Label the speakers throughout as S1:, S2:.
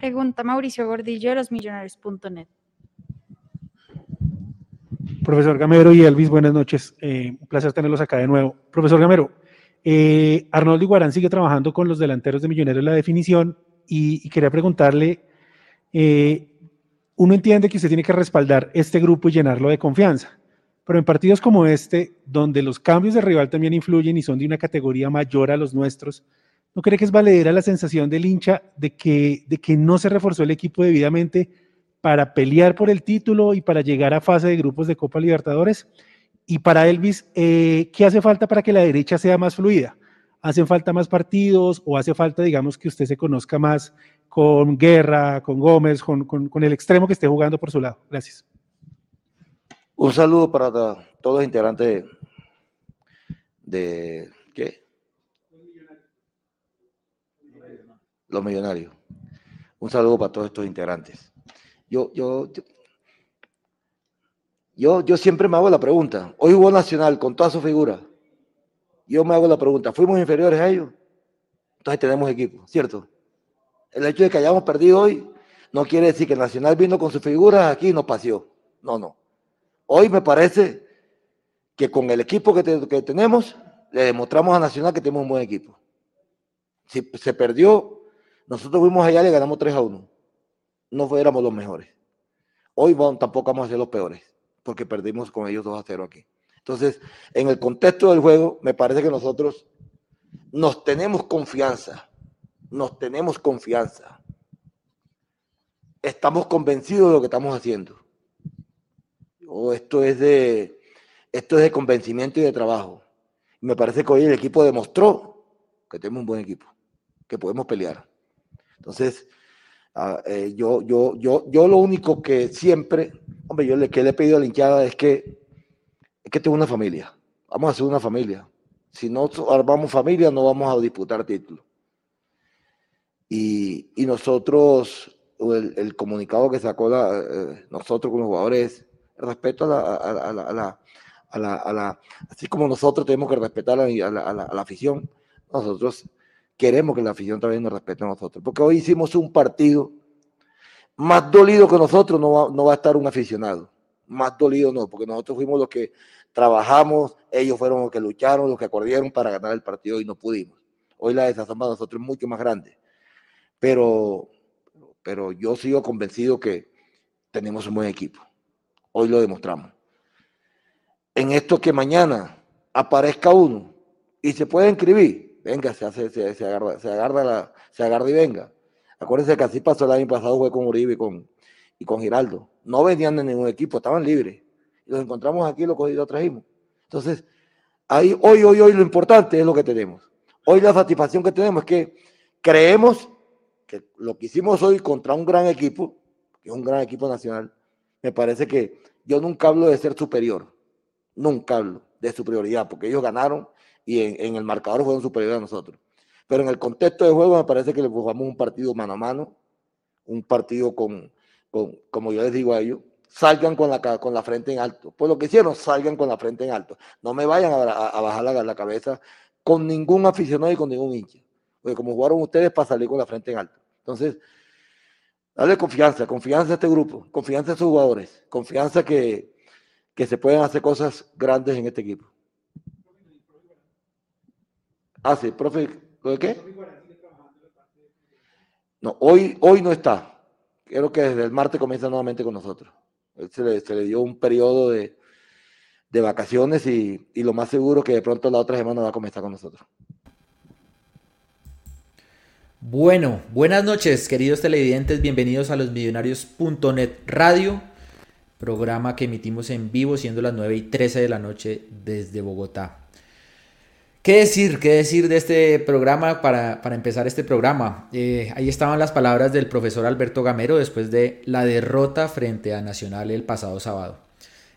S1: Pregunta Mauricio Gordillo de los millonarios.net.
S2: Profesor Gamero y Elvis, buenas noches. Eh, un placer tenerlos acá de nuevo. Profesor Gamero, eh, Arnoldo Iguarán sigue trabajando con los delanteros de Millonarios la definición y, quería preguntarle, eh, uno entiende que usted tiene que respaldar este grupo y llenarlo de confianza, pero en partidos como este, donde los cambios de rival también influyen y son de una categoría mayor a los nuestros, ¿no cree que es valedera la sensación del hincha de que, de que no se reforzó el equipo debidamente para pelear por el título y para llegar a fase de grupos de Copa Libertadores? Y para Elvis, eh, ¿qué hace falta para que la derecha sea más fluida? ¿Hacen falta más partidos o hace falta, digamos, que usted se conozca más con Guerra, con Gómez, con, con, el extremo que esté jugando por su lado? Gracias.
S3: Un saludo para todos los integrantes de, ¿qué? Los millonarios. Un saludo para todos estos integrantes. Yo, yo, yo, yo siempre me hago la pregunta. Hoy hubo Nacional con toda su figura. Yo me hago la pregunta, ¿fuimos inferiores a ellos? Entonces tenemos equipo, ¿cierto? El hecho de que hayamos perdido hoy no quiere decir que Nacional vino con su figura aquí y nos paseó. No, no. Hoy me parece que con el equipo que, que tenemos, le demostramos a Nacional que tenemos un buen equipo. Si se perdió, nosotros fuimos allá y ganamos 3 a 1. No fuéramos los mejores. Hoy tampoco vamos a ser los peores porque perdimos con ellos 2 a 0 aquí. Entonces, en el contexto del juego, me parece que nosotros nos tenemos confianza, nos tenemos confianza. Estamos convencidos de lo que estamos haciendo. Esto es de esto es de convencimiento y de trabajo. me parece que hoy el equipo demostró que tenemos un buen equipo, que podemos pelear. Entonces, Ah, eh, yo, yo, yo, yo lo único que siempre, hombre, yo le, que le he pedido a la es que, es que tengo una familia. Vamos a hacer una familia. Si no armamos familia, no vamos a disputar títulos. Y, y, nosotros, el, comunicado que sacó eh, nosotros como jugadores, respeto a, la, a, la, a la, así como nosotros tenemos que respetar a la, a la, afición, nosotros queremos que la afición también nos respete a nosotros. Porque hoy hicimos un partido más dolido que nosotros, no va, no va a estar un aficionado. Más dolido no, porque nosotros fuimos los que trabajamos, ellos fueron los que lucharon, los que acordieron para ganar el partido y no pudimos. Hoy la desazón para nosotros es mucho más grande. Pero, pero yo sigo convencido que tenemos un buen equipo. Hoy lo demostramos. En esto que mañana aparezca uno y se puede inscribir, venga, se, hace, se, agarra, se, agarra la, se agarra y venga. Acuérdense que así pasó el año pasado, fue con Uribe y con, y con Giraldo. No venían de ningún equipo, estaban libres. Los encontramos aquí, los, los trajimos. Entonces, ahí, hoy, hoy, hoy lo importante es lo que tenemos. Hoy la satisfacción que tenemos es que creemos que lo que hicimos hoy contra un gran equipo, que es un gran equipo nacional, me parece que yo nunca hablo de ser superior, nunca hablo de superioridad, porque ellos ganaron y en, el marcador fueron superiores a nosotros. Pero en el contexto de juego me parece que le jugamos un partido mano a mano, un partido con, con, como yo les digo a ellos, salgan con la, con la frente en alto. Pues lo que hicieron, salgan con la frente en alto. No me vayan a, bajar la, la, cabeza con ningún aficionado y con ningún hincha. Porque como jugaron ustedes para salir con la frente en alto. Entonces, dale confianza, confianza a este grupo, confianza a sus jugadores, confianza que, que se pueden hacer cosas grandes en este equipo. Ah, sí, profe, ¿lo de qué? No, hoy, hoy no está. Creo que desde el martes comienza nuevamente con nosotros. Se le, se le dio un periodo de, de vacaciones y, y, lo más seguro que de pronto la otra semana va a comenzar con nosotros.
S4: Bueno, buenas noches, queridos televidentes. Bienvenidos a los millonarios.net radio, programa que emitimos en vivo, siendo las 9 y 13 de la noche desde Bogotá. ¿Qué decir? ¿Qué decir de este programa para, empezar este programa? Eh, ahí estaban las palabras del profesor Alberto Gamero después de la derrota frente a Nacional el pasado sábado.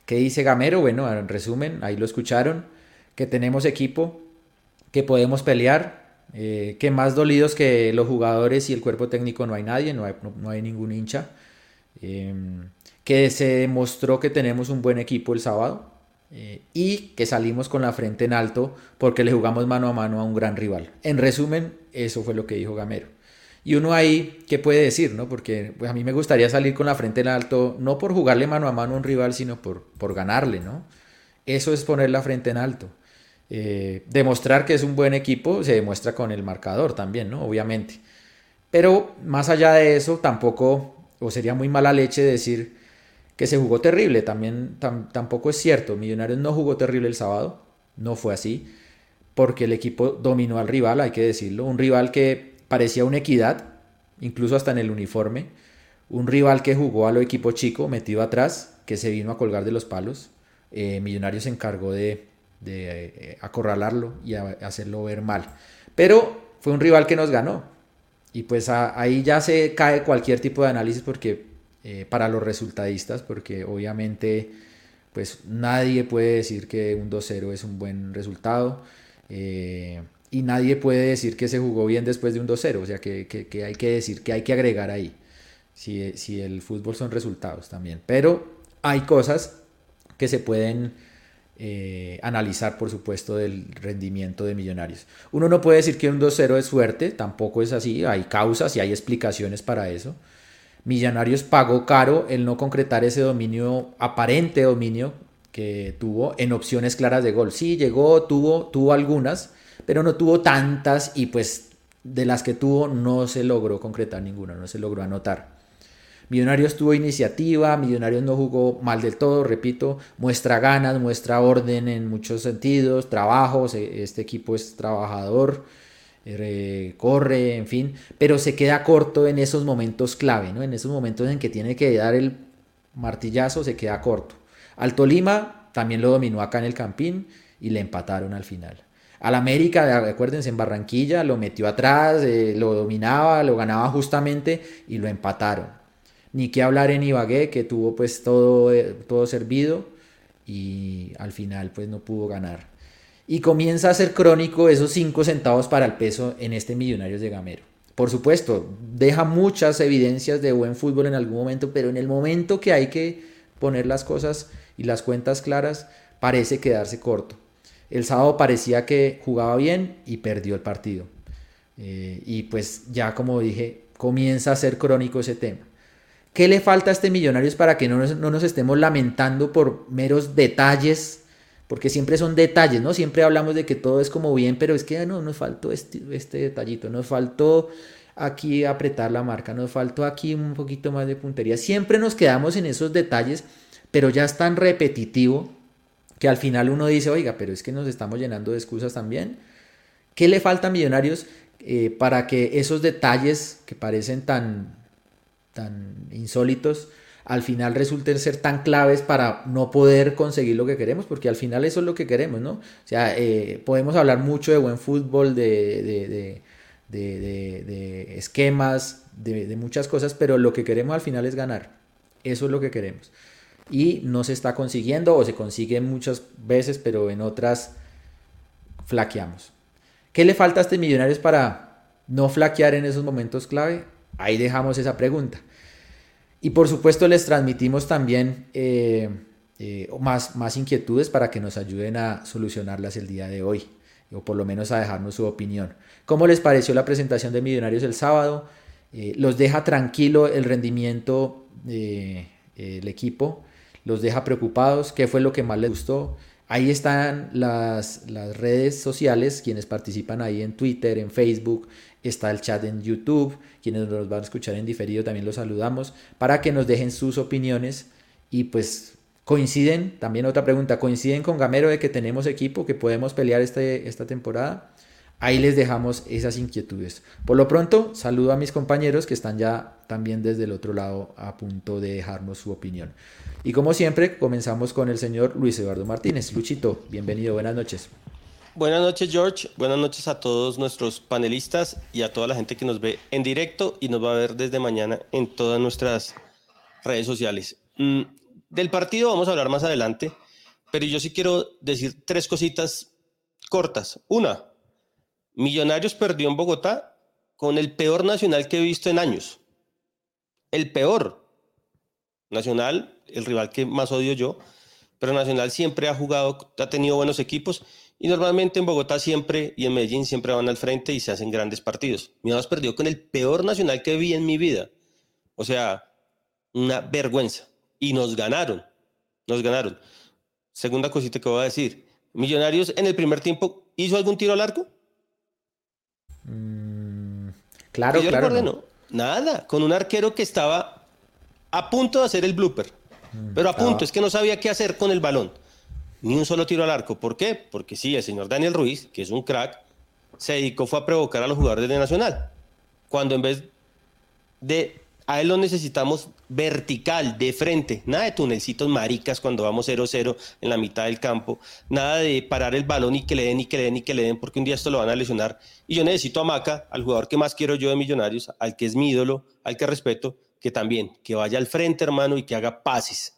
S4: ¿Qué dice Gamero? Bueno, en resumen, ahí lo escucharon, que tenemos equipo, que podemos pelear, eh, que más dolidos que los jugadores y el cuerpo técnico no hay nadie, no hay, ningún hincha, eh, que se demostró que tenemos un buen equipo el sábado, y que salimos con la frente en alto porque le jugamos mano a mano a un gran rival. En resumen, eso fue lo que dijo Gamero. Y uno ahí, ¿qué puede decir? ¿no? Porque pues, a mí me gustaría salir con la frente en alto, no por jugarle mano a mano a un rival, sino por, por ganarle, ¿no? Eso es poner la frente en alto. Eh, demostrar que es un buen equipo se demuestra con el marcador también, ¿no? Obviamente. Pero más allá de eso, tampoco, o sería muy mala leche decir que se jugó terrible. También tampoco es cierto. Millonarios no jugó terrible el sábado. No fue así. Porque el equipo dominó al rival, hay que decirlo. Un rival que parecía una equidad, incluso hasta en el uniforme. Un rival que jugó a lo equipo chico, metido atrás, que se vino a colgar de los palos. Eh, Millonarios se encargó de, eh, acorralarlo y hacerlo ver mal. Pero fue un rival que nos ganó. Y pues ahí ya se cae cualquier tipo de análisis porque eh, para los resultadistas, porque obviamente pues nadie puede decir que un 2-0 es un buen resultado. y nadie puede decir que se jugó bien después de un 2-0. O sea que, hay que decir, que hay que agregar ahí. Si, si el fútbol son resultados también. Pero hay cosas que se pueden eh, analizar, por supuesto, del rendimiento de Millonarios. Uno no puede decir que un 2-0 es suerte, tampoco es así, hay causas y hay explicaciones para eso. Millonarios pagó caro el no concretar ese dominio, aparente dominio que tuvo en opciones claras de gol. Sí, llegó, tuvo, tuvo algunas, pero no tuvo tantas y pues de las que tuvo no se logró concretar ninguna, no se logró anotar. Millonarios tuvo iniciativa, Millonarios no jugó mal del todo, repito, muestra ganas, muestra orden en muchos sentidos, trabajos, este equipo es trabajador, corre, en fin, pero se queda corto en esos momentos clave, ¿no? En esos momentos en que tiene que dar el martillazo, se queda corto. Alto Lima también lo dominó acá en el Campín y le empataron al final. Al América, acuérdense, en Barranquilla lo metió atrás, eh, lo dominaba, lo ganaba justamente y lo empataron. Ni que hablar en Ibagué, que tuvo pues todo, eh, todo servido y al final pues no pudo ganar. Y comienza a ser crónico esos 5 centavos para el peso en este Millonarios de Gamero. Por supuesto, deja muchas evidencias de buen fútbol en algún momento, pero en el momento que hay que poner las cosas y las cuentas claras, parece quedarse corto. El sábado parecía que jugaba bien y perdió el partido. Eh, y pues ya como dije, comienza a ser crónico ese tema. ¿Qué le falta a este Millonarios para que no nos, estemos lamentando por meros detalles? Porque siempre son detalles, ¿no? Siempre hablamos de que todo es como bien, pero es que no, nos faltó este, este detallito, nos faltó aquí apretar la marca, nos faltó aquí un poquito más de puntería. Siempre nos quedamos en esos detalles, pero ya es tan repetitivo que al final uno dice, oiga, pero es que nos estamos llenando de excusas también. ¿Qué le falta a Millonarios eh, para que esos detalles que parecen tan tan insólitos, al final resulten ser tan claves para no poder conseguir lo que queremos, porque al final eso es lo que queremos, ¿no? O sea, eh, podemos hablar mucho de buen fútbol, de, de, de, esquemas, de, muchas cosas, pero lo que queremos al final es ganar. Eso es lo que queremos. Y no se está consiguiendo o se consigue muchas veces, pero en otras flaqueamos. ¿Qué le falta a este Millonarios para no flaquear en esos momentos clave? Ahí dejamos esa pregunta. Y por supuesto les transmitimos también eh, eh, más, más inquietudes para que nos ayuden a solucionarlas el día de hoy, o por lo menos a dejarnos su opinión. ¿Cómo les pareció la presentación de Millonarios el sábado? Eh, ¿Los deja tranquilo el rendimiento del equipo? ¿Los deja preocupados? ¿Qué fue lo que más les gustó? Ahí están las, las redes sociales, quienes participan ahí en Twitter, en Facebook, está el chat en YouTube, quienes nos van a escuchar en diferido también los saludamos, para que nos dejen sus opiniones y pues coinciden, también otra pregunta, coinciden con Gamero de que tenemos equipo, que podemos pelear este, esta temporada. Ahí les dejamos esas inquietudes. Por lo pronto, saludo a mis compañeros que están ya también desde el otro lado a punto de dejarnos su opinión. Y como siempre, comenzamos con el señor Luis Eduardo Martínez. Luchito, bienvenido, buenas noches.
S5: Buenas noches, George. Buenas noches a todos nuestros panelistas y a toda la gente que nos ve en directo y nos va a ver desde mañana en todas nuestras redes sociales. Mm, del partido vamos a hablar más adelante, pero yo sí quiero decir tres cositas cortas. Una, Millonarios perdió en Bogotá con el peor nacional que he visto en años. El peor. Nacional, el rival que más odio yo, pero Nacional siempre ha jugado, ha tenido buenos equipos Y normalmente en Bogotá siempre y en Medellín siempre van al frente y se hacen grandes partidos. Millonarios perdió con el peor nacional que vi en mi vida. O sea, una vergüenza. Y nos ganaron. Nos ganaron. Segunda cosita que voy a decir. Millonarios en el primer tiempo hizo algún tiro al arco.
S4: Mm, claro,
S5: yo
S4: claro.
S5: recuerde,
S4: no.
S5: no. Nada. Con un arquero que estaba a punto de hacer el blooper. Pero a punto, es que no sabía qué hacer con el balón. Ni un solo tiro al arco. ¿Por qué? Porque sí, el señor Daniel Ruiz, que es un crack, se dedicó fue a provocar a los jugadores de Nacional. Cuando en vez de a él lo necesitamos vertical, de frente, nada de tunelcitos maricas cuando vamos 0-0 en la mitad del campo, nada de parar el balón y que le den y que le den y que le den, porque un día esto lo van a lesionar. Y yo necesito a Maca, al jugador que más quiero yo de Millonarios, al que es mi ídolo, al que respeto, que también, que vaya al frente, hermano, y que haga pases.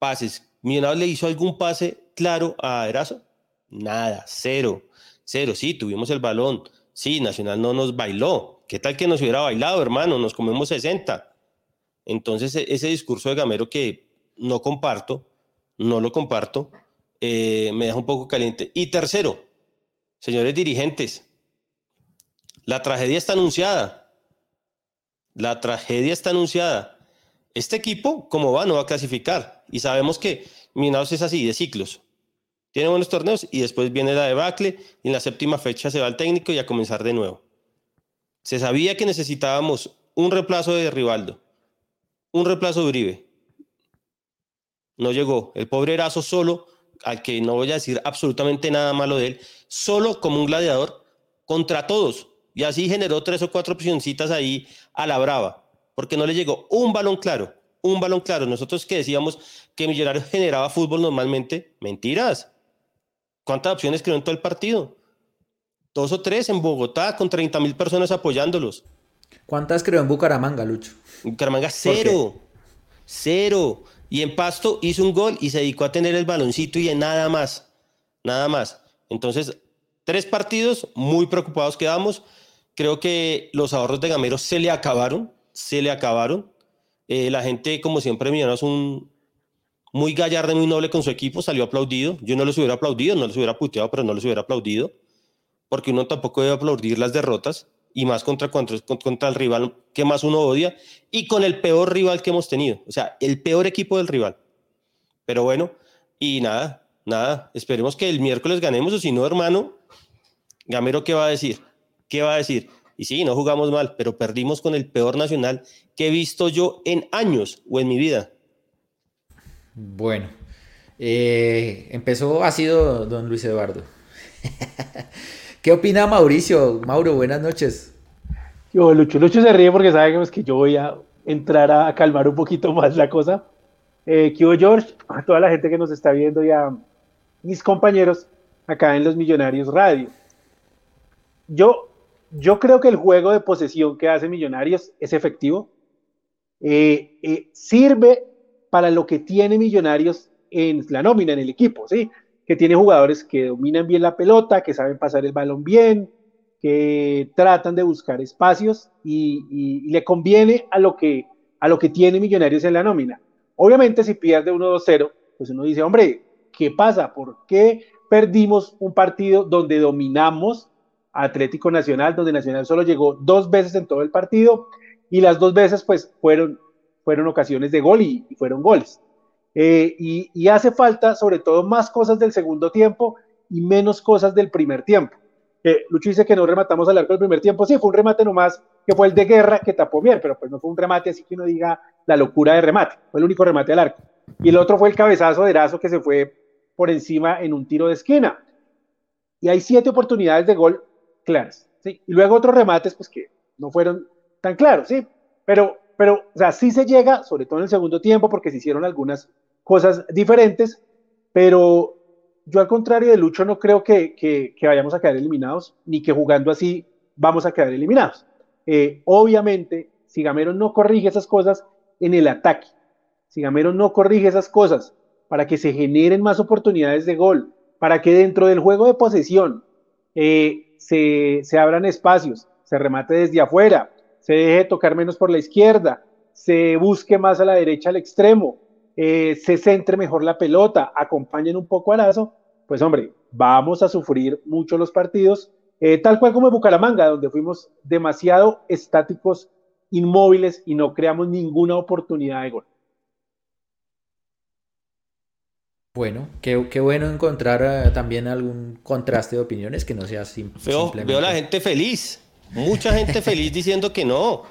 S5: Pases. Millonarios le hizo algún pase claro a Erazo? Nada, cero, cero. Sí, tuvimos el balón. Sí, Nacional no nos bailó. ¿Qué tal que nos hubiera bailado, hermano? Nos comemos 60. Entonces, e- ese discurso de Gamero que no comparto, no lo comparto, eh, me deja un poco caliente. Y tercero, señores dirigentes, la tragedia está anunciada. La tragedia está anunciada. Este equipo, como va, no va a clasificar. Y sabemos que Millonarios es así, de ciclos. Tiene buenos torneos y después viene la debacle y en la séptima fecha se va el técnico y a comenzar de nuevo. Se sabía que necesitábamos un reemplazo de Rivaldo, un reemplazo de Uribe. No llegó. El pobre Erazo solo, al que no voy a decir absolutamente nada malo de él, solo como un gladiador contra todos. Y así generó tres o cuatro opcioncitas ahí a la brava, porque no le llegó un balón claro, un balón claro. Nosotros que decíamos que Millonarios generaba fútbol normalmente, mentiras. ¿Cuántas opciones creó en todo el partido? Dos o tres en Bogotá con 30 mil personas apoyándolos.
S4: ¿Cuántas creó en Bucaramanga, Lucho?
S5: Bucaramanga cero, cero. Y en Pasto hizo un gol y se dedicó a tener el baloncito y en nada más, nada más. Entonces, tres partidos, muy preocupados quedamos. Creo que los ahorros de Gamero se le acabaron, se le acabaron. Eh, la gente, como siempre, Millonarios un muy gallardo muy noble con su equipo, salió aplaudido. Yo no les hubiera aplaudido, no les hubiera puteado, pero no les hubiera aplaudido, porque uno tampoco debe aplaudir las derrotas y más contra, contra el rival que más uno odia y con el peor rival que hemos tenido, o sea, el peor equipo del rival. Pero bueno, y nada, nada, esperemos que el miércoles ganemos o si no, hermano, Gamero, ¿qué va a decir? ¿Qué va a decir? Y sí, no jugamos mal, pero perdimos con el peor nacional que he visto yo en años o en mi vida.
S4: Bueno, eh, empezó, ha sido don Luis Eduardo. ¿Qué opina Mauricio? Mauro, buenas noches.
S2: Yo, Lucho, Lucho se ríe porque sabe que, pues, que yo voy a entrar a, calmar un poquito más la cosa. Eh, ¿qué hubo, George? A toda la gente que nos está viendo y a mis compañeros acá en Los Millonarios Radio. Yo, yo creo que el juego de posesión que hace Millonarios es efectivo. Eh, eh, sirve para lo que tiene Millonarios en la nómina, en el equipo, ¿sí? Que tiene jugadores que dominan bien la pelota, que saben pasar el balón bien, que tratan de buscar espacios y, y, le conviene a lo, que, a lo que tiene Millonarios en la nómina. Obviamente, si pierde 1-2-0, pues uno dice, hombre, ¿qué pasa? ¿Por qué perdimos un partido donde dominamos Atlético Nacional, donde Nacional solo llegó dos veces en todo el partido y las dos veces pues fueron, fueron ocasiones de gol y, y fueron goles? Eh, y, y hace falta sobre todo más cosas del segundo tiempo y menos cosas del primer tiempo. Eh, Lucho dice que no rematamos al arco del primer tiempo. Sí, fue un remate nomás que fue el de guerra que tapó bien, pero pues no fue un remate así que uno diga la locura de remate. Fue el único remate al arco. Y el otro fue el cabezazo de Erazo que se fue por encima en un tiro de esquina. Y hay siete oportunidades de gol claras. ¿sí? Y luego otros remates pues que no fueron tan claros, ¿sí? Pero, pero, o sea, sí se llega, sobre todo en el segundo tiempo, porque se hicieron algunas cosas diferentes, pero yo al contrario de Lucho no creo que, que, vayamos a quedar eliminados, ni que jugando así vamos a quedar eliminados. Eh, obviamente, si Gamero no corrige esas cosas en el ataque, si Gamero no corrige esas cosas para que se generen más oportunidades de gol, para que dentro del juego de posesión eh, se, abran espacios, se remate desde afuera, se deje tocar menos por la izquierda, se busque más a la derecha al extremo, eh, se centre mejor la pelota, acompañen un poco a Lazo,
S6: pues hombre, vamos a sufrir mucho los partidos, eh, tal cual como en Bucaramanga, donde fuimos demasiado estáticos, inmóviles y no creamos ninguna oportunidad de gol.
S4: Bueno, qué, qué bueno encontrar eh, también algún contraste de opiniones que no sea sim-
S5: Veo,
S4: simplemente.
S5: veo a la gente feliz, mucha gente feliz diciendo que no,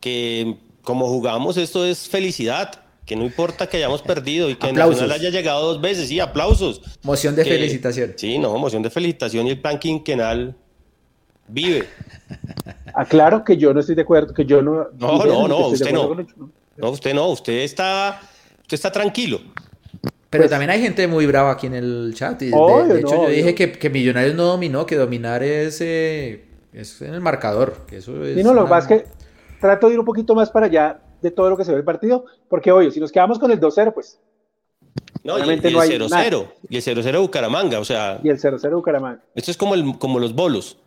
S5: que como jugamos esto es felicidad, que no importa que hayamos perdido y que
S4: Aplausos.
S5: Nacional haya llegado dos veces, sí, aplausos.
S4: Moción de
S5: Que-
S4: felicitación.
S5: Sí, no, moción de felicitación y el plan quinquenal vive.
S6: Aclaro que yo no estoy de acuerdo, que yo no.
S5: No, no, no, usted ¿no?
S6: No,
S5: usted no, usted está, usted está tranquilo.
S4: Pero
S6: Pues-
S4: también hay gente muy brava aquí en el chat. Y de,
S6: Obvio,
S4: de hecho,
S6: no,
S4: yo dije
S6: obvio.
S4: que, que Millonarios no dominó, que dominar es, eh, es en el marcador. Que eso es
S6: Y no, lo
S4: una-
S6: es que trato de ir un poquito más para allá de todo lo que se ve el partido, porque oye, si nos quedamos con el 2-0, pues,
S5: No, y,
S6: Realmente
S5: y
S6: no hay
S5: el 0-0, y el 0-0 de Bucaramanga, o sea,
S6: y el 0-0 Bucaramanga.
S5: esto es como, el, como los bolos.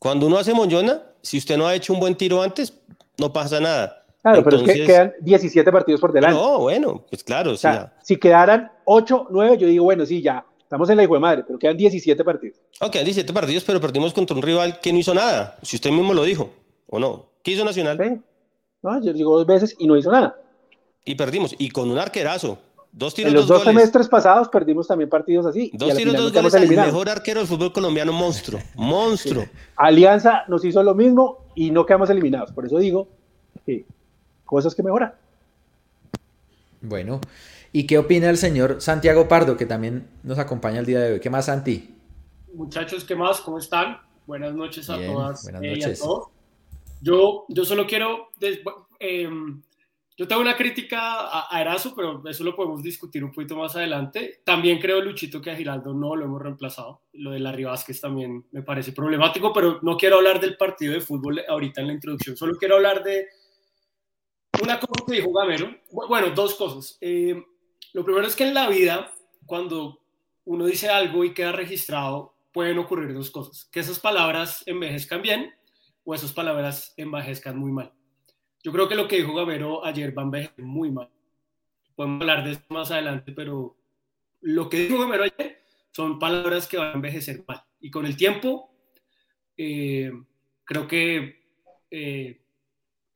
S5: Cuando uno hace moñona, si usted no ha hecho un buen tiro antes, no pasa nada.
S6: Claro, pero es que quedan 17 partidos por delante.
S5: No, bueno, pues claro,
S6: o sea,
S5: sea,
S6: si quedaran 8, 9, yo digo, bueno, sí, ya, estamos en la hijo de madre, pero quedan 17 partidos.
S5: ok, quedan 17 partidos, pero perdimos contra un rival que no hizo nada. Si usted mismo lo dijo, ¿o no? ¿Qué hizo Nacional?
S6: No, yo digo dos veces y no hizo nada.
S5: Y perdimos, y con un arquerazo. Dos tiros,
S6: En los
S5: dos
S6: semestres pasados perdimos también partidos así.
S5: Dos tiros, dos goles al mejor arquero del fútbol colombiano, monstruo. Monstruo.
S6: Alianza nos hizo lo mismo y no quedamos eliminados. Por eso digo que cosas que mejoran.
S4: Bueno, ¿y qué opina el señor Santiago Pardo, que también nos acompaña el día de hoy? ¿Qué más, Santi?
S7: Muchachos, ¿qué más? ¿Cómo están? Buenas noches a
S4: Bien,
S7: todas
S4: buenas
S7: eh, y a
S4: noches.
S7: todos. Yo, yo solo quiero, des- em, yo tengo una crítica a, a Erazo, pero eso lo podemos discutir un poquito más adelante. También creo, Luchito, que a Giraldo no lo hemos reemplazado. Lo de Larry Vázquez también me parece problemático, pero no quiero hablar del partido de fútbol ahorita en la introducción. Solo quiero hablar de una cosa que dijo Gamero. Bu- Bueno, dos cosas. Eh, lo primero es que en la vida, cuando uno dice algo y queda registrado, pueden ocurrir dos cosas. Que esas palabras envejezcan bien o esas palabras envejezcan muy mal. Yo creo que lo que dijo Gamero ayer va a envejecer muy mal. Podemos hablar de eso más adelante, pero lo que dijo Gamero ayer son palabras que van a envejecer mal. Y con el tiempo, eh, creo que eh,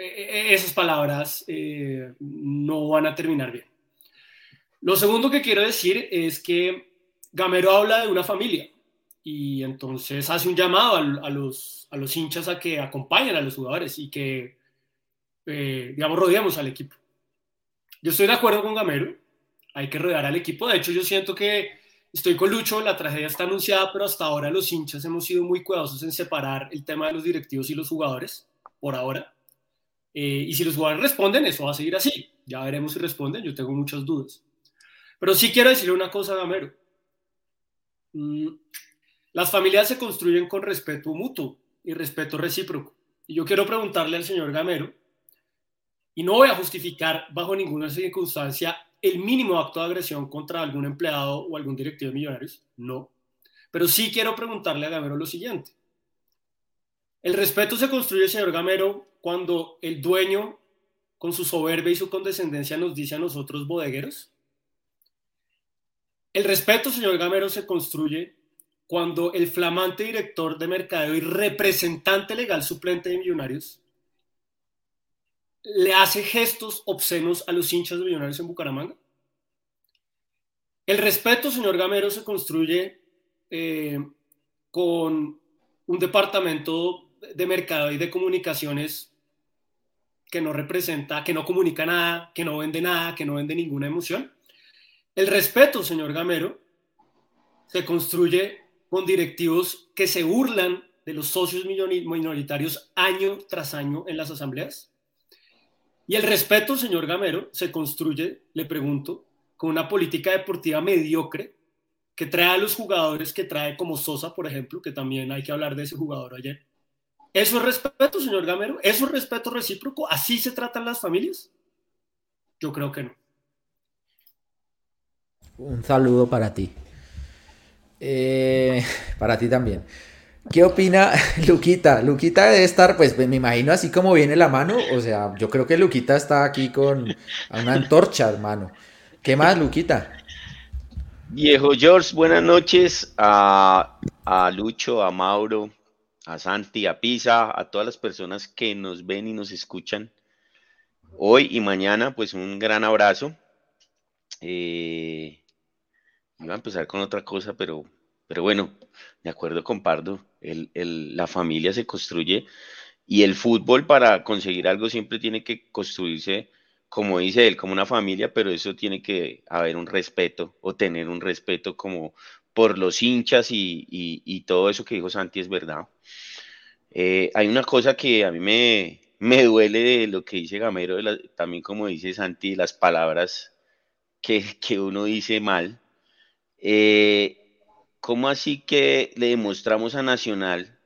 S7: esas palabras eh, no van a terminar bien. Lo segundo que quiero decir es que Gamero habla de una familia y entonces hace un llamado a, los, a los hinchas a que acompañen a los jugadores y que, eh, digamos, rodeemos al equipo. Yo estoy de acuerdo con Gamero, hay que rodear al equipo. De hecho, yo siento que estoy con Lucho, la tragedia está anunciada, pero hasta ahora los hinchas hemos sido muy cuidadosos en separar el tema de los directivos y los jugadores, por ahora. Eh, y si los jugadores responden, eso va a seguir así. Ya veremos si responden, yo tengo muchas dudas. Pero sí quiero decirle una cosa Gamero. Mm, las familias se construyen con respeto mutuo y respeto recíproco. Y yo quiero preguntarle al señor Gamero, y no voy a justificar bajo ninguna circunstancia el mínimo acto de agresión contra algún empleado o algún directivo de millonarios, no. Pero sí quiero preguntarle a Gamero lo siguiente. El respeto se construye, señor Gamero, cuando el dueño, con su soberbia y su condescendencia, nos dice a nosotros bodegueros. El respeto, señor Gamero, se construye cuando el flamante director de mercadeo y representante legal suplente de Millonarios le hace gestos obscenos a los hinchas de Millonarios en Bucaramanga. El respeto, señor Gamero, se construye eh, con un departamento de mercado y de comunicaciones que no representa, que no comunica nada, que no vende nada, que no vende ninguna emoción. El respeto, señor Gamero, se construye con directivos que se burlan de los socios minoritarios año tras año en las asambleas. Y el respeto, señor Gamero, se construye, le pregunto, con una política deportiva mediocre que trae a los jugadores que trae como Sosa, por ejemplo, que también hay que hablar de ese jugador ayer. ¿Eso es respeto, señor Gamero? ¿Eso es respeto recíproco? ¿Así se tratan las familias? Yo creo que no.
S4: Un saludo para ti. Eh, para ti también. ¿Qué opina Luquita? Luquita debe estar, pues me imagino así como viene la mano. O sea, yo creo que Luquita está aquí con una antorcha, hermano. ¿Qué más, Luquita?
S8: Viejo George, buenas noches a, a Lucho, a Mauro, a Santi, a Pisa, a todas las personas que nos ven y nos escuchan hoy y mañana, pues un gran abrazo. Eh, iba a empezar con otra cosa, pero, pero bueno, de acuerdo con Pardo, el- el- la familia se construye y el fútbol para conseguir algo siempre tiene que construirse, como dice él, como una familia, pero eso tiene que haber un respeto o tener un respeto como por los hinchas y, todo eso que dijo Santi es verdad. Eh, hay una cosa que a mí me, duele de lo que dice Gamero, también como dice Santi, las palabras que, que uno dice mal. Eh, ¿cómo así que le demostramos a Nacional?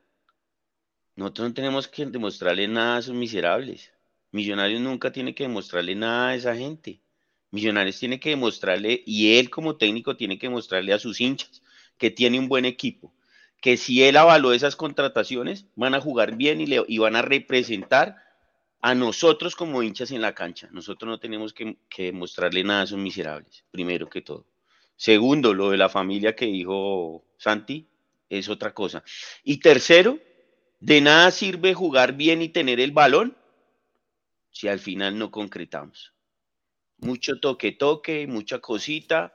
S8: Nosotros no tenemos que demostrarle nada a esos miserables. Millonarios nunca tiene que demostrarle nada a esa gente. Millonarios tiene que demostrarle, y él como técnico tiene que demostrarle a sus hinchas que tiene un buen equipo, que si él avaló esas contrataciones, van a jugar bien y, le, y van a representar a nosotros como hinchas en la cancha. Nosotros no tenemos que, que demostrarle nada a esos miserables, primero que todo. Segundo, lo de la familia que dijo Santi es otra cosa. Y tercero, de nada sirve jugar bien y tener el balón si al final no concretamos. Mucho toque toque, mucha cosita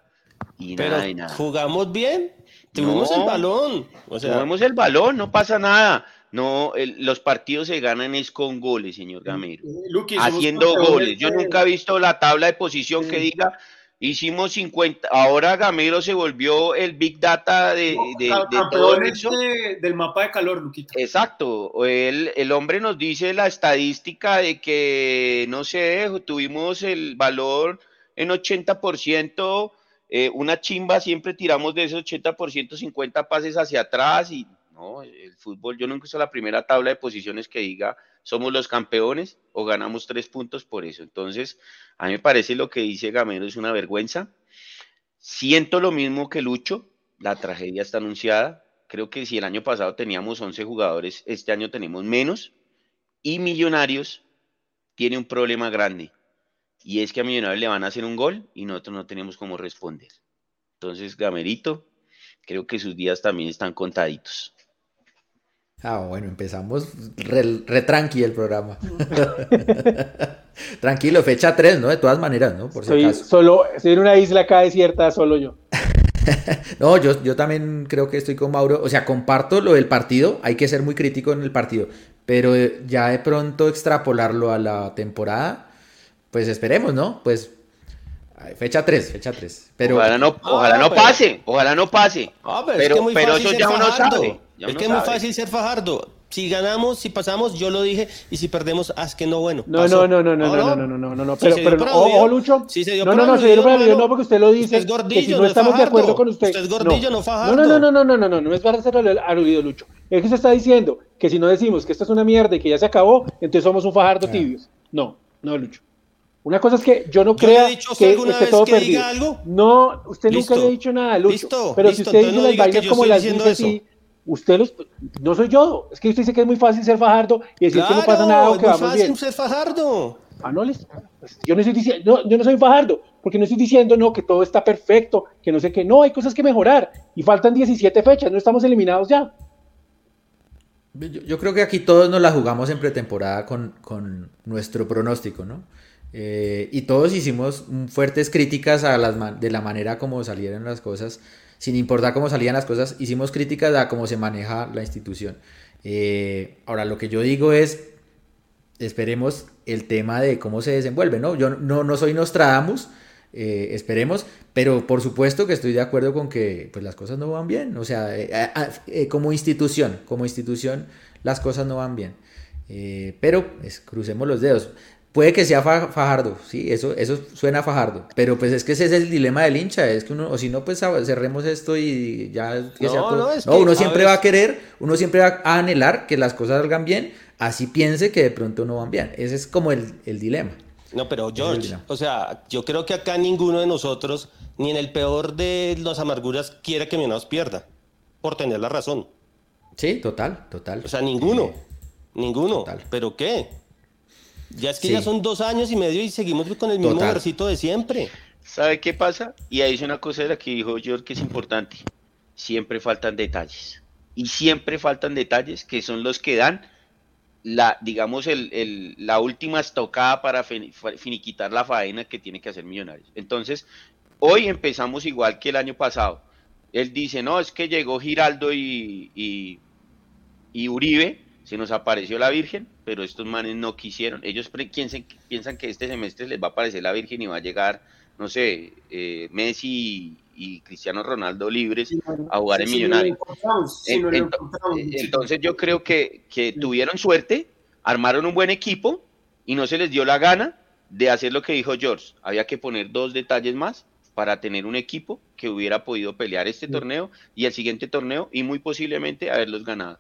S8: y
S5: Pero
S8: nada de nada.
S5: jugamos bien, tuvimos
S8: No.
S5: el balón. O sea,
S8: Jugamos el balón, no pasa nada. No, el- los partidos se ganan es con goles, señor Gamero.
S7: Eh, Luqui,
S8: Haciendo goles. Yo nunca he visto la tabla de posición que diga hicimos 50. Ahora Gamero se volvió el Big Data de, de-
S7: Ca-
S8: de todo eso.
S7: de- del mapa de calor, Luquita.
S8: Exacto, el, el hombre nos dice la estadística de que, no sé, tuvimos el valor en 80%, eh, una chimba, siempre tiramos de ese 80%, 50 pases hacia atrás y no, el fútbol, yo nunca visto la primera tabla de posiciones que diga somos los campeones o ganamos tres puntos por eso. Entonces, a mí me parece lo que dice Gamero es una vergüenza. Siento lo mismo que Lucho, la tragedia está anunciada. Creo que si el año pasado teníamos 11 jugadores, este año tenemos menos. Y Millonarios tiene un problema grande. Y es que a Millonarios le van a hacer un gol y nosotros no tenemos cómo responder. Entonces, Gamerito, creo que sus días también están contaditos.
S4: Ah, bueno, empezamos re, re tranqui el programa. Tranquilo, fecha 3, ¿no? De todas maneras, ¿no? Por si
S6: Soy,
S4: acaso.
S6: solo, estoy en una isla acá desierta, solo yo.
S4: No, yo, yo también creo que estoy con Mauro. O sea, comparto lo del partido. Hay que ser muy crítico en el partido. Pero eh, ya de pronto extrapolarlo a la temporada, pues esperemos, ¿no? Pues fecha 3, fecha 3. Pero
S8: ojalá no, ojalá
S5: Ah,
S8: no
S5: pero-
S8: pase, ojalá no pase.
S5: Ah, pero,
S8: Pero-
S5: es que muy
S8: pero
S5: fácil
S8: eso ya uno sabe, ya
S5: es que es muy
S8: sabe.
S5: fácil ser Fajardo. Si ganamos, si pasamos, yo lo dije, y si perdemos, haz que no bueno.
S6: No,
S5: pasó.
S6: no, no, no, no,
S5: ¿O
S6: no, no, no, no, no, no, pero,
S5: se
S6: pero,
S5: por
S6: ojo, Lucho.
S5: si se dio
S6: no, no, no, se dio
S5: hermano.
S6: no, porque usted lo dice.
S5: Usted es
S6: que
S5: gordillo,
S6: si no
S5: no es
S6: estamos de acuerdo
S5: Fajardo.
S6: con usted.
S5: Usted es gordillo, no
S6: no,
S5: Fajardo.
S6: no, no, no, no, no, no, no, no es para hacer aludido, Lucho. Es que usted está diciendo que si no decimos que esto es una mierda y que ya se acabó, entonces somos un fajardo tibios. No, no, Lucho. Una cosa es que yo no
S5: ¿Yo
S6: crea
S5: dicho a usted
S6: que
S5: alguna
S6: esté
S5: vez
S6: todo
S5: que
S6: perdido.
S5: diga algo?
S6: No, usted
S5: Listo.
S6: nunca le ha dicho nada, Lucho.
S5: Listo,
S6: pero
S5: listo,
S6: si usted dice
S5: no
S6: las
S5: diga que
S6: vainas
S5: yo
S6: como
S5: estoy
S6: las dice así, usted los, no soy yo. Es que usted dice que es muy fácil ser fajardo y decir que no pasa nada o
S5: es
S6: que
S5: muy
S6: vamos
S5: fácil
S6: bien.
S5: ser Fajardo.
S6: Ah, no, les- pues, yo no estoy diciendo, no, yo no soy fajardo, porque no estoy diciendo no que todo está perfecto, que no sé qué, no, hay cosas que mejorar y faltan 17 fechas, no estamos eliminados ya.
S4: Yo, yo creo que aquí todos nos la jugamos en pretemporada con, con nuestro pronóstico, ¿no? Eh, y todos hicimos fuertes críticas a las de la manera como salieron las cosas, sin importar cómo salían las cosas, hicimos críticas a cómo se maneja la institución. Eh, ahora, lo que yo digo es, esperemos el tema de cómo se desenvuelve, ¿no? Yo no, no soy Nostradamus, eh, esperemos, pero por supuesto que estoy de acuerdo con que pues, las cosas no van bien, o sea, eh, como institución, como institución, las cosas no van bien. Pero pues, crucemos los dedos. Puede que sea fa- Fajardo, sí, eso, eso suena a Fajardo, pero pues es que ese es el dilema del hincha, es que uno, o si no, pues a- cerremos esto y ya que
S5: No,
S4: sea todo.
S5: no, es
S4: No,
S5: que,
S4: uno siempre va a querer, uno siempre va a anhelar que las cosas salgan bien, así piense que de pronto no van bien. Ese es como el, el dilema.
S5: No, pero George, o sea, yo creo que acá ninguno de nosotros, ni en el peor de las amarguras, quiere que Millonarios pierda, por tener la razón.
S4: Sí, total, total.
S5: O sea, ninguno,
S4: Eh,
S5: ninguno.
S4: total.
S5: ¿Pero qué? Ya es que
S4: Sí.
S5: ya son dos años y medio y seguimos con el mismo versito de siempre.
S8: ¿Sabe qué pasa? Y ahí es una cosa de la que dijo George que es importante. Siempre faltan detalles. Y siempre faltan detalles que son los que dan la, digamos, el, el- la última estocada para finiquitar la faena que tiene que hacer Millonarios. Entonces, hoy empezamos igual que el año pasado. Él dice, no, es que llegó Giraldo y, y, y Uribe, se nos apareció la Virgen, pero estos manes no quisieron. Ellos piensan, que este semestre les va a aparecer la Virgen y va a llegar, no sé, eh, Messi y, y Cristiano Ronaldo libres a jugar en Millonarios.
S7: encontramos,
S8: Eh,
S7: sí.
S8: Entonces yo creo que, que tuvieron suerte, armaron un buen equipo y no se les dio la gana de hacer lo que dijo George. Había que poner dos detalles más para tener un equipo que hubiera podido pelear este torneo y el siguiente torneo y muy posiblemente haberlos ganado.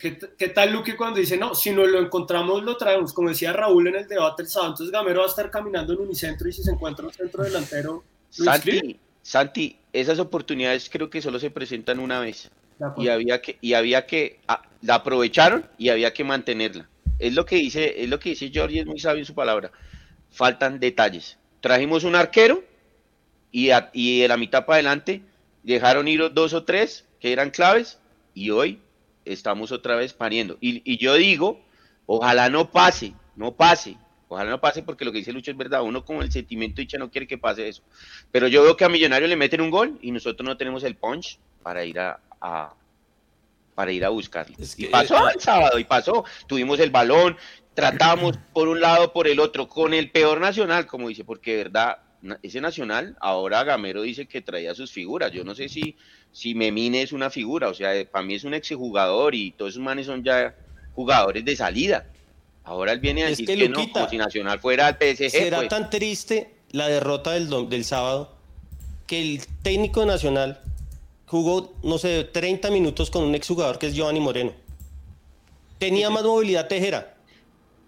S7: ¿Qué, qué tal Luque cuando dice, no, si no lo encontramos lo traemos? Como decía Raúl en el debate el sábado, entonces Gamero va a estar caminando en unicentro y si se encuentra un centro delantero.
S8: Santi, Santi, esas oportunidades creo que solo se presentan una vez y había que y había que ah, la aprovecharon y había que mantenerla. Es lo que dice es lo que dice y es muy sabio en su palabra. Faltan detalles. Trajimos un arquero y, a- y de la mitad para adelante dejaron ir dos o tres que eran claves y hoy estamos otra vez pariendo. Y, y yo digo, ojalá no pase, no pase, ojalá no pase porque lo que dice Lucho es verdad, uno como el sentimiento hincha no quiere que pase eso. Pero yo veo que a Millonarios le meten un gol y nosotros no tenemos el punch para ir a, a- para ir a buscarlo.
S5: Es
S8: y pasó el sábado y pasó, tuvimos el balón, tratamos por un lado, por el otro, con el peor nacional, como dice, porque de verdad, ese nacional, ahora Gamero dice que traía sus figuras, yo no sé si, si Memine es una figura, o sea, para mí es un exjugador y todos esos manes son ya jugadores de salida. Ahora él viene a
S5: Es
S8: decir
S5: que,
S8: no, como si Nacional fuera el PSG.
S5: ¿Será
S8: pues.
S5: tan triste la derrota del, del sábado que el técnico nacional jugó, no sé, 30 minutos con un exjugador que es Giovanni Moreno? Tenía más movilidad Tejera.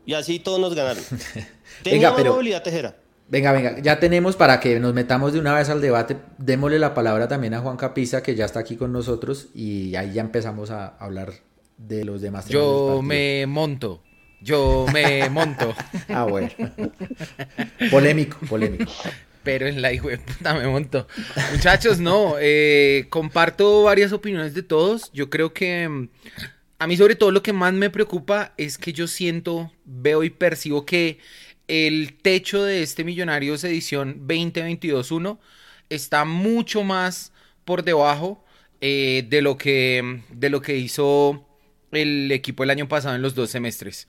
S5: Y así todos nos ganaron. Tenía
S4: Venga,
S5: más
S4: pero-
S5: movilidad Tejera.
S4: Venga, venga, ya tenemos para que nos metamos de una vez al debate. Démosle la palabra también a Juan Capiza, que ya está aquí con nosotros, y ahí ya empezamos a hablar de los demás
S9: Yo me monto. Yo me monto.
S4: Ah, bueno. polémico, polémico.
S9: Pero en la hijo puta me monto. Muchachos, no. eh, comparto varias opiniones de todos. Yo creo que mm, a mí sobre todo lo que más me preocupa es que yo siento, veo y percibo que el techo de este Millonarios edición 2022-1 está mucho más por debajo eh, de, lo que, de lo que hizo el equipo el año pasado en los dos semestres.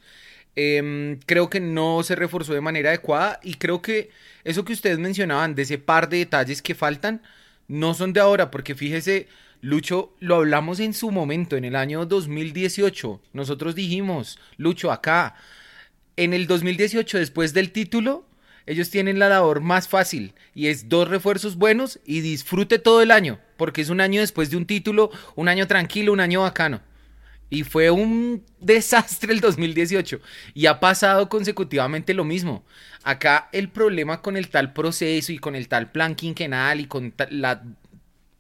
S9: Em, creo que no se reforzó de manera adecuada y creo que eso que ustedes mencionaban de ese par de detalles que faltan no son de ahora, porque fíjese, Lucho, lo hablamos en su momento, en el año 2018. Nosotros dijimos, Lucho, acá, en el 2018, después del título, ellos tienen la labor más fácil y es dos refuerzos buenos y disfrute todo el año, porque es un año después de un título, un año tranquilo, un año bacano. Y fue un desastre el 2018. Y ha pasado consecutivamente lo mismo. Acá el problema con el tal proceso y con el tal plan quinquenal y con la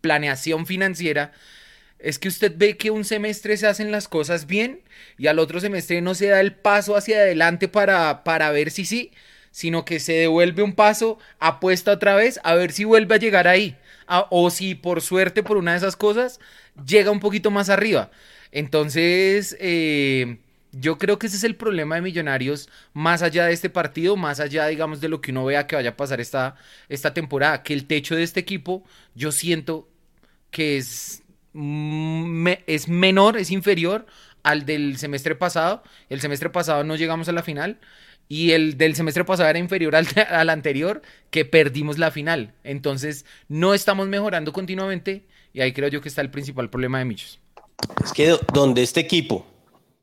S9: planeación financiera es que usted ve que un semestre se hacen las cosas bien y al otro semestre no se da el paso hacia adelante para, para ver si sí, sino que se devuelve un paso, apuesta otra vez a ver si vuelve a llegar ahí. O si por suerte, por una de esas cosas, llega un poquito más arriba. Entonces, eh, yo creo que ese es el problema de Millonarios, más allá de este partido, más allá, digamos, de lo que uno vea que vaya a pasar esta, esta temporada, que el techo de este equipo, yo siento que es, me- es menor, es inferior al del semestre pasado. El semestre pasado no llegamos a la final y el del semestre pasado era inferior al, al anterior, que perdimos la final. Entonces, no estamos mejorando continuamente y ahí creo yo que está el principal problema de Millos.
S5: Es que do- donde este equipo,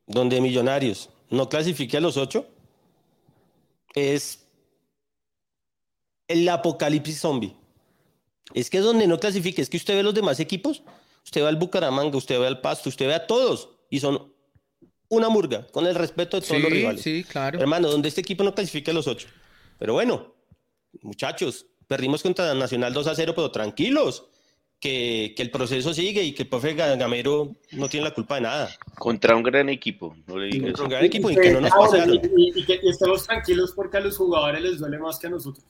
S5: donde Millonarios no clasifique a los ocho, es el apocalipsis zombie. Es que donde no clasifique, es que usted ve los demás equipos, usted ve al Bucaramanga, usted ve al Pasto, usted ve a todos y son una murga, con el respeto de todos los rivales.
S9: sí, claro.
S5: Hermano, donde este equipo no clasifique a los ocho. Pero bueno, muchachos, perdimos contra Nacional 2 a 0, pero tranquilos, que, que el proceso sigue y que el profe Gamero no tiene la culpa de nada.
S8: Contra un gran equipo, no le digas.
S5: Contra un gran equipo y que no nos
S7: Ahora,
S5: pasaron.
S7: y, y- y que estemos tranquilos porque a los jugadores les duele más que a nosotros.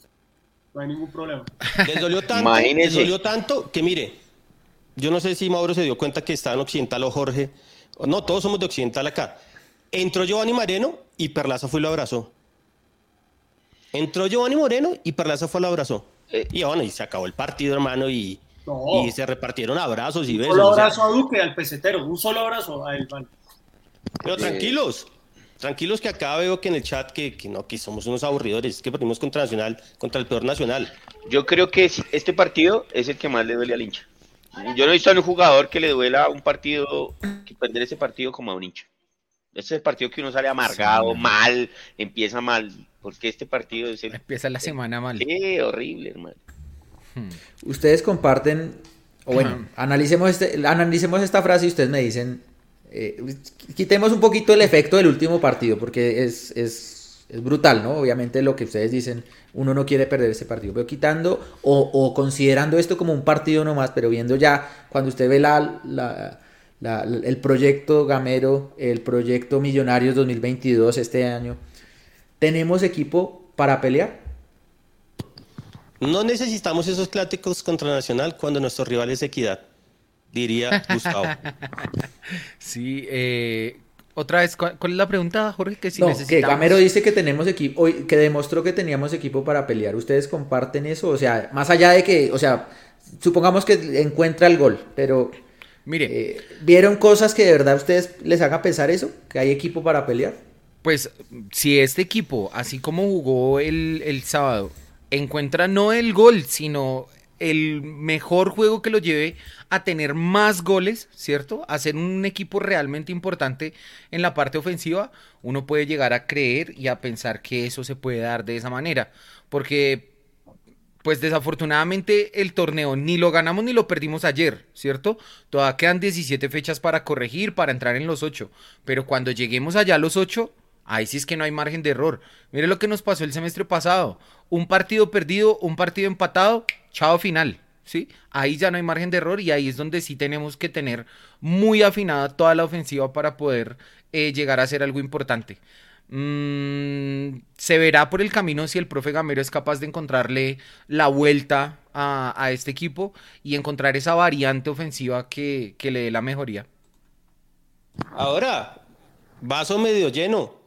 S7: no hay ningún problema.
S5: Les dolió tanto,
S8: Imagínese.
S5: les dolió tanto que mire, yo no sé si Mauro se dio cuenta que estaba en Occidental o Jorge. No, todos somos de Occidental acá. Entró Giovanni Moreno y Perlaza fue y lo abrazó. Entró Giovanni Moreno y Perlaza fue y lo abrazó.
S8: Eh.
S5: Y bueno, y se acabó el partido, hermano, y,
S7: No.
S5: y se repartieron abrazos y
S7: Un
S5: besos.
S7: solo
S5: o sea,
S7: abrazo a Duque, al pesetero, un solo abrazo a él, man.
S5: pero tranquilos, tranquilos que acá veo que en el chat que, que no, que somos unos aburridores, que perdimos contra Nacional, contra el peor Nacional.
S8: Yo creo que este partido es el que más le duele al hincha. Yo no he visto a un jugador que le duela un partido, que perder ese partido como a un hincha. Este es el partido que uno sale amargado, mal, empieza mal, porque este partido es el...
S9: Empieza la semana mal.
S8: Sí, horrible, hermano.
S4: Ustedes comparten, o bueno, analicemos, este, analicemos esta frase y ustedes me dicen, eh, quitemos un poquito el efecto del último partido, porque es, es, es brutal, ¿no? Obviamente lo que ustedes dicen, uno no quiere perder ese partido, pero quitando o, o considerando esto como un partido nomás, pero viendo ya, cuando usted ve la, la- la- el proyecto Gamero, el proyecto Millonarios 2022 este año, ¿tenemos equipo para pelear?
S5: No necesitamos esos clásicos contra Nacional cuando nuestro rival es Equidad, diría Gustavo.
S9: Sí, eh, otra vez, ¿cuál, cuál es la pregunta, Jorge? Que si
S4: no, que
S9: necesitamos...
S4: Gamero dice que tenemos equipo, que demostró que teníamos equipo para pelear. ¿Ustedes comparten eso? O sea, más allá de que, o sea, supongamos que encuentra el gol, pero
S9: Mire,
S4: eh, ¿vieron cosas que de verdad a ustedes les haga pensar eso? ¿Que hay equipo para pelear?
S9: Pues si este equipo, así como jugó el, el sábado, encuentra no el gol, sino el mejor juego que lo lleve a tener más goles, ¿cierto? A ser un equipo realmente importante en la parte ofensiva, uno puede llegar a creer y a pensar que eso se puede dar de esa manera. Porque, pues desafortunadamente el torneo ni lo ganamos ni lo perdimos ayer, ¿cierto? Todavía quedan 17 fechas para corregir, para entrar en los 8. Pero cuando lleguemos allá a los 8, ahí sí es que no hay margen de error. Mire lo que nos pasó el semestre pasado. Un partido perdido, un partido empatado, chao final. ¿Sí? Ahí ya no hay margen de error y ahí es donde sí tenemos que tener muy afinada toda la ofensiva para poder eh, llegar a ser algo importante. Mm, se verá por el camino si el profe Gamero es capaz de encontrarle la vuelta a, a este equipo y encontrar esa variante ofensiva que, que le dé la mejoría.
S5: Ahora, vaso medio lleno.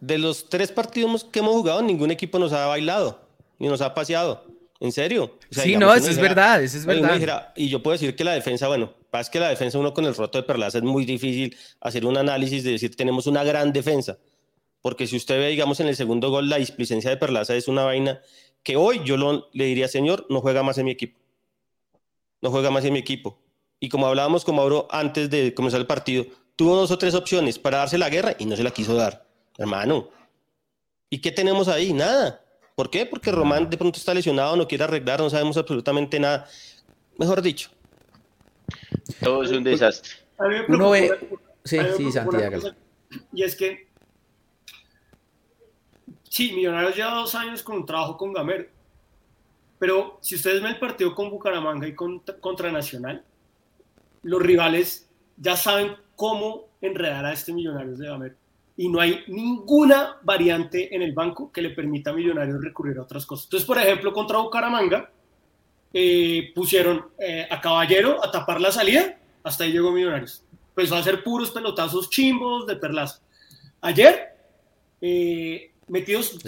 S5: De los tres partidos que hemos jugado, ningún equipo nos ha bailado ni nos ha paseado. ¿En serio? O sea,
S9: Sí, no, eso es
S5: dijera-
S9: verdad, eso es verdad.
S5: dijera- y yo puedo decir que la defensa, bueno, pasa que la defensa uno con el roto de Perlaza es muy difícil hacer un análisis de decir tenemos una gran defensa. Porque si usted ve, digamos, en el segundo gol, la displicencia de Perlaza es una vaina que hoy yo lo- le diría, señor, no juega más en mi equipo. No juega más en mi equipo. Y como hablábamos con Mauro antes de comenzar el partido, tuvo dos o tres opciones para darse la guerra y no se la quiso dar. Hermano, ¿y qué tenemos ahí? Nada. ¿Por qué? Porque Román de pronto está lesionado, no quiere arreglar, no sabemos absolutamente nada. Mejor dicho,
S8: Todo es un desastre.
S7: A mí me
S4: Uno ve-
S7: preocupa-
S4: sí, sí,
S7: preocupa
S4: Santi,
S7: una
S4: hágale.
S7: cosa, Y es que, sí, Millonarios lleva dos años con un trabajo con Gamero. Pero si ustedes ven el partido con Bucaramanga y con- contra Nacional, los rivales ya saben cómo enredar a este Millonarios de Gamero. Y no hay ninguna variante en el banco que le permita a Millonarios recurrir a otras cosas. Entonces, por ejemplo, contra Bucaramanga, eh, pusieron eh, a Caballero a tapar la salida, hasta ahí llegó Millonarios. Empezó a hacer puros pelotazos chimbos de perlazo. Ayer, eh, metidos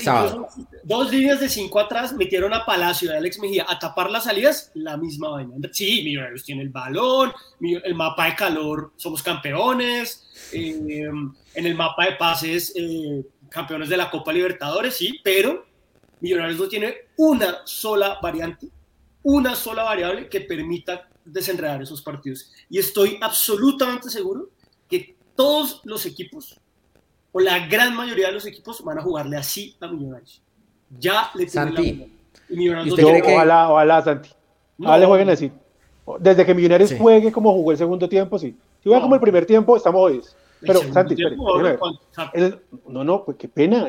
S7: dos líneas de cinco atrás, metieron a Palacio y a Alex Mejía a tapar las salidas, la misma vaina. Sí, Millonarios tiene el balón, el mapa de calor, somos campeones, eh, en el mapa de pases, eh, campeones de la Copa Libertadores, sí, pero Millonarios no tiene una sola variante, una sola variable que permita desenredar esos partidos. Y estoy absolutamente seguro que todos los equipos, o la gran mayoría de los equipos, van a jugarle así a Millonarios. Ya le tienen la
S4: Santi,
S7: bola. Y Millonarios
S4: ¿y
S7: no
S4: usted
S6: Yo,
S4: que-
S6: ojalá, ojalá, Santi.
S7: No.
S6: Ojalá le jueguen así. Desde que Millonarios
S4: Sí.
S6: juegue como jugó el segundo tiempo, sí. Si juega
S7: No.
S6: como el primer tiempo, estamos jodidos. Pero, Santi,
S7: tiempo,
S6: El- no, no, pues qué pena.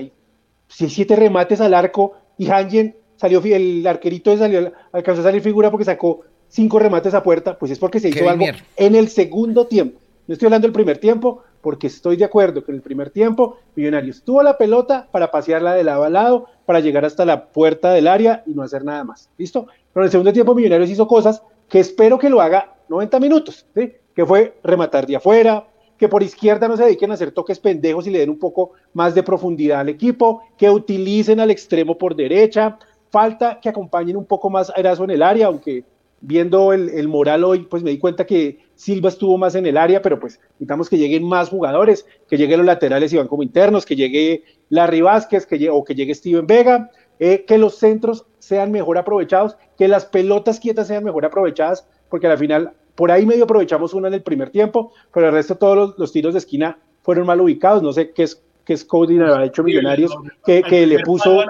S6: Si hay siete remates al arco y Hangen salió, el arquerito salió, alcanzó a salir figura porque sacó cinco remates a puerta, pues es porque se hizo
S9: Kevin
S6: algo
S9: Mier.
S6: en el segundo tiempo. No estoy hablando del primer tiempo,
S2: porque estoy de acuerdo que en el primer tiempo Millonarios tuvo la pelota para pasearla de lado a lado, para llegar hasta la puerta del área y no hacer nada más. ¿Listo? Pero en el segundo tiempo Millonarios hizo cosas que espero que lo haga 90 minutos, ¿sí? que fue rematar de afuera, que por izquierda no se dediquen a hacer toques pendejos y le den un poco más de profundidad al equipo, que utilicen al extremo por derecha, falta que acompañen un poco más a Erazo en el área, aunque viendo el, el, moral hoy, pues me di cuenta que Silva estuvo más en el área, pero pues necesitamos que lleguen más jugadores, que lleguen los laterales y van como internos, que llegue Larry Vázquez, que llegue, o que llegue Steven Vega, eh, que los centros sean mejor aprovechados, que las pelotas quietas sean mejor aprovechadas, porque al final por ahí medio aprovechamos una en el primer tiempo, pero el resto todos los, los tiros de esquina fueron mal ubicados, no sé qué es, qué es Cody ha hecho Millonarios, que, que le puso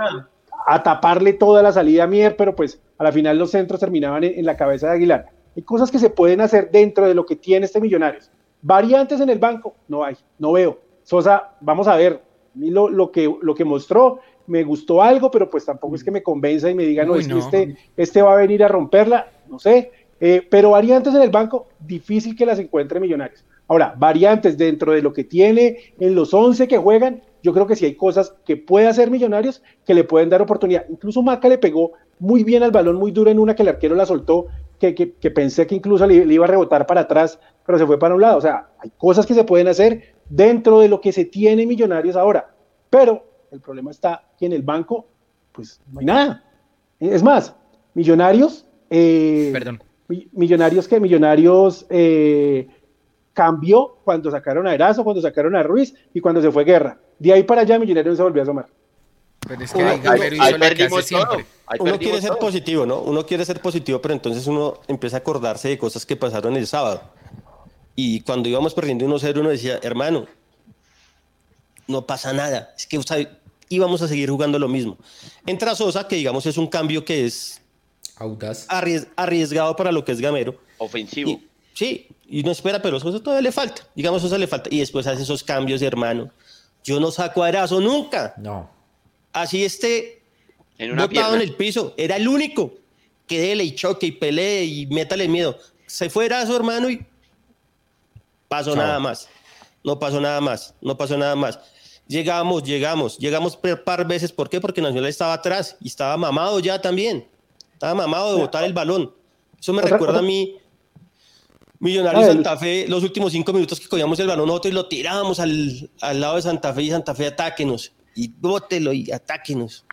S2: a taparle toda la salida a Mier, pero pues a la final los centros terminaban en, en, la cabeza de Aguilar. Hay cosas que se pueden hacer dentro de lo que tiene este Millonarios. Variantes en el banco, no hay, no veo. Sosa, vamos a ver, lo, lo, que, lo que mostró, me gustó algo, pero pues tampoco es que me convenza y me diga, no, Uy, es no. que este, este va a venir a romperla, no sé. Eh, pero variantes en el banco, difícil que las encuentre Millonarios. Ahora, variantes dentro de lo que tiene en los 11 que juegan, yo creo que sí hay cosas que puede hacer Millonarios que le pueden dar oportunidad. Incluso Maca le pegó muy bien al balón, muy duro en una que el arquero la soltó, que, que, que pensé que incluso le, le, iba a rebotar para atrás, pero se fue para un lado. O sea, hay cosas que se pueden hacer dentro de lo que se tiene Millonarios ahora. Pero el problema está que en el banco, pues no hay nada. Es más, Millonarios. Eh,
S9: Perdón.
S2: Millonarios que Millonarios eh, cambió cuando sacaron a Erazo, cuando sacaron a Ruiz y cuando se fue Guerra. De ahí para allá Millonarios no se volvió a asomar.
S9: Pero es que ahí, ahí, ahí perdimos
S5: siempre. Uno quiere ser todo. positivo, ¿no? Uno quiere ser positivo, pero entonces uno empieza a acordarse de cosas que pasaron el sábado. Y cuando íbamos perdiendo 1-0, uno decía, hermano, no pasa nada. Es que o sea, íbamos a seguir jugando lo mismo. Entra Sosa, que digamos es un cambio que es
S4: audaz,
S5: arries arriesgado para lo que es Gamero.
S8: Ofensivo.
S5: Y, sí, y no espera, pero Sosa todavía le falta. Digamos, Sosa le falta. Y después hace esos cambios, hermano. Yo no saco a Erazo nunca.
S4: No.
S5: Así esté
S8: en una
S5: botado
S8: pierna.
S5: en el piso. Era el único que dele y choque y pelee y métale miedo. Se fue Erazo, hermano, y pasó Chao. nada más. No pasó nada más. No pasó nada más. Llegamos, llegamos, llegamos un par veces. ¿Por qué? Porque Nacional estaba atrás y estaba mamado ya también. Estaba mamado de botar el balón. Eso me recuerda a mí, Millonarios Santa Fe, los últimos cinco minutos que cogíamos el balón nosotros y lo tirábamos al, al lado de Santa Fe y Santa Fe atáquenos. Y bótelo y atáquenos.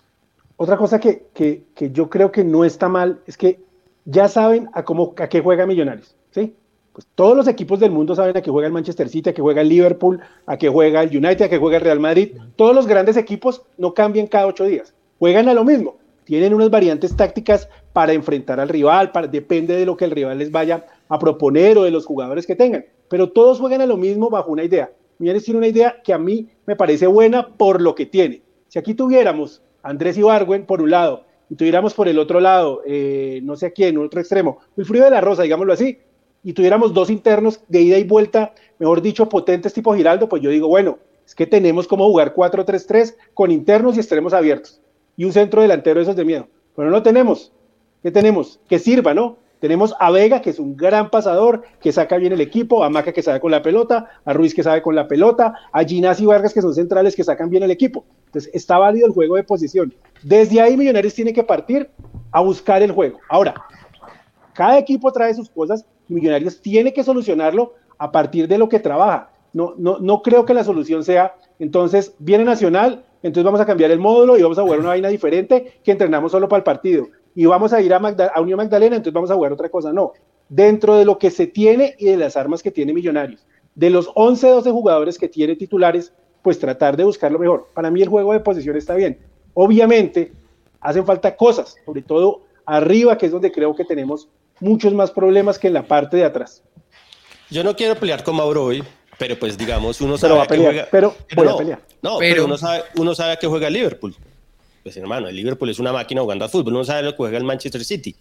S2: Otra cosa que, que, que, yo creo que no está mal es que ya saben a, cómo, a qué juega Millonarios. ¿sí? Pues todos los equipos del mundo saben a qué juega el Manchester City, a qué juega el Liverpool, a qué juega el United, a qué juega el Real Madrid. Todos los grandes equipos no cambian cada ocho días. Juegan a lo mismo. Tienen unas variantes tácticas para enfrentar al rival, para, depende de lo que el rival les vaya a proponer o de los jugadores que tengan. Pero todos juegan a lo mismo bajo una idea. Millonarios tiene una idea que a mí me parece buena por lo que tiene. Si aquí tuviéramos a Andrés Ibargüen por un lado y tuviéramos por el otro lado, eh, no sé a quién, otro extremo, el frío de la rosa, digámoslo así, y tuviéramos dos internos de ida y vuelta, mejor dicho, potentes tipo Giraldo, pues yo digo, bueno, es que tenemos como jugar 4-3-3 con internos y extremos abiertos y un centro delantero de esos de miedo. Pero no tenemos. ¿Qué tenemos? Que sirva, ¿no? Tenemos a Vega, que es un gran pasador, que saca bien el equipo, a Maca, que sabe con la pelota, a Ruiz, que sabe con la pelota, a Ginás y Vargas, que son centrales, que sacan bien el equipo. Entonces, está válido el juego de posición. Desde ahí, Millonarios tiene que partir a buscar el juego. Ahora, cada equipo trae sus cosas Millonarios tiene que solucionarlo a partir de lo que trabaja. No, no, no creo que la solución sea, entonces, viene Nacional, entonces vamos a cambiar el módulo y vamos a jugar una vaina diferente que entrenamos solo para el partido y vamos a ir a, Magda a, Unión Magdalena, entonces vamos a jugar otra cosa. No, dentro de lo que se tiene y de las armas que tiene Millonarios, de los 11, 12 jugadores que tiene titulares, pues tratar de buscar lo mejor. Para mí el juego de posición está bien. Obviamente hacen falta cosas, sobre todo arriba, que es donde creo que tenemos muchos más problemas que en la parte de atrás.
S5: Yo no quiero pelear con Mauro hoy, pero pues digamos, uno
S2: pero
S5: sabe
S2: va a pelear,
S5: que juega...
S2: pero,
S5: pero
S2: voy
S5: no,
S2: a pelear.
S5: No, pero, pero uno, sabe, uno sabe a qué juega Liverpool pues hermano, el Liverpool es una máquina jugando al fútbol, uno sabe lo que juega el Manchester City,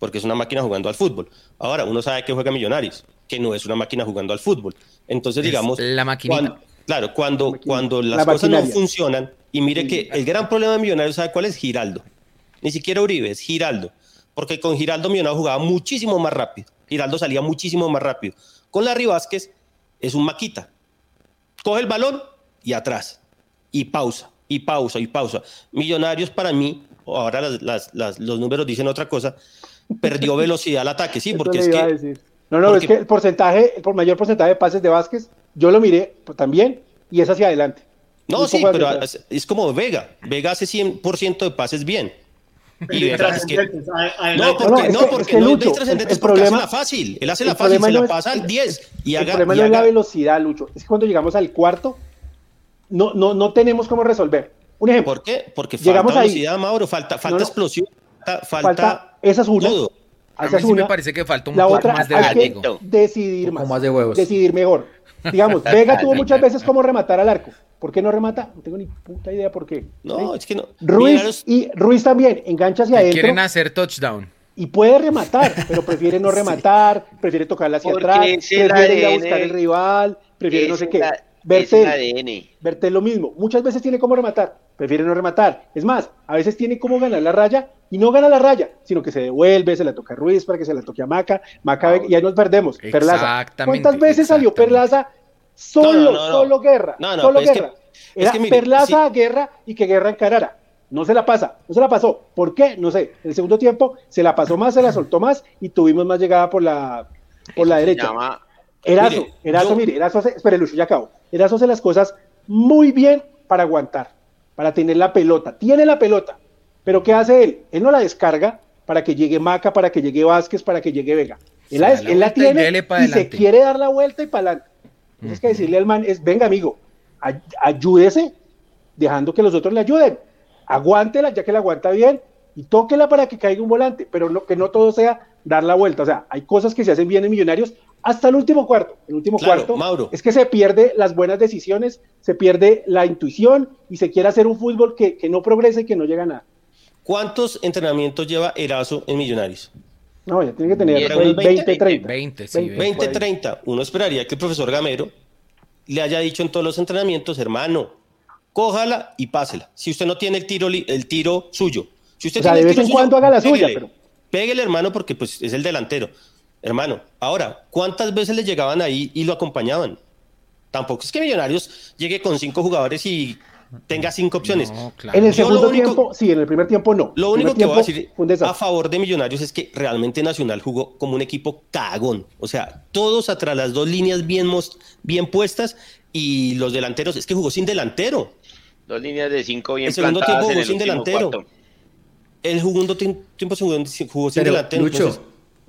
S5: porque es una máquina jugando al fútbol. Ahora, uno sabe que juega Millonarios, que no es una máquina jugando al fútbol. Entonces,
S9: es
S5: digamos,
S9: la maquinita.
S5: Cuando, claro, cuando, cuando las la cosas no funcionan, y mire que el gran problema de Millonarios, ¿sabe cuál es? Giraldo. Ni siquiera Uribe, es Giraldo. Porque con Giraldo Millonarios jugaba muchísimo más rápido. Giraldo salía muchísimo más rápido. Con Larry Vázquez es un maquita. coge el balón y atrás. Y pausa, y pausa, y pausa. Millonarios para mí, ahora las- las- las- los números dicen otra cosa, perdió velocidad al ataque, sí, porque es que...
S2: No, no,
S5: porque-
S2: es que el porcentaje, el por- mayor porcentaje de pases de Vázquez, yo lo miré también y es hacia adelante.
S5: No, sí, pero es, es como Vega. Vega hace 100% de pases bien. Y Vega es que... No, porque,
S2: no, es
S5: no,
S2: que-
S5: porque
S2: es que
S5: no
S2: Lucho,
S5: es trascendente,
S2: el- el
S5: porque
S2: problema-
S5: hace la fácil. Él hace
S2: el
S5: la fácil,
S2: problema
S5: se
S2: no
S5: la
S2: es-
S5: pasa al 10 y
S2: el
S5: haga...
S2: problema
S5: y
S2: no es la velocidad, Lucho. Es que cuando llegamos al cuarto, no, no, no tenemos cómo resolver. Un ejemplo,
S5: ¿Por qué? Porque
S2: Llegamos
S5: falta
S2: ahí.
S5: velocidad, Mauro, falta, falta
S2: No, no.
S5: explosión, falta, falta,
S2: falta, esa es una,
S5: todo.
S9: A
S2: esa
S9: mí
S2: es
S9: sí me parece que falta un
S2: La
S9: poco
S2: otra,
S9: más de
S2: hay que decidir
S4: Un poco
S2: más.
S4: más de huevos.
S2: Decidir mejor. Digamos, Vega tuvo muchas veces cómo rematar al arco. ¿Por qué no remata? No tengo ni puta idea por qué.
S5: No,
S2: ¿Sí?
S5: es que no.
S2: Ruiz y Ruiz también engancha hacia adentro
S9: quieren hacer touchdown.
S2: y puede rematar, pero prefiere no rematar, prefiere tocarla hacia
S8: Porque
S2: atrás, prefiere ir a buscar el rival, prefiere no sé qué. Bertel,
S8: ADN.
S2: Bertel lo mismo. Muchas veces tiene cómo rematar, prefiere no rematar. Es más, a veces tiene cómo ganar la raya y no gana la raya, sino que se devuelve, se la toca a Ruiz para que se la toque a Maca. Maca y ahí nos perdemos. Perlaza.
S9: Exactamente,
S2: ¿Cuántas veces salió. Perlaza solo,
S5: No, no, no, no.
S2: solo guerra?
S5: No, no,
S2: solo
S5: es que-
S2: guerra.
S5: es
S2: Era
S5: que mire,
S2: Perlaza
S5: sí.
S2: a guerra y que guerra encarara. No se la pasa, no se la pasó. ¿Por qué? No sé. En el segundo tiempo se la pasó más, se la soltó más y tuvimos más llegada por la, por la derecha.
S8: llama-
S2: Erazo,
S5: Mire,
S2: Erazo,
S5: yo-
S2: mire, Erazo hace, espere, Lucho, ya acabo. Erazo hace las cosas muy bien para aguantar, para tener la pelota. Tiene la pelota, pero ¿qué hace él? Él no la descarga para que llegue Maca, para que llegue Vázquez, para que llegue Vega. Él la, él
S9: y
S2: tiene y, se quiere dar la vuelta y para adelante. Entonces, que decirle al man es, venga, amigo, ay- ayúdese, dejando que los otros le ayuden. Aguántela, ya que la aguanta bien, y tóquela para que caiga un volante, pero no, que no todo sea dar la vuelta. O sea, hay cosas que se hacen bien en Millonarios hasta el último cuarto. El último
S5: Claro,
S2: cuarto
S5: Mauro.
S2: es que se pierde las buenas decisiones, se pierde la intuición y se quiere hacer un fútbol que, que no progrese y que no llega a nada.
S5: ¿Cuántos entrenamientos lleva Erazo en Millonarios?
S2: No, ya tiene que tener
S8: Diez,
S2: 20,
S5: 20,
S2: 30.
S9: 20, sí,
S2: 20.
S5: 20,
S2: por ahí.
S5: 30. Uno esperaría que el profesor Gamero le haya dicho en todos los entrenamientos, hermano, cójala y pásela. Si usted no tiene el tiro, el tiro suyo. Si usted
S2: O sea,
S5: tiene
S2: de
S5: el
S2: vez
S5: tiro
S2: en
S5: suyo,
S2: cuando haga la suya, pero-
S5: Péguele, hermano, porque pues es el delantero. Hermano, ahora, ¿cuántas veces le llegaban ahí y lo acompañaban? Tampoco es que Millonarios llegue con cinco jugadores y tenga cinco opciones.
S9: No, claro.
S2: En el
S5: Yo
S2: segundo
S5: único-
S2: tiempo, sí, en el primer tiempo no.
S5: Lo único que voy a decir a favor de Millonarios es que realmente Nacional jugó como un equipo cagón. O sea, todos atrás las dos líneas bien, mos- bien puestas y los delanteros, es que jugó sin delantero.
S8: Dos líneas de cinco bien
S5: El segundo
S8: plantadas
S5: tiempo
S8: en
S5: jugó
S8: el
S5: sin delantero.
S8: cuarto.
S5: El segundo tiempo jugó, jugó sin
S4: Pero,
S5: delantero.
S4: Lucho,
S5: entonces-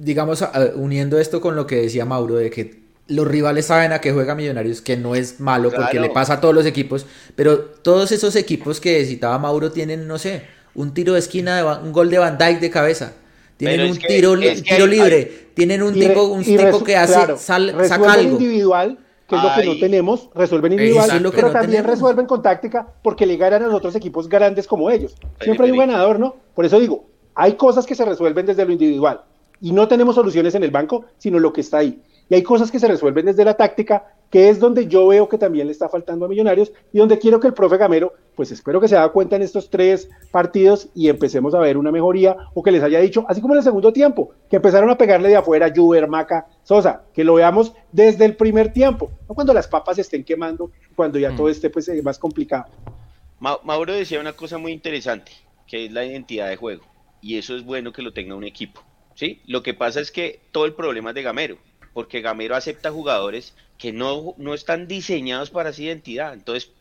S4: digamos, uniendo esto con lo que decía Mauro, de que los rivales saben a qué juega Millonarios, que no es malo porque le pasa a todos los equipos, pero todos esos equipos que citaba Mauro tienen, no sé, un tiro de esquina, de Van- un gol de Van Dyke de cabeza, tienen un
S8: que-
S4: tiro,
S8: es que
S4: tiro
S8: hay-
S4: libre, tienen un tipo, un que hace,
S2: claro,
S4: sal- saca
S2: resuelven
S4: algo.
S2: individual, que es lo que no tenemos, resuelven individual, pero
S4: no
S2: también
S4: tenemos.
S2: resuelven con táctica porque le ganan a los otros equipos grandes como ellos. Siempre hay un ganador, ¿no? Por eso digo, hay cosas que se resuelven desde lo individual y no tenemos soluciones en el banco, sino lo que está ahí. Y hay cosas que se resuelven desde la táctica, que es donde yo veo que también le está faltando a Millonarios y donde quiero que el profe Gamero, pues espero que se haga cuenta en estos tres partidos y empecemos a ver una mejoría o que les haya dicho, así como en el segundo tiempo, que empezaron a pegarle de afuera Juber, Maca, Sosa, que lo veamos desde el primer tiempo, no cuando las papas estén quemando, cuando ya
S9: Mm.
S2: todo esté pues eh, más complicado.
S8: Ma- Mauro decía una cosa muy interesante, que es la identidad de juego. Y eso es bueno que lo tenga un equipo. ¿Sí? Lo que pasa es que todo el problema es de Gamero, porque Gamero acepta jugadores que no, no están diseñados para esa identidad. Entonces,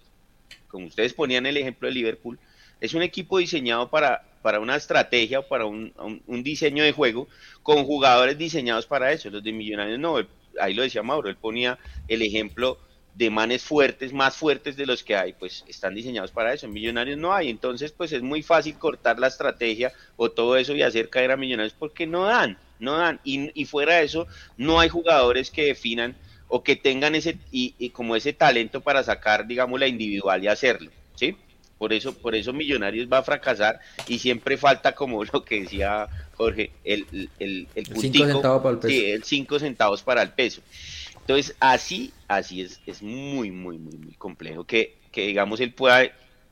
S8: como ustedes ponían el ejemplo de Liverpool, es un equipo diseñado para, para una estrategia o para un, un- un diseño de juego con jugadores diseñados para eso. Los de Millonarios no, ahí lo decía Mauro, él ponía el ejemplo de manes fuertes, más fuertes de los que hay, pues están diseñados para eso. En Millonarios no hay, entonces pues es muy fácil cortar la estrategia o todo eso y hacer caer a Millonarios porque no dan, no dan. Y, y fuera de eso, no hay jugadores que definan o que tengan ese y, y como ese talento para sacar, digamos, la individual y hacerlo, ¿sí? Por eso, por eso Millonarios va a fracasar y siempre falta, como lo que decía Jorge, el, el, el, el
S4: cinco
S8: puntico,
S4: centavos para el peso.
S8: sí, el cinco centavos para el peso. Entonces, así, así es, es muy, muy, muy, muy complejo que, que digamos, él pueda,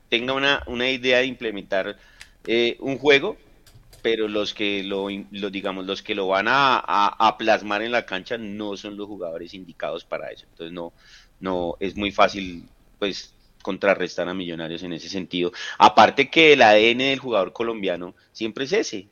S8: tenga una, una idea de implementar eh, un juego, pero los que lo, lo, digamos, los que lo van a, a- a plasmar en la cancha no son los jugadores indicados para eso. Entonces, no, no es muy fácil, pues, contrarrestar a Millonarios en ese sentido. Aparte que el ADN del jugador colombiano siempre es ese,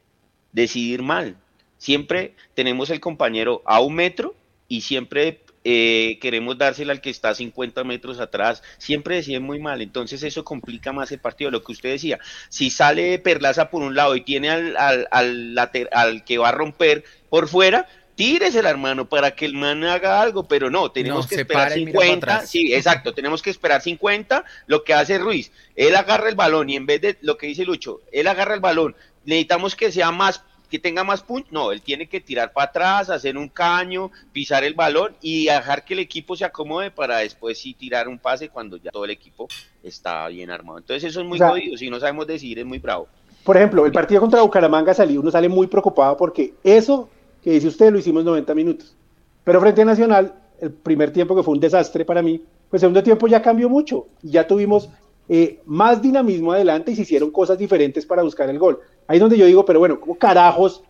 S8: decidir mal. Siempre tenemos el compañero a un metro y siempre eh, queremos dársela al que está 50 metros atrás, siempre deciden muy mal, entonces eso complica más el partido, lo que usted decía, si sale Perlaza por un lado y tiene al, al, al, al que va a romper por fuera, tírese el hermano para que el man haga algo, pero no, tenemos que esperar 50, sí, exacto, tenemos que esperar 50, lo que hace Ruiz, él agarra el balón y en vez de lo que dice Lucho, él agarra el balón, necesitamos que sea más que tenga más punch, no, él tiene que tirar para atrás, hacer un caño, pisar el balón y dejar que el equipo se acomode para después sí tirar un pase cuando ya todo el equipo está bien armado. Entonces eso es muy jodido, si no sabemos decidir es muy bravo.
S2: Por ejemplo, el partido contra Bucaramanga salió, uno sale muy preocupado porque eso que dice usted lo hicimos 90 minutos. Pero frente a Nacional, el primer tiempo que fue un desastre para mí, pues el segundo tiempo ya cambió mucho, ya tuvimos eh, más dinamismo adelante y se hicieron cosas diferentes para buscar el gol. Ahí es donde yo digo, pero bueno, ¿cómo carajos?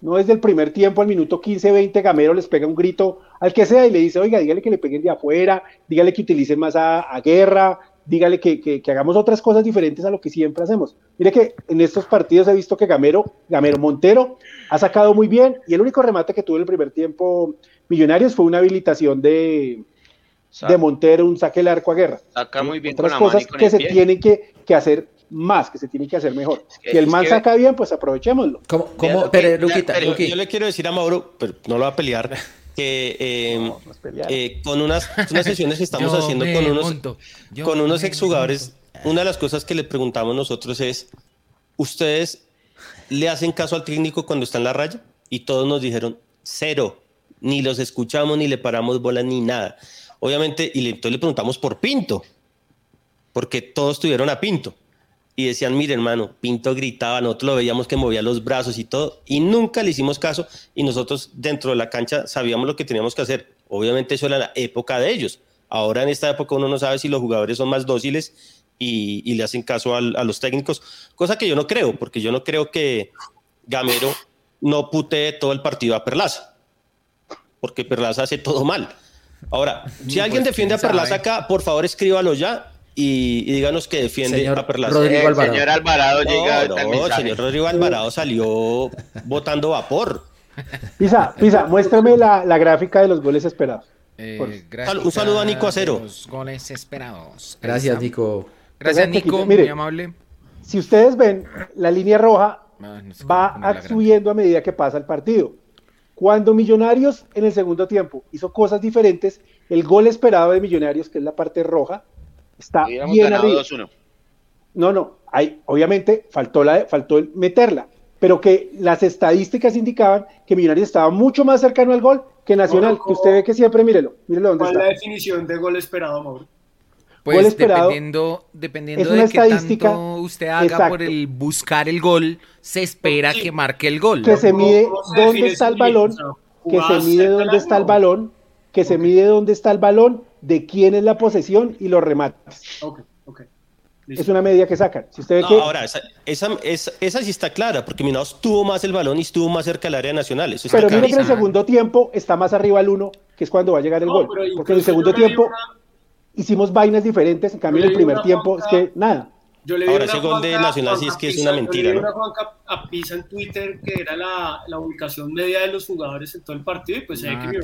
S2: No desde el primer tiempo, al minuto 15, 20, Gamero les pega un grito al que sea y le dice, oiga, dígale que le peguen de afuera, dígale que utilicen más a, guerra, dígale que, que, hagamos otras cosas diferentes a lo que siempre hacemos. Mire que en estos partidos he visto que Gamero, Gamero Montero ha sacado muy bien y el único remate que tuvo en el primer tiempo Millonarios fue una habilitación de, de Montero, un saque el arco a guerra.
S8: Saca muy bien
S2: Otras cosas que se tienen que, que hacer más, que se tiene que hacer mejor. si el man saca bien, pues aprovechémoslo.
S4: ¿Cómo, cómo? Pero,
S5: Luquita, Yo le quiero decir a Mauro, pero no lo va a pelear, que eh, eh, con unas, unas, sesiones que estamos haciendo con unos, con unos exjugadores, una de las cosas que le preguntamos nosotros es, ¿ustedes le hacen caso al técnico cuando está en la raya? Y todos nos dijeron, cero, ni los escuchamos, ni le paramos bolas, ni nada. Obviamente, y entonces le preguntamos por Pinto, porque todos tuvieron a Pinto y decían, mire hermano, Pinto gritaba, nosotros lo veíamos que movía los brazos y todo, y nunca le hicimos caso y nosotros dentro de la cancha sabíamos lo que teníamos que hacer. Obviamente eso era la época de ellos. Ahora en esta época uno no sabe si los jugadores son más dóciles y, le hacen caso a los técnicos, cosa que yo no creo, porque yo no creo que Gamero no putee todo el partido a Perlaza, porque Perlaza hace todo mal. Ahora, si alguien pues, defiende a Perlaza acá, por favor escríbalo ya y, díganos que defiende
S4: señor
S5: a Perlaza.
S4: Rodrigo Alvarado.
S8: señor Alvarado llega
S5: no, señor Rodrigo Alvarado salió botando vapor.
S2: Pisa, Pisa, muéstrame la, la gráfica de los goles esperados.
S9: Eh,
S5: un saludo a Nico Acero.
S9: Los goles esperados.
S4: Gracias, Nico.
S9: Gracias, Nico. muy amable.
S2: Si ustedes ven, la línea roja ah, va subiendo a medida que pasa el partido. Cuando Millonarios en el segundo tiempo hizo cosas diferentes, el gol esperado de Millonarios, que es la parte roja, está bien arriba. No, no, hay, obviamente faltó, la, faltó meterla, pero que las estadísticas indicaban que Millonarios estaba mucho más cercano al gol que Nacional, que usted ve que siempre, mírelo, mírelo dónde
S7: ¿Cuál es la definición de gol esperado, Mauro?
S9: Pues gol esperado dependiendo, dependiendo de qué tanto usted haga por el buscar el gol, se espera que marque el gol.
S2: Que se mide dónde está el balón, que se mide dónde está el balón, que se mide dónde está el balón de quién es la posesión y los remates. Es una medida que sacan. Si usted ve que...
S5: Ahora, esa, esa, sí está clara, porque Minados tuvo más el balón y estuvo más cerca del área nacional. Eso
S2: pero mire que en el segundo tiempo está más arriba el uno, que es cuando va a llegar el gol. Porque en el segundo tiempo hicimos vainas diferentes, en cambio en el primer tiempo es que nada.
S5: Ahora ese gol de Nacional sí es que es una mentira. Yo
S7: le ¿no? a Pisa en Twitter que era la, la, ubicación media de los jugadores en todo el partido y pues ah, que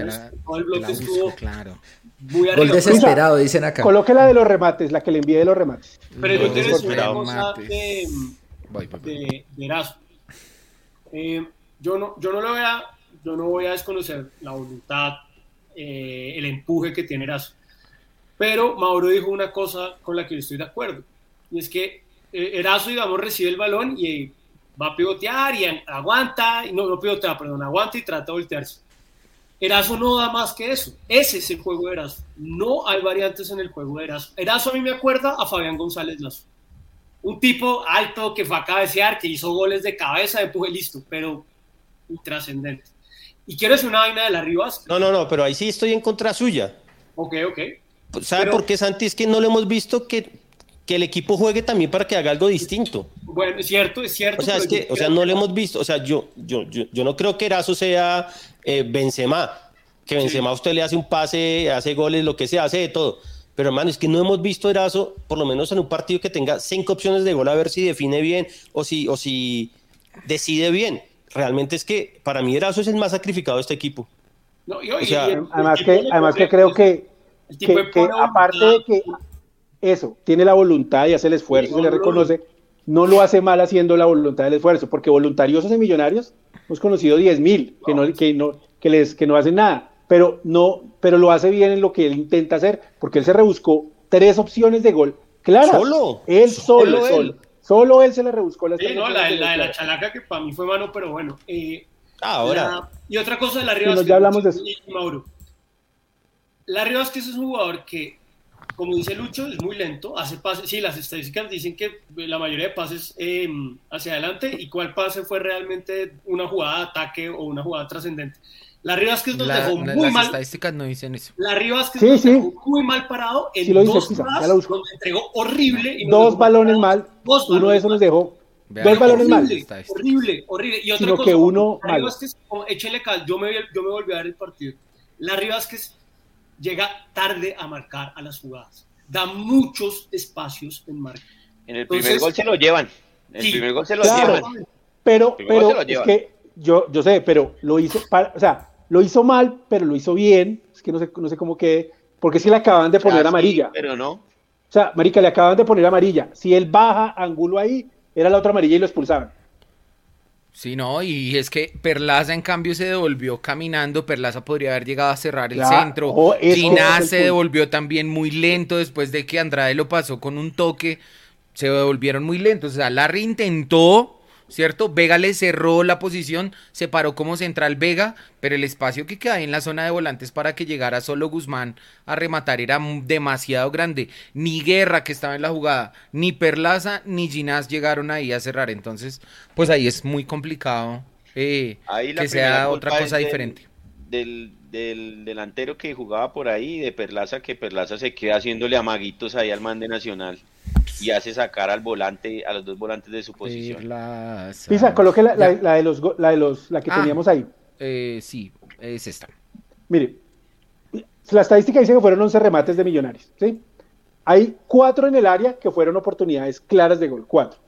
S7: todo el bloque estuvo
S9: claro.
S7: muy
S4: arriba. Gol desesperado, dicen acá.
S2: Coloque la de los remates, la que le envíe de los remates.
S7: Pero yo quiero decir una cosa de, de, de Erazo. Eh, yo, no, yo, no lo voy a, yo no voy a desconocer la voluntad, eh, el empuje que tiene Erazo. Pero Mauro dijo una cosa con la que yo estoy de acuerdo y es que eh, Erazo, digamos, recibe el balón y va a pivotear y aguanta, y no, no pivotea, perdón, aguanta y trata de voltearse. Erazo no da más que eso. Ese es el juego de Erazo. No hay variantes en el juego de Erazo. Erazo a mí me acuerda a Fabián González Lazo. Un tipo alto que fue a cabecear, que hizo goles de cabeza, de empuje listo, pero intrascendente. Y quiero decir una vaina de la Rivas.
S5: No, no, no, pero ahí sí estoy en contra suya.
S7: Ok, ok.
S5: ¿Sabe por qué, Santi? Es que no lo hemos visto que que el equipo juegue también para que haga algo distinto.
S7: Bueno, es cierto, es cierto.
S5: O sea, es que, o sea, no lo hemos visto. O sea, yo, yo, yo, yo no creo que Erazo sea eh, Benzema, que Benzema a usted le hace un pase, hace goles, lo que sea, hace de todo. Pero hermano, es que no hemos visto Erazo, por lo menos en un partido que tenga cinco opciones de gol, a ver si define bien o si, o si decide bien. Realmente es que para mí Erazo es el más sacrificado de este equipo.
S7: No, y, y-
S5: O sea,
S7: y el-
S2: Además
S7: el
S2: que, además que creo que,
S7: el tipo
S2: que, que aparte de que eso, tiene la voluntad y hace el esfuerzo, se le
S7: no, no,
S2: reconoce, no lo hace mal haciendo la voluntad del esfuerzo, porque voluntariosos en Millonarios hemos conocido 10 mil que no, que, no, que, les, que no hacen nada, pero, no, pero lo hace bien en lo que él intenta hacer, porque él se rebuscó tres opciones de gol claras.
S5: Solo,
S2: Él solo,
S5: solo él.
S2: solo. Solo él se le rebuscó las
S7: Sí,
S2: tres
S7: no, la, de- la de la chalaca que para mí fue mano, pero bueno. Eh,
S5: Ahora,
S7: la- y otra cosa de
S2: Sí, no,
S7: Vázquez.
S2: ya hablamos de eso.
S7: Mauro. Larry Vázquez es un jugador que, como dice Lucho, es muy lento, hace pases. Sí, las estadísticas dicen que la mayoría de pases eh, hacia adelante. ¿Y cuál pase fue realmente una jugada de ataque o una jugada trascendente? Larry Vázquez nos
S9: La-
S7: dejó
S9: la-
S7: muy
S9: las
S7: mal.
S9: estadísticas no dicen eso.
S7: Larry Vázquez
S2: Sí,
S7: nos
S2: sí.
S7: dejó muy mal parado en
S2: Sí lo
S7: dos
S2: ya
S7: jugadas
S2: lo
S7: donde entregó horrible. y nos
S2: Dos balones mal,
S7: Dos
S2: uno de esos nos dejó.
S9: Vean
S2: Dos balones mal.
S7: horrible, horrible, horrible. Y otra
S2: Sino
S7: cosa,
S2: que uno.
S7: Vázquez, oh, échele cal, yo me, yo me volví a ver el partido. Larry Vázquez llega tarde a marcar a las jugadas. Da muchos espacios en marca.
S8: En el primer
S7: Entonces-
S8: gol se lo llevan. En el
S7: Sí.
S8: primer gol se lo
S2: Claro.
S8: llevan.
S2: Pero, pero es que yo, yo sé, pero lo hizo, para- o sea, lo hizo mal, pero lo hizo bien. Es que no sé, no sé cómo quede, porque que le acaban de poner
S8: Ah, sí,
S2: amarilla.
S8: pero no.
S2: O sea, Marica, le acaban de poner amarilla. Si él baja ángulo ahí, era la otra amarilla y lo expulsaban.
S9: Sí, no, y es que Perlaza en cambio se devolvió caminando, Perlaza podría haber llegado a cerrar el
S2: Claro,
S9: centro,
S2: es el
S9: se devolvió también muy lento después de que Andrade lo pasó con un toque, se devolvieron muy lentos, o sea, Larry intentó, ¿cierto? Vega le cerró la posición, se paró como central Vega, pero el espacio que queda ahí en la zona de volantes para que llegara solo Guzmán a rematar era demasiado grande. Ni Guerra, que estaba en la jugada, ni Perlaza, ni Ginás llegaron ahí a cerrar. Entonces, pues ahí es muy complicado eh,
S8: Ahí la
S9: que sea otra cosa
S8: del-
S9: diferente.
S8: Del, del delantero que jugaba por ahí, de Perlaza, que Perlaza se queda haciéndole amaguitos ahí al man de Nacional y hace sacar al volante, a los dos volantes de su posición.
S2: Pisa, coloque la, la- de los, la de los, la que
S9: Ah.
S2: teníamos ahí.
S9: Eh, sí, es esta.
S2: Mire, la estadística dice que fueron 11 remates de millonarios, ¿sí? Hay cuatro en el área que fueron oportunidades claras de gol, cuatro.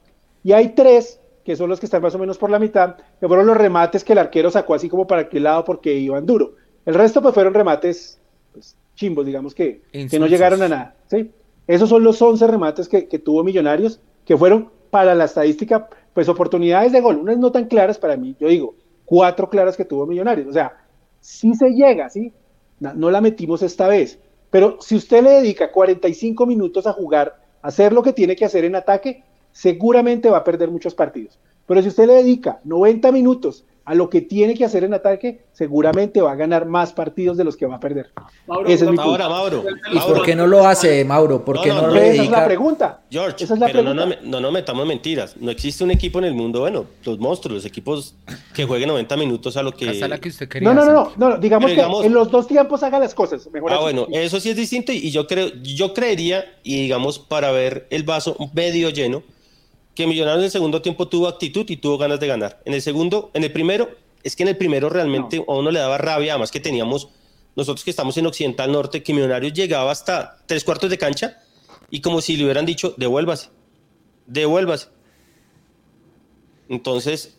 S2: Y hay tres, que son los que están más o menos por la mitad, que fueron los remates que el arquero sacó así como para aquel lado porque iban duro. El resto pues fueron remates pues, chimbos, digamos que, que no llegaron a nada, ¿sí? Esos son los 11 remates que, que tuvo Millonarios, que fueron para la estadística, pues oportunidades de gol, unas no tan claras para mí, yo digo, cuatro claras que tuvo Millonarios, o sea, sí se llega, ¿sí? No, no la metimos esta vez. Pero si usted le dedica 45 minutos a jugar, a hacer lo que tiene que hacer en ataque, seguramente va a perder muchos partidos. Pero si usted le dedica 90 minutos a lo que tiene que hacer en ataque, seguramente va a ganar más partidos de los que va a perder.
S7: Mauro,
S2: Ese es mi
S5: ahora, Mauro.
S4: ¿Y por qué no lo hace, Mauro? ¿Por qué
S5: No,
S4: no,
S5: no,
S2: Esa es la pregunta.
S5: George,
S2: Esa es la
S5: pero no,
S2: pregunta.
S5: no, no nos metamos mentiras. No existe un equipo en el mundo, bueno, los monstruos, los equipos que jueguen 90 minutos a lo que...
S9: Hasta la que usted quería.
S2: No, no, no, no,
S9: Santi.
S2: no, no, digamos
S5: Pero
S2: que
S5: digamos-
S2: en los dos tiempos haga las cosas. Mejor
S5: Ah,
S2: así.
S5: bueno, eso sí es distinto y y yo creo, yo creería, y digamos, para ver el vaso medio lleno, que Millonarios en el segundo tiempo tuvo actitud y tuvo ganas de ganar. En el segundo, en el primero, es que en el primero realmente a uno le daba rabia, además que teníamos, nosotros que estamos en Occidental Norte, que Millonarios llegaba hasta tres cuartos de cancha y como si le hubieran dicho, devuélvase, devuélvase. Entonces,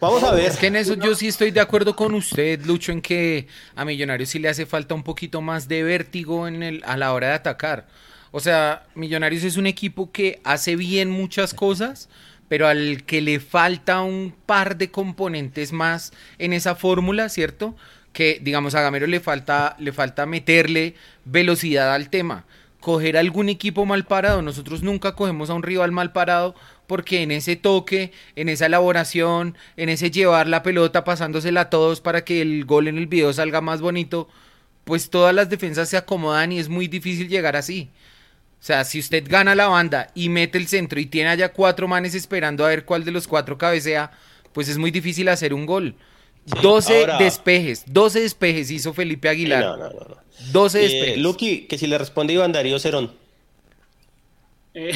S5: vamos a ver.
S9: Es que en eso yo sí estoy de acuerdo con usted, Lucho, en que a Millonarios sí le hace falta un poquito más de vértigo en el, a la hora de atacar. O sea, Millonarios es un equipo que hace bien muchas cosas, pero al que le falta un par de componentes más en esa fórmula, ¿cierto? Que, digamos, a Gamero le falta, le falta meterle velocidad al tema. Coger algún equipo mal parado. Nosotros nunca cogemos a un rival mal parado porque en ese toque, en esa elaboración, en ese llevar la pelota pasándosela a todos para que el gol en el video salga más bonito, pues todas las defensas se acomodan y es muy difícil llegar así. O sea, si usted gana la banda y mete el centro y tiene allá cuatro manes esperando a ver cuál de los cuatro cabecea, pues es muy difícil hacer un gol. 12
S5: ahora-
S9: despejes, 12 despejes hizo Felipe Aguilar.
S5: No, no, no, no.
S9: 12
S5: Eh,
S9: despejes.
S5: Lucky, que si le responde Iván Darío Cerón.
S7: Eh,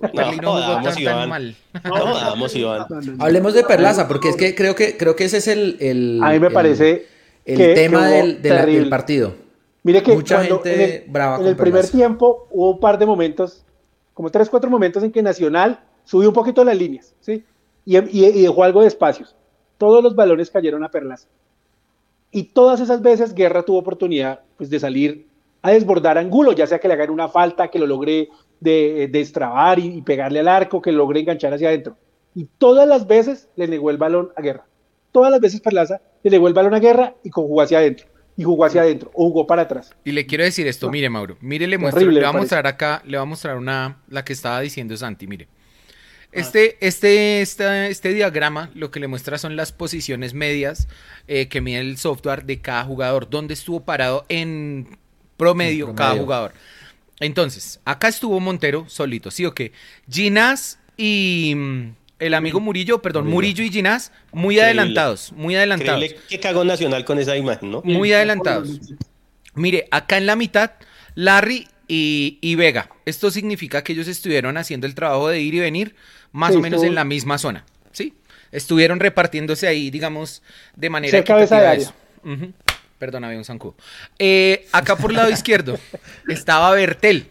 S9: Perlino jugó
S5: jodamos,
S9: tan, tan
S5: Iván.
S9: mal.
S5: No jodamos, Iván.
S2: No, no, no.
S4: Hablemos de Perlaza, porque es que creo que creo que ese es el, el-
S2: A mí me
S4: el-
S2: parece,
S4: El
S2: que-
S4: tema del, de la- del partido.
S2: Mire que
S4: Mucha
S2: cuando
S4: gente
S2: en el,
S4: brava
S2: en
S4: con
S2: el primer tiempo hubo un par de momentos, como tres, cuatro momentos en que Nacional subió un poquito las líneas, ¿sí? Y, y- y dejó algo de espacios. Todos los balones cayeron a Perlaza. Y todas esas veces Guerra tuvo oportunidad pues, de salir a desbordar Angulo, ya sea que le hagan una falta, que lo logre de, destrabar y, y pegarle al arco, que lo logre enganchar hacia adentro. Y todas las veces le negó el balón a Guerra. Todas las veces Perlaza le negó el balón a Guerra y jugó hacia adentro. Y jugó hacia adentro, o jugó para atrás.
S9: Y le quiero decir esto, mire Mauro, mire le muestro,
S2: Terrible,
S9: le voy a mostrar acá, le voy a mostrar una, la que estaba diciendo Santi, mire. Este, este, esta- este diagrama lo que le muestra son las posiciones medias eh, que mide el software de cada jugador, dónde estuvo parado en promedio,
S4: En
S9: cada jugador. Entonces, acá estuvo Montero solito, ¿sí o qué? Ginás y mm, el amigo Murillo, perdón, Murillo, y Ginás muy
S5: Increíble.
S9: adelantados, muy adelantados.
S5: Increíble que cagó Nacional con esa imagen, ¿no?
S9: Muy adelantados. Mire, acá en la mitad, Larry y, y Vega. Esto significa que ellos estuvieron haciendo el trabajo de ir y venir más
S2: Sí,
S9: o menos en la misma zona. ¿Sí? Estuvieron repartiéndose ahí, digamos, de manera
S2: Cerca de esa área.
S9: Perdón, había un zancudo. Eh, acá por el lado izquierdo estaba Bertel.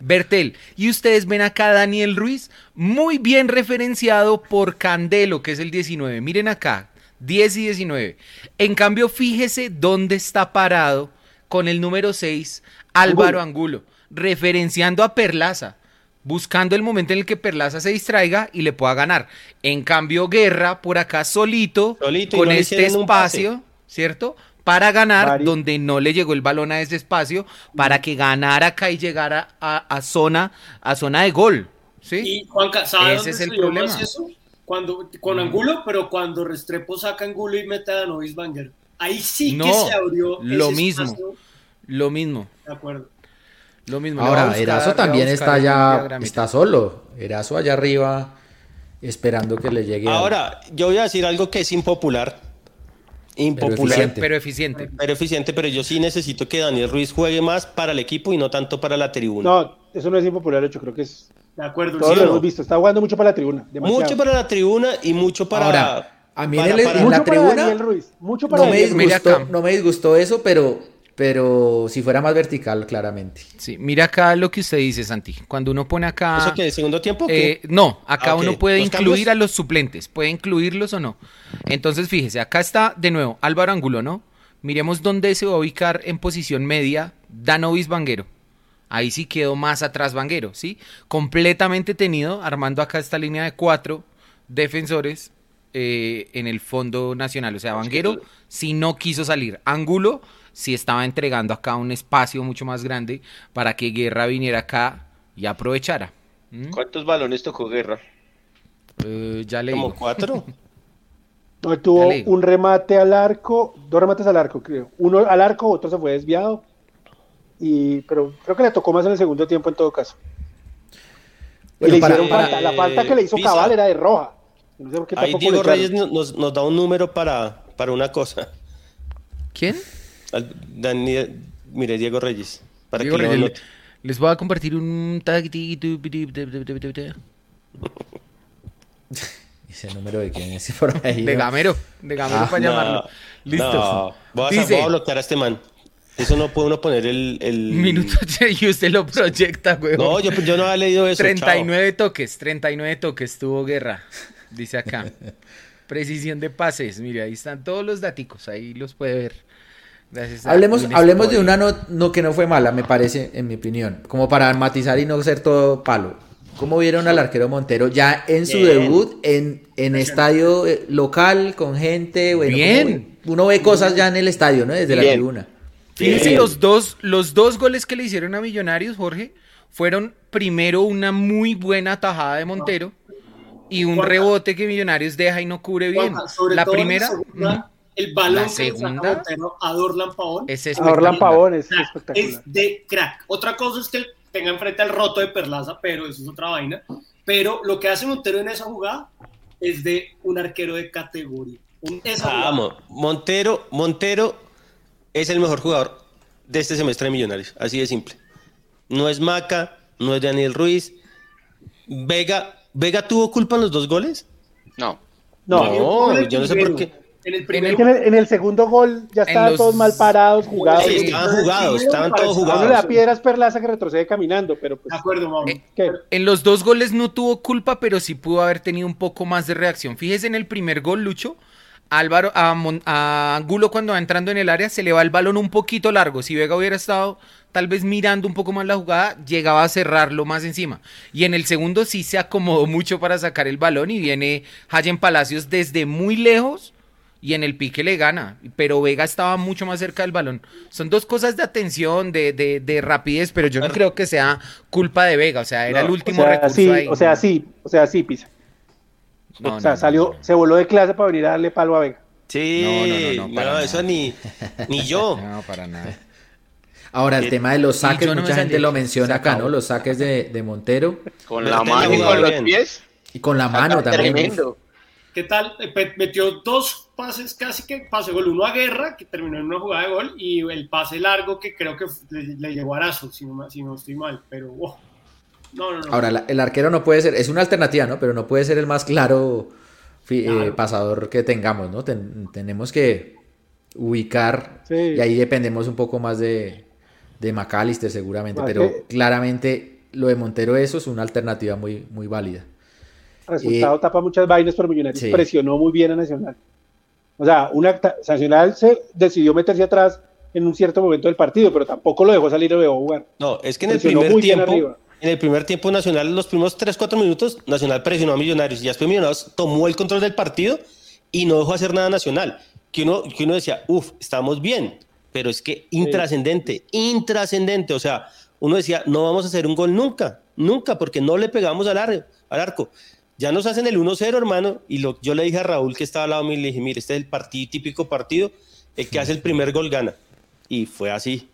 S9: Bertel. Y ustedes ven acá a Daniel Ruiz, muy bien referenciado por Candelo, que es el 19. Miren acá, 10 y 19. En cambio, fíjese dónde está parado con el número 6, Álvaro Angulo, referenciando a Perlaza, buscando el momento en el que Perlaza se distraiga y le pueda ganar. En cambio, Guerra por acá solito, con
S5: no
S9: este espacio, ¿cierto? Para ganar donde no le llegó el balón a ese espacio, para que ganara acá y llegara a, a zona, a zona de gol. ¿Sí?
S7: Y Juanca, ¿sabe
S9: Ese
S7: dónde
S9: es el problema.
S7: más eso? Cuando, con Angulo, pero cuando Restrepo saca Angulo y mete a Danovis Banger. Ahí sí que
S9: No,
S7: se abrió
S9: lo mismo.
S7: espacio.
S9: Lo mismo,
S7: De acuerdo.
S9: lo mismo.
S4: Ahora,
S9: buscar-
S4: Erazo también está
S9: diagramita.
S4: está solo. Erazo allá arriba esperando que le llegue. algo.
S5: Ahora, yo voy a decir algo que es impopular. Impopular.
S4: eficiente.
S9: Pero eficiente.
S5: Pero eficiente, pero yo sí necesito que Daniel Ruiz juegue más para el equipo y no tanto para la tribuna.
S2: No, eso no es impopular, yo creo que es.
S7: De acuerdo.
S2: Todos
S7: sí,
S2: lo
S5: no?
S2: hemos visto. Está jugando mucho para la tribuna. demasiado.
S5: mucho para la tribuna y mucho para.
S4: Ahora, a mí en
S5: para-
S4: el-
S5: para-
S4: en
S2: Mucho
S4: la
S2: para
S4: tribuna,
S2: Daniel Ruiz. Mucho para
S4: no, me disgustó, no me disgustó eso, pero, pero si fuera más vertical, claramente.
S9: Sí, mira acá lo que usted dice, Santi. Cuando uno pone acá.
S5: ¿Eso qué? ¿Segundo tiempo? o qué?
S9: Eh, no, acá
S5: Ah,
S9: uno puede
S5: ¿Los
S9: incluir
S5: cambios?
S9: a los suplentes, puede incluirlos o no. Entonces, fíjese, acá está de nuevo Álvaro Angulo, ¿no? Miremos dónde se va a ubicar en posición media Danovis Vanguero. Ahí sí quedó más atrás Vanguero, ¿sí? Completamente tenido, armando acá esta línea de cuatro defensores eh, en el fondo nacional. O sea, Vanguero si no quiso salir. Angulo sí estaba entregando acá un espacio mucho más grande para que Guerra viniera acá y aprovechara. ¿Mm?
S8: ¿Cuántos balones tocó Guerra?
S9: Eh, ya le
S5: Como cuatro.
S2: No, tuvo un remate al arco, dos remates al arco, creo. Uno al arco, otro se fue desviado. Y, pero creo que le tocó más en el segundo tiempo en todo caso. Y
S4: Bueno,
S2: le
S4: para-
S2: hicieron
S5: para-
S2: falta. La falta que le hizo
S5: Pisa.
S2: Cabal era de roja. No sé por qué
S5: Ahí Diego. Reyes no- nos, nos da un número para, para una cosa.
S9: ¿Quién?
S5: Al- Daniel- mire, Diego Reyes. Para
S9: Diego
S5: que lo
S9: Reyes.
S5: anote.
S9: Les voy a compartir un tag.
S4: Ese número de quién es por ahí.
S9: De. Gamero. De Gamero
S4: Ah,
S9: para
S5: No,
S9: llamarlo. Listo.
S5: no, voy, a,
S9: Dice-
S5: voy a bloquear a este man. Eso no puede uno poner el. el...
S9: Minuto y usted lo proyecta, güey.
S5: No, yo, yo no había leído eso.
S9: 39 toques, 39 toques tuvo guerra, dice acá. Precisión de pases, mire, ahí están todos los daticos, ahí los puede ver. Gracias
S4: Hablemos, hablemos de una no, no que no fue mala, me parece, en mi opinión. Como para matizar y no ser todo palo. ¿Cómo vieron al arquero Montero ya en su
S5: Bien.
S4: debut en, en estadio eh, local, con gente? Bueno,
S9: Bien.
S4: Uno ve cosas ya en el estadio, ¿no? Desde la
S8: Bien.
S4: tribuna.
S9: Fíjense, los dos, los dos goles que le hicieron a Millonarios, Jorge, fueron primero una muy buena tajada de Montero y un
S7: Juanca.
S9: rebote que Millonarios deja y no cubre bien.
S7: Juanca, sobre
S9: La
S7: todo en
S9: primera,
S7: segunda,
S9: ujú,
S7: el balón
S9: La
S7: que le saca
S9: segunda,
S7: Montero a Dorlan Pavón
S9: es espectacular.
S2: Pavón es
S7: crack,
S2: espectacular.
S7: es de crack. Otra cosa es que él tenga enfrente al roto de Perlaza, pero eso es otra vaina. Pero lo que hace Montero en esa jugada es de un arquero de categoría. Jugada.
S5: Vamos, Montero, Montero es el mejor jugador de este semestre de Millonarios, así de simple. No es Maca, no es Daniel Ruiz. Vega, Vega tuvo culpa en los dos goles.
S8: No.
S2: No,
S5: yo no sé por qué.
S7: En el
S2: Es
S7: primer
S2: que En el, en el segundo gol ya estaban
S9: los-
S2: todos mal parados, jugados.
S5: Sí, estaban jugados, estaban todos
S2: A uno le da
S5: jugados.
S2: piedras perlaza que retrocede caminando, pero pues,
S7: De acuerdo.
S9: Eh. En los dos goles no tuvo culpa, pero sí pudo haber tenido un poco más de reacción. Fíjese en el primer gol, Lucho. Álvaro, a, Mon- a Angulo cuando va entrando en el área se le va el balón un poquito largo. Si Vega hubiera estado tal vez mirando un poco más la jugada, llegaba a cerrarlo más encima. Y en el segundo sí se acomodó mucho para sacar el balón y viene Hayen Palacios desde muy lejos y en el pique le gana. Pero Vega estaba mucho más cerca del balón. Son dos cosas de atención, de, de- de rapidez, pero yo no creo que sea culpa de Vega. O sea, era
S5: No,
S9: el
S2: O
S9: último
S2: sea,
S9: recurso
S2: sí,
S9: ahí.
S2: o sea, sí, o sea, sí, Pisa.
S9: No,
S2: o sea, salió,
S9: no.
S2: se voló de clase para venir a darle palo a Vega.
S5: Sí,
S9: No, no,
S5: no,
S9: no,
S5: eso ni, ni yo.
S9: No, para nada.
S4: Ahora, el tema de los saques, mucha gente lo menciona acá. ¿no? Los saques de, de Montero
S8: Con la mano y con los pies.
S4: y con la mano también.
S8: Tremendo.
S7: ¿Qué tal? Eh, Metió dos pases casi que pase gol. Uno a Guerra, que terminó en una jugada de gol, y el pase largo que creo que le, le llegó a Arazo, si no, si no estoy mal. Pero, wow. No, no, no.
S4: Ahora, la- el arquero no puede ser, es una alternativa, ¿no? Pero no puede ser el más claro eh, pasador que tengamos, ¿no? Ten- tenemos que ubicar
S2: Sí.
S4: y ahí dependemos un poco más de, de McAllister seguramente, pero claramente lo de Montero eso es una alternativa muy, muy válida.
S2: Resultado
S4: Eh,
S2: tapa muchas vainas, pero Millonarios
S4: sí.
S2: presionó muy bien a Nacional. O sea, una, Nacional se decidió meterse atrás en un cierto momento del partido, pero tampoco lo dejó salir o dejó jugar.
S5: No, es que en el primer
S2: muy bien
S5: tiempo,
S2: arriba.
S5: en el primer tiempo Nacional, los primeros 3-4 minutos, Nacional presionó a Millonarios y después Millonarios tomó el control del partido y no dejó hacer nada Nacional. Que uno, que uno decía, uff, estamos bien, pero es que intrascendente, intrascendente. O sea, uno decía, no vamos a hacer un gol nunca, nunca, porque no le pegamos al, ar- al arco. Ya nos hacen el 1-0, hermano, y lo, yo le dije a Raúl que estaba al lado mío, y le dije, mire, este es el partido, típico partido, el que hace el primer gol gana. Y fue así.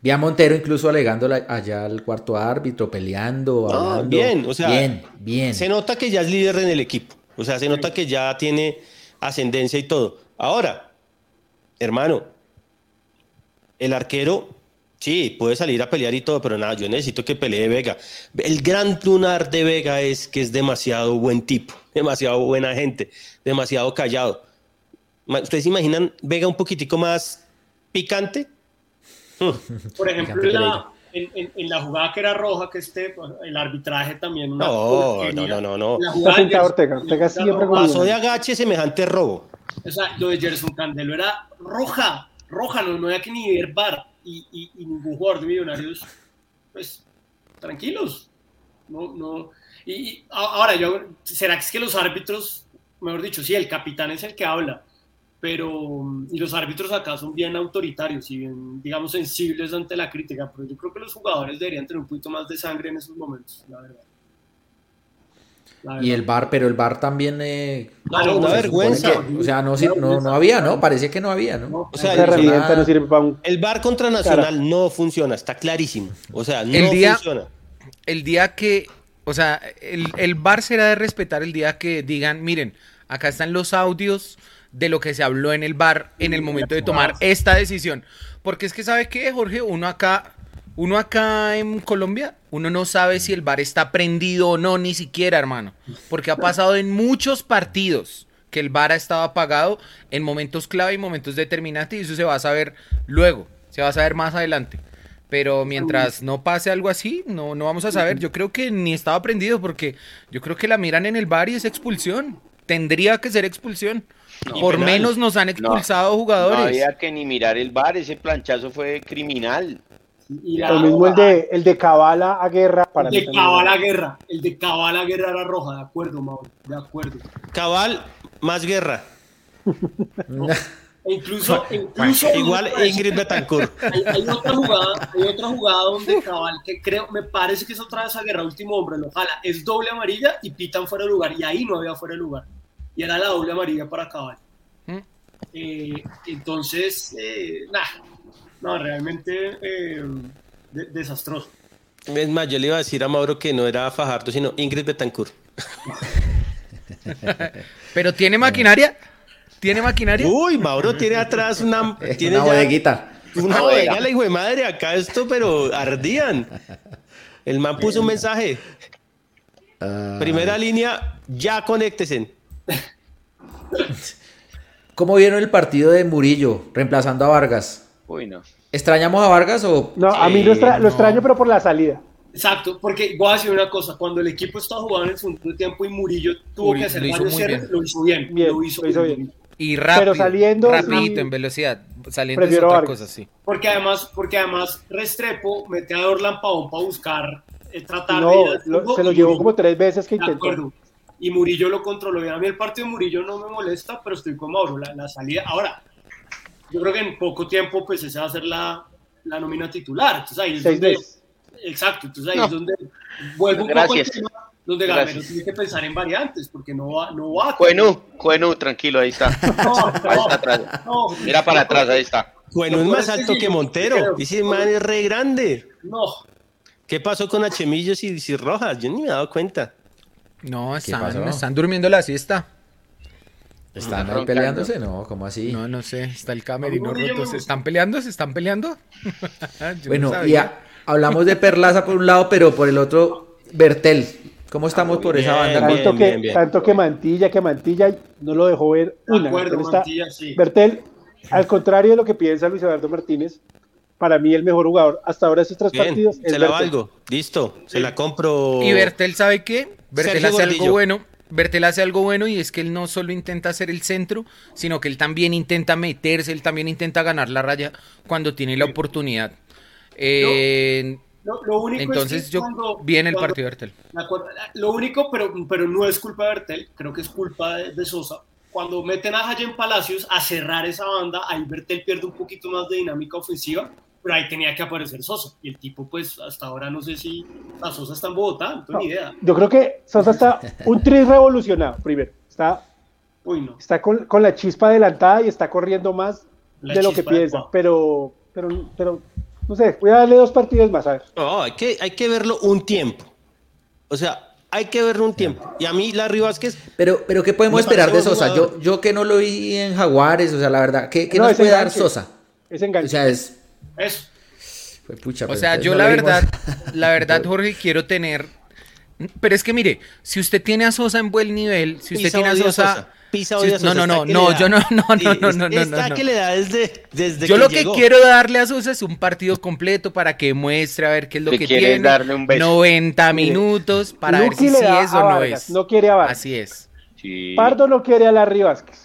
S4: Vi a Montero incluso alegando la- allá al cuarto árbitro, peleando,
S5: No,
S4: hablando.
S5: bien, o sea,
S4: bien, bien.
S5: Se nota que ya es líder en el equipo. O sea, se nota que ya tiene ascendencia y todo. Ahora, hermano, el arquero, sí, puede salir a pelear y todo, pero nada, yo necesito que pelee Vega. El gran lunar de Vega es que es demasiado buen tipo, demasiado buena gente, demasiado callado. ¿Ustedes se imaginan Vega un poquitico más picante?
S7: Por ejemplo, en la, en, en- en la jugada que era roja, que este, pues, el arbitraje también. Una
S5: No, no, no, no, no.
S7: La jugada
S2: Ortega. Ortega siempre
S5: Pasó de agache semejante robo.
S7: O sea, lo de Gerson Candelo era roja, roja, no, no había que ni ver bar. Y, y, ningún jugador de Millonarios, pues, tranquilos. No, no. Y, y ahora, yo, ¿será que es que los árbitros, mejor dicho, sí, el capitán es el que habla, pero y los árbitros acá son bien autoritarios y bien, digamos, sensibles ante la crítica, pero yo creo que los jugadores deberían tener un poquito más de sangre en esos momentos, la verdad.
S4: Y el bar, pero el bar también. eh,
S5: No,
S7: no,
S5: una
S7: se
S5: vergüenza.
S4: que- o sea, no, no, no había, ¿no? Parecía que no había, ¿no?
S5: O sea,
S2: Esa
S5: el-
S2: herramienta no sirve para un...
S5: El bar contra Nacional no funciona, está clarísimo. O sea, no
S9: El día-
S5: funciona.
S9: el día que, o sea, el, el bar será de respetar el día que digan, miren, acá están los audios de lo que se habló en el bar en el momento de tomar esta decisión. Porque es que, ¿sabe qué, Jorge? Uno acá, uno acá en Colombia, uno no sabe si el bar está prendido o no, ni siquiera, hermano. Porque ha pasado en muchos partidos que el bar ha estado apagado en momentos clave y momentos determinantes y eso se va a saber luego, se va a saber más adelante. Pero mientras no pase algo así, no, no vamos a saber. Yo creo que ni estaba prendido porque yo creo que la miran en el bar y es expulsión. Tendría que ser expulsión. Por
S5: penal.
S9: menos nos han expulsado
S8: No
S9: jugadores.
S8: había que ni mirar el bar, ese planchazo fue criminal.
S7: Y la-
S2: Lo mismo el de, el de Cabala a Guerra para
S7: El de
S2: también.
S7: Cabala Guerra, el de Cabala Guerra era roja, de acuerdo, Mauro, de acuerdo.
S5: Cabal, más guerra.
S7: E incluso, incluso
S5: Igual Ingrid Betancourt.
S7: hay, hay otra jugada, hay otra jugada donde Cabal, que creo, me parece que es otra vez a Guerra, último hombre, lo jala, es doble amarilla y pitan fuera de lugar, y ahí no había fuera de lugar. Y era la doble amarilla para Cabal.
S9: ¿Mm?
S7: Eh, entonces, eh, nah, no, realmente eh, de- desastroso.
S5: Es más, yo le iba a decir a Mauro que no era Fajardo, sino Ingrid Betancourt.
S9: Pero tiene maquinaria. ¿Tiene maquinaria?
S5: Uy, Mauro tiene atrás una. Tiene
S4: Una bodeguita.
S5: Una bodega, la hijo de madre. Acá esto, pero ardían. El man puso un mensaje.
S4: Ah,
S5: Primera línea, ya conéctese.
S4: ¿Cómo vieron el partido de Murillo reemplazando a Vargas?
S8: Uy, no.
S4: ¿Extrañamos a Vargas o...?
S2: No, a mí lo, extra- lo extraño, pero por la salida.
S7: Exacto, porque voy a decir una cosa, cuando el equipo estaba jugando en el segundo tiempo y Murillo tuvo que hacer
S9: lo hizo
S7: varios
S9: muy
S7: cierres,
S9: bien.
S7: lo hizo bien,
S2: Bien,
S7: lo hizo,
S2: lo hizo
S7: bien.
S2: bien.
S9: Y rápido,
S2: saliendo,
S9: rapidito,
S2: sí.
S9: en velocidad. Saliendo es
S2: Prefiero
S9: otra
S2: Vargas.
S9: cosa, sí.
S7: Porque además, porque además Restrepo mete a Orlan Pavón para buscar eh, tratar de
S2: No,
S7: ir al
S2: lo- se lo
S7: y
S2: llevó como tres veces que
S7: De
S2: intentó.
S7: acuerdo. Y Murillo lo controló bien. A mí el partido de Murillo no me molesta, pero estoy con Mauro. La, la salida. Ahora, yo creo que en poco tiempo, pues esa va a ser la, la nómina titular. Entonces ahí es
S2: Seis
S7: donde.
S2: veces.
S7: Exacto. Entonces ahí
S8: No.
S7: es donde vuelve un
S8: Gracias.
S7: poco el tema donde Gamero
S8: Gracias.
S7: tiene que pensar en variantes, porque no va, no va a.
S8: Cuenú, Cuenú, tranquilo, ahí está.
S7: No,
S8: Ahí está atrás.
S7: no,
S8: Mira para atrás, ahí está.
S5: Bueno, es más alto que Montero. Ese man es re grande.
S7: No,
S5: ¿Qué pasó con Achemillos y, y Rojas? Yo ni me he dado cuenta.
S9: No, están, están durmiendo la siesta.
S4: ¿Están ahí peleándose? No, ¿cómo así?
S9: No, no sé, está el camerino roto. ¿Se están peleando? ¿Se están peleando? Yo no
S4: Bueno, y a- hablamos de Perlaza por un lado, pero por el otro, Bertel. ¿Cómo estamos por esa banda?
S5: bien.
S2: Tanto, que,
S5: bien.
S2: tanto que Mantilla, que Mantilla no lo dejó ver una.
S7: acuerdo,
S2: Bertel, está-
S7: Mantilla, sí.
S2: Bertel, al contrario de lo que piensa Luis Eduardo Martínez, para mí el mejor jugador hasta ahora de estos tres
S5: Bien,
S2: partidos es
S5: se la
S2: Bertel.
S5: valgo. Listo, se la compro.
S9: Y Bertel, ¿sabe qué? Bertel
S5: Sergio
S9: hace algo bueno. Bertel hace algo bueno y es que él no solo intenta hacer el centro, sino que él también intenta meterse, él también intenta ganar la raya cuando tiene la oportunidad. Eh,
S7: Lo, lo único es
S9: entonces
S7: que
S9: yo
S7: cuando-
S9: viene el
S7: cuando-
S9: partido de Bertel.
S7: Lo único, pero, pero no es culpa de Bertel, creo que es culpa de, de Sosa. Cuando meten a Jayen Palacios a cerrar esa banda, ahí Bertel pierde un poquito más de dinámica ofensiva, pero ahí tenía que aparecer Sosa. Y el tipo, pues, hasta ahora no sé si a Sosa está en Bogotá, no tengo ni idea.
S2: Yo creo que Sosa está un tri revolucionado, primero. Está,
S7: Uy, no.
S2: está con, con la chispa adelantada y está corriendo más
S7: La
S2: de lo que piensa. Pero, pero, pero, no sé, voy a darle dos partidos más, a ver.
S5: No, hay que, hay que verlo un tiempo. O sea, hay que verlo un tiempo. Y a mí, Larry Vázquez,
S4: Pero, pero ¿qué podemos esperar de Sosa? Yo, yo que no lo vi en Jaguares, o sea, la verdad, ¿qué, qué
S2: No,
S4: nos puede dar. Sosa?
S2: Es enganche.
S4: O sea, es...
S7: Eso.
S4: fue pucha,
S9: O
S4: pues,
S9: sea, yo
S4: no
S9: la
S4: lo vimos.
S9: verdad, la verdad, Jorge, quiero tener. Pero es que mire, si usted tiene a Sosa en buen nivel, si usted
S5: Pisa
S9: tiene a Sosa.
S5: Sosa. Pisa
S9: si
S5: a
S9: no,
S5: Sosa,
S9: no, no, no,
S5: da.
S9: yo no, no, no, no, no, no,
S5: Está
S9: no.
S5: que le da desde, desde
S9: Yo
S5: que
S9: lo que
S5: llegó.
S9: quiero darle a Sosa es un partido completo para que muestre a ver qué es lo
S8: Le
S9: que tiene.
S8: darle un beso.
S9: 90 minutos para ver
S2: Luqui
S9: si sí es o no
S2: Vargas,
S9: es.
S2: no quiere a Vargas.
S9: Así es.
S8: Sí.
S2: Pardo no quiere a Larry Vázquez.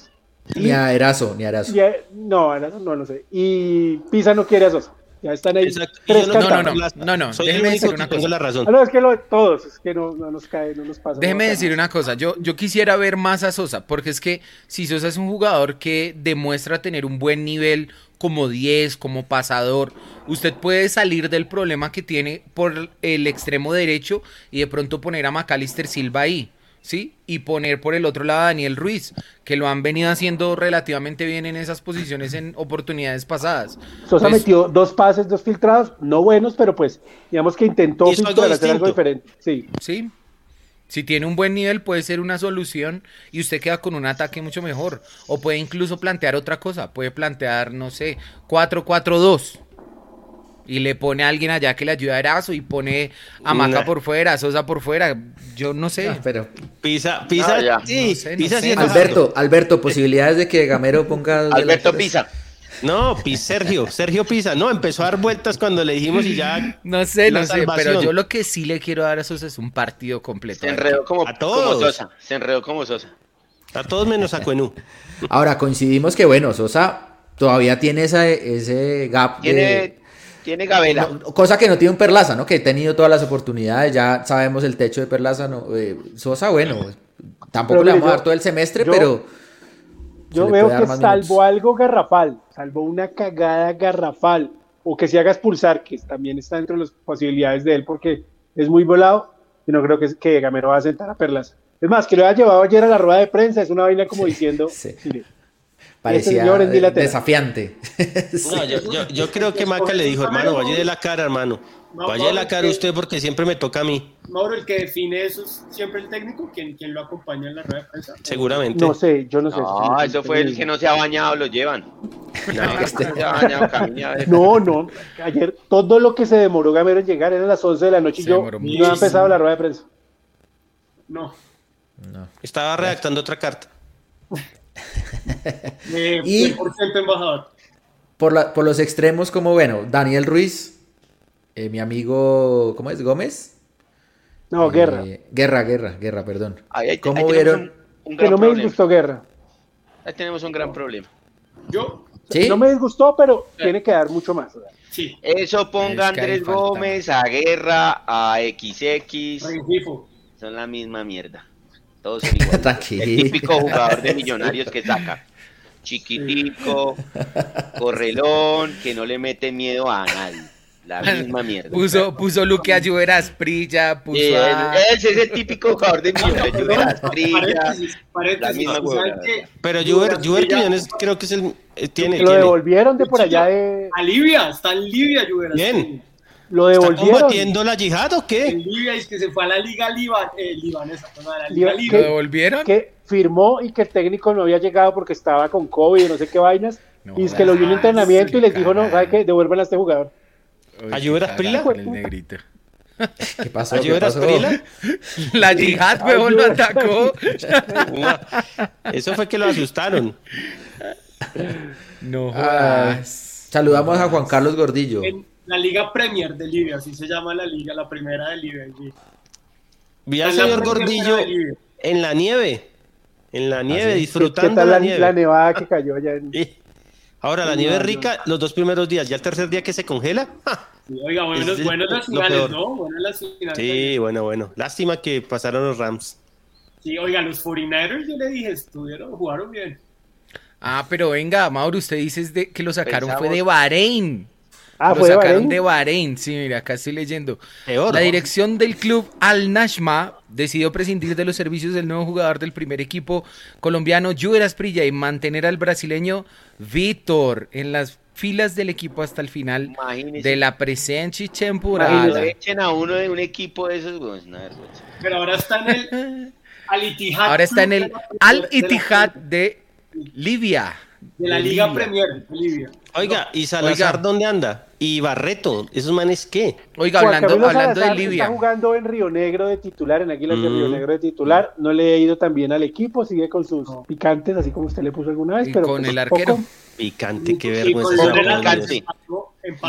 S4: Ni a Erazo, ni a Erazo.
S2: Eh, no, no, no, no sé. Y Pisa no quiere a Sosa. Ya están ahí.
S5: Exacto.
S2: Tres
S9: no, no, no, no, no,
S5: Soy
S9: déjeme decir una cosa.
S5: la razón.
S2: Ah, no, es que lo, todos, es que no, no nos cae, no nos pasa.
S9: Déjeme decir una cosa, yo, yo quisiera ver más a Sosa, porque es que si Sosa es un jugador que demuestra tener un buen nivel como 10, como pasador, usted puede salir del problema que tiene por el extremo derecho y de pronto poner a Macalister Silva ahí, ¿sí? Y poner por el otro lado a Daniel Ruiz, que lo han venido haciendo relativamente bien en esas posiciones en oportunidades pasadas.
S2: Sosa metió dos pases, dos filtrados, no buenos, pero pues, digamos que intentó
S5: Hizo algo
S2: filtrar, hacer algo diferente. Sí.
S9: Sí. Si tiene un buen nivel puede ser una solución y usted queda con un ataque mucho mejor. O puede incluso plantear otra cosa. Puede plantear, no sé, 4-4-2. Y le pone a alguien allá que le ayude a Erazo y pone a Maca
S5: Nah.
S9: por fuera, a Sosa por fuera. Yo no sé.
S4: Ah, pero
S5: Pisa, pisa,
S8: Ah, ya.
S5: sí,
S9: No sé, no
S5: pisa sí
S4: Alberto, Alberto, posibilidades de que Gamero ponga
S8: Alberto? Pisa.
S5: No, Sergio, Sergio Pisa, no, empezó a dar vueltas cuando le dijimos y ya.
S9: No sé, no sé, pero yo lo que sí le quiero dar a Sosa es un partido completo.
S8: Se enredó como,
S5: A
S8: como
S5: todos.
S8: Sosa. Se enredó como Sosa.
S5: A todos menos a Cuenú.
S4: Ahora, coincidimos que, bueno, Sosa todavía tiene esa, ese gap de-
S8: Tiene, Gabela.
S4: No, cosa que no tiene un Perlaza, ¿no? Que ha tenido todas las oportunidades, ya sabemos el techo de Perlaza, ¿no? Eh, Sosa, bueno, tampoco
S2: Pero
S4: le vamos a dar todo el semestre,
S2: yo-
S4: pero...
S2: Yo veo que salvo
S4: minutos.
S2: algo garrafal, salvo una cagada garrafal, o que se haga expulsar, que también está dentro de las posibilidades de él, porque es muy volado, y no creo que, que Gamero va a sentar a Perlas. Es más, que lo haya llevado ayer a la rueda de prensa, es una vaina como diciendo,
S4: sí.
S2: mire,
S4: Parecía
S2: señor es
S4: eh,
S2: bilateral.
S4: desafiante.
S5: No, yo, yo, yo creo que Maca le dijo, hermano, vaya de la cara, hermano. Vaya de la cara usted porque siempre me toca a mí,
S7: Mauro, el que define eso es siempre el técnico, quien, quien lo acompaña en la rueda de prensa.
S5: seguramente.
S2: no sé, yo no sé.
S8: No, eso fue el que no se ha bañado, lo llevan. No, este se ha bañado, camina.
S2: No, no, ayer todo lo que se demoró Gamero en llegar era a las 11 de la noche y
S9: Se
S2: yo no ha empezado la rueda de prensa.
S7: No.
S5: Estaba redactando otra carta.
S7: Eh,
S4: Y-
S7: 100% embajador.
S4: Por, la- por los extremos, como bueno, Daniel Ruiz, eh, mi amigo, ¿cómo es? ¿Gómez?
S2: No,
S4: Eh,
S2: Guerra.
S4: Guerra, Guerra, Guerra, perdón.
S8: Ahí, ahí-
S4: ¿Cómo
S8: ahí
S4: vieron?
S8: un, un
S2: Que no me disgustó Guerra.
S8: Ahí tenemos un gran problema.
S7: Yo,
S4: ¿Sí?
S2: No me disgustó, pero tiene que dar mucho más.
S7: sí,
S8: Eso ponga a Andrés. Gómez, a Guerra, a XX. Son la misma mierda. Todos son iguales.
S4: Tranquilo.
S8: El típico jugador de millonarios que saca. Chiquitico, correlón, que no le mete miedo a nadie. La misma mierda.
S9: Puso, puso Luque a Lluver Asprilla, puso a...
S8: ese es el típico jugador de millonarios.
S7: Perdón,
S8: Lluveras, Prilla.
S7: paréntesis, paréntesis,
S8: la misma.
S5: Pero
S7: Juber Asprilla-
S5: Quiñones creo que es el. eh, tiene,
S2: Lo
S5: tiene.
S2: devolvieron de por allá de.
S7: A Libia, está en Libia, Lluvera.
S5: Bien.
S2: Lo
S5: ¿Está
S2: devolvieron.
S5: combatiendo la yihad o
S7: En
S5: qué?
S7: Libia y que se fue a la liga liban, eh, libanesa, a la
S9: ¿Lo devolvieron?
S2: Que firmó y que el técnico no había llegado porque estaba con COVID y no sé qué vainas.
S9: No
S2: y es que lo vio en entrenamiento y les dijo, no. ¿sabe qué? Devuelvan a este jugador.
S9: Uy,
S5: ¿A
S9: qué
S5: Lluver Asprilla?
S9: cagada con el negrito.
S4: ¿Qué pasó?
S5: ¿A
S4: ¿Qué
S5: Juber
S4: pasó?
S5: Asprilla?
S9: La yihad, huevón, lo atacó.
S5: Eso fue que lo asustaron.
S9: No
S4: Ah,
S9: jodas.
S4: saludamos a Juan Carlos Gordillo.
S7: En la liga Premier de Libia, así se llama la liga, la primera de Libia. sí.
S5: Vi al señor Gordillo en la nieve. En la nieve, disfrutando
S2: qué tal
S5: la,
S2: la,
S5: nieve.
S2: la nevada que cayó allá en...
S5: Sí. Ahora, la
S2: No,
S5: nieve
S2: no.
S5: rica los dos primeros días. Ya el tercer día que se congela. ¡ja!
S7: Sí, Oiga, buenos, las finales. ¿no? Buenas las finales.
S5: Sí, bueno, bueno. Lástima que pasaron los Rams.
S7: Sí, oiga, los 49ers yo le dije, estuvieron, jugaron bien.
S9: Ah, pero venga, Mauro, usted dice es de- que lo sacaron fue de Bahrein.
S2: Ah,
S9: lo
S2: fue de
S9: sacaron
S2: Bahrein.
S9: de Bahrein. Sí, mira, acá estoy leyendo.
S5: Peor.
S9: La dirección del club Al Nashma decidió prescindir de los servicios del nuevo jugador del primer equipo colombiano, Juber Asprilla, y mantener al brasileño Víctor en las filas del equipo hasta el final
S8: Imagínese.
S9: de la presente
S8: Lo
S9: temporada.
S8: echen a uno de un equipo de esos, güey, es una vergüenza.
S7: Pero ahora está en el Al Ittihad.
S9: Ahora está en el Al
S7: de la-
S9: Ittihad de Libia.
S7: De la Liga
S9: Libia.
S7: Premier de Libia.
S5: Oiga, ¿y Salazar
S9: Oiga.
S5: dónde anda? ¿Y Barreto? ¿Esos manes qué?
S9: Oiga,
S2: Juan
S9: hablando, hablando de Libia.
S2: Está jugando en Río Negro de titular, en Águilas de
S5: Mm.
S2: Río Negro de titular. No le he ido tan bien al equipo, sigue con sus picantes, así como usted le puso alguna vez.
S9: Y
S2: pero
S9: con el arquero.
S2: poco.
S5: Picante, qué vergüenza.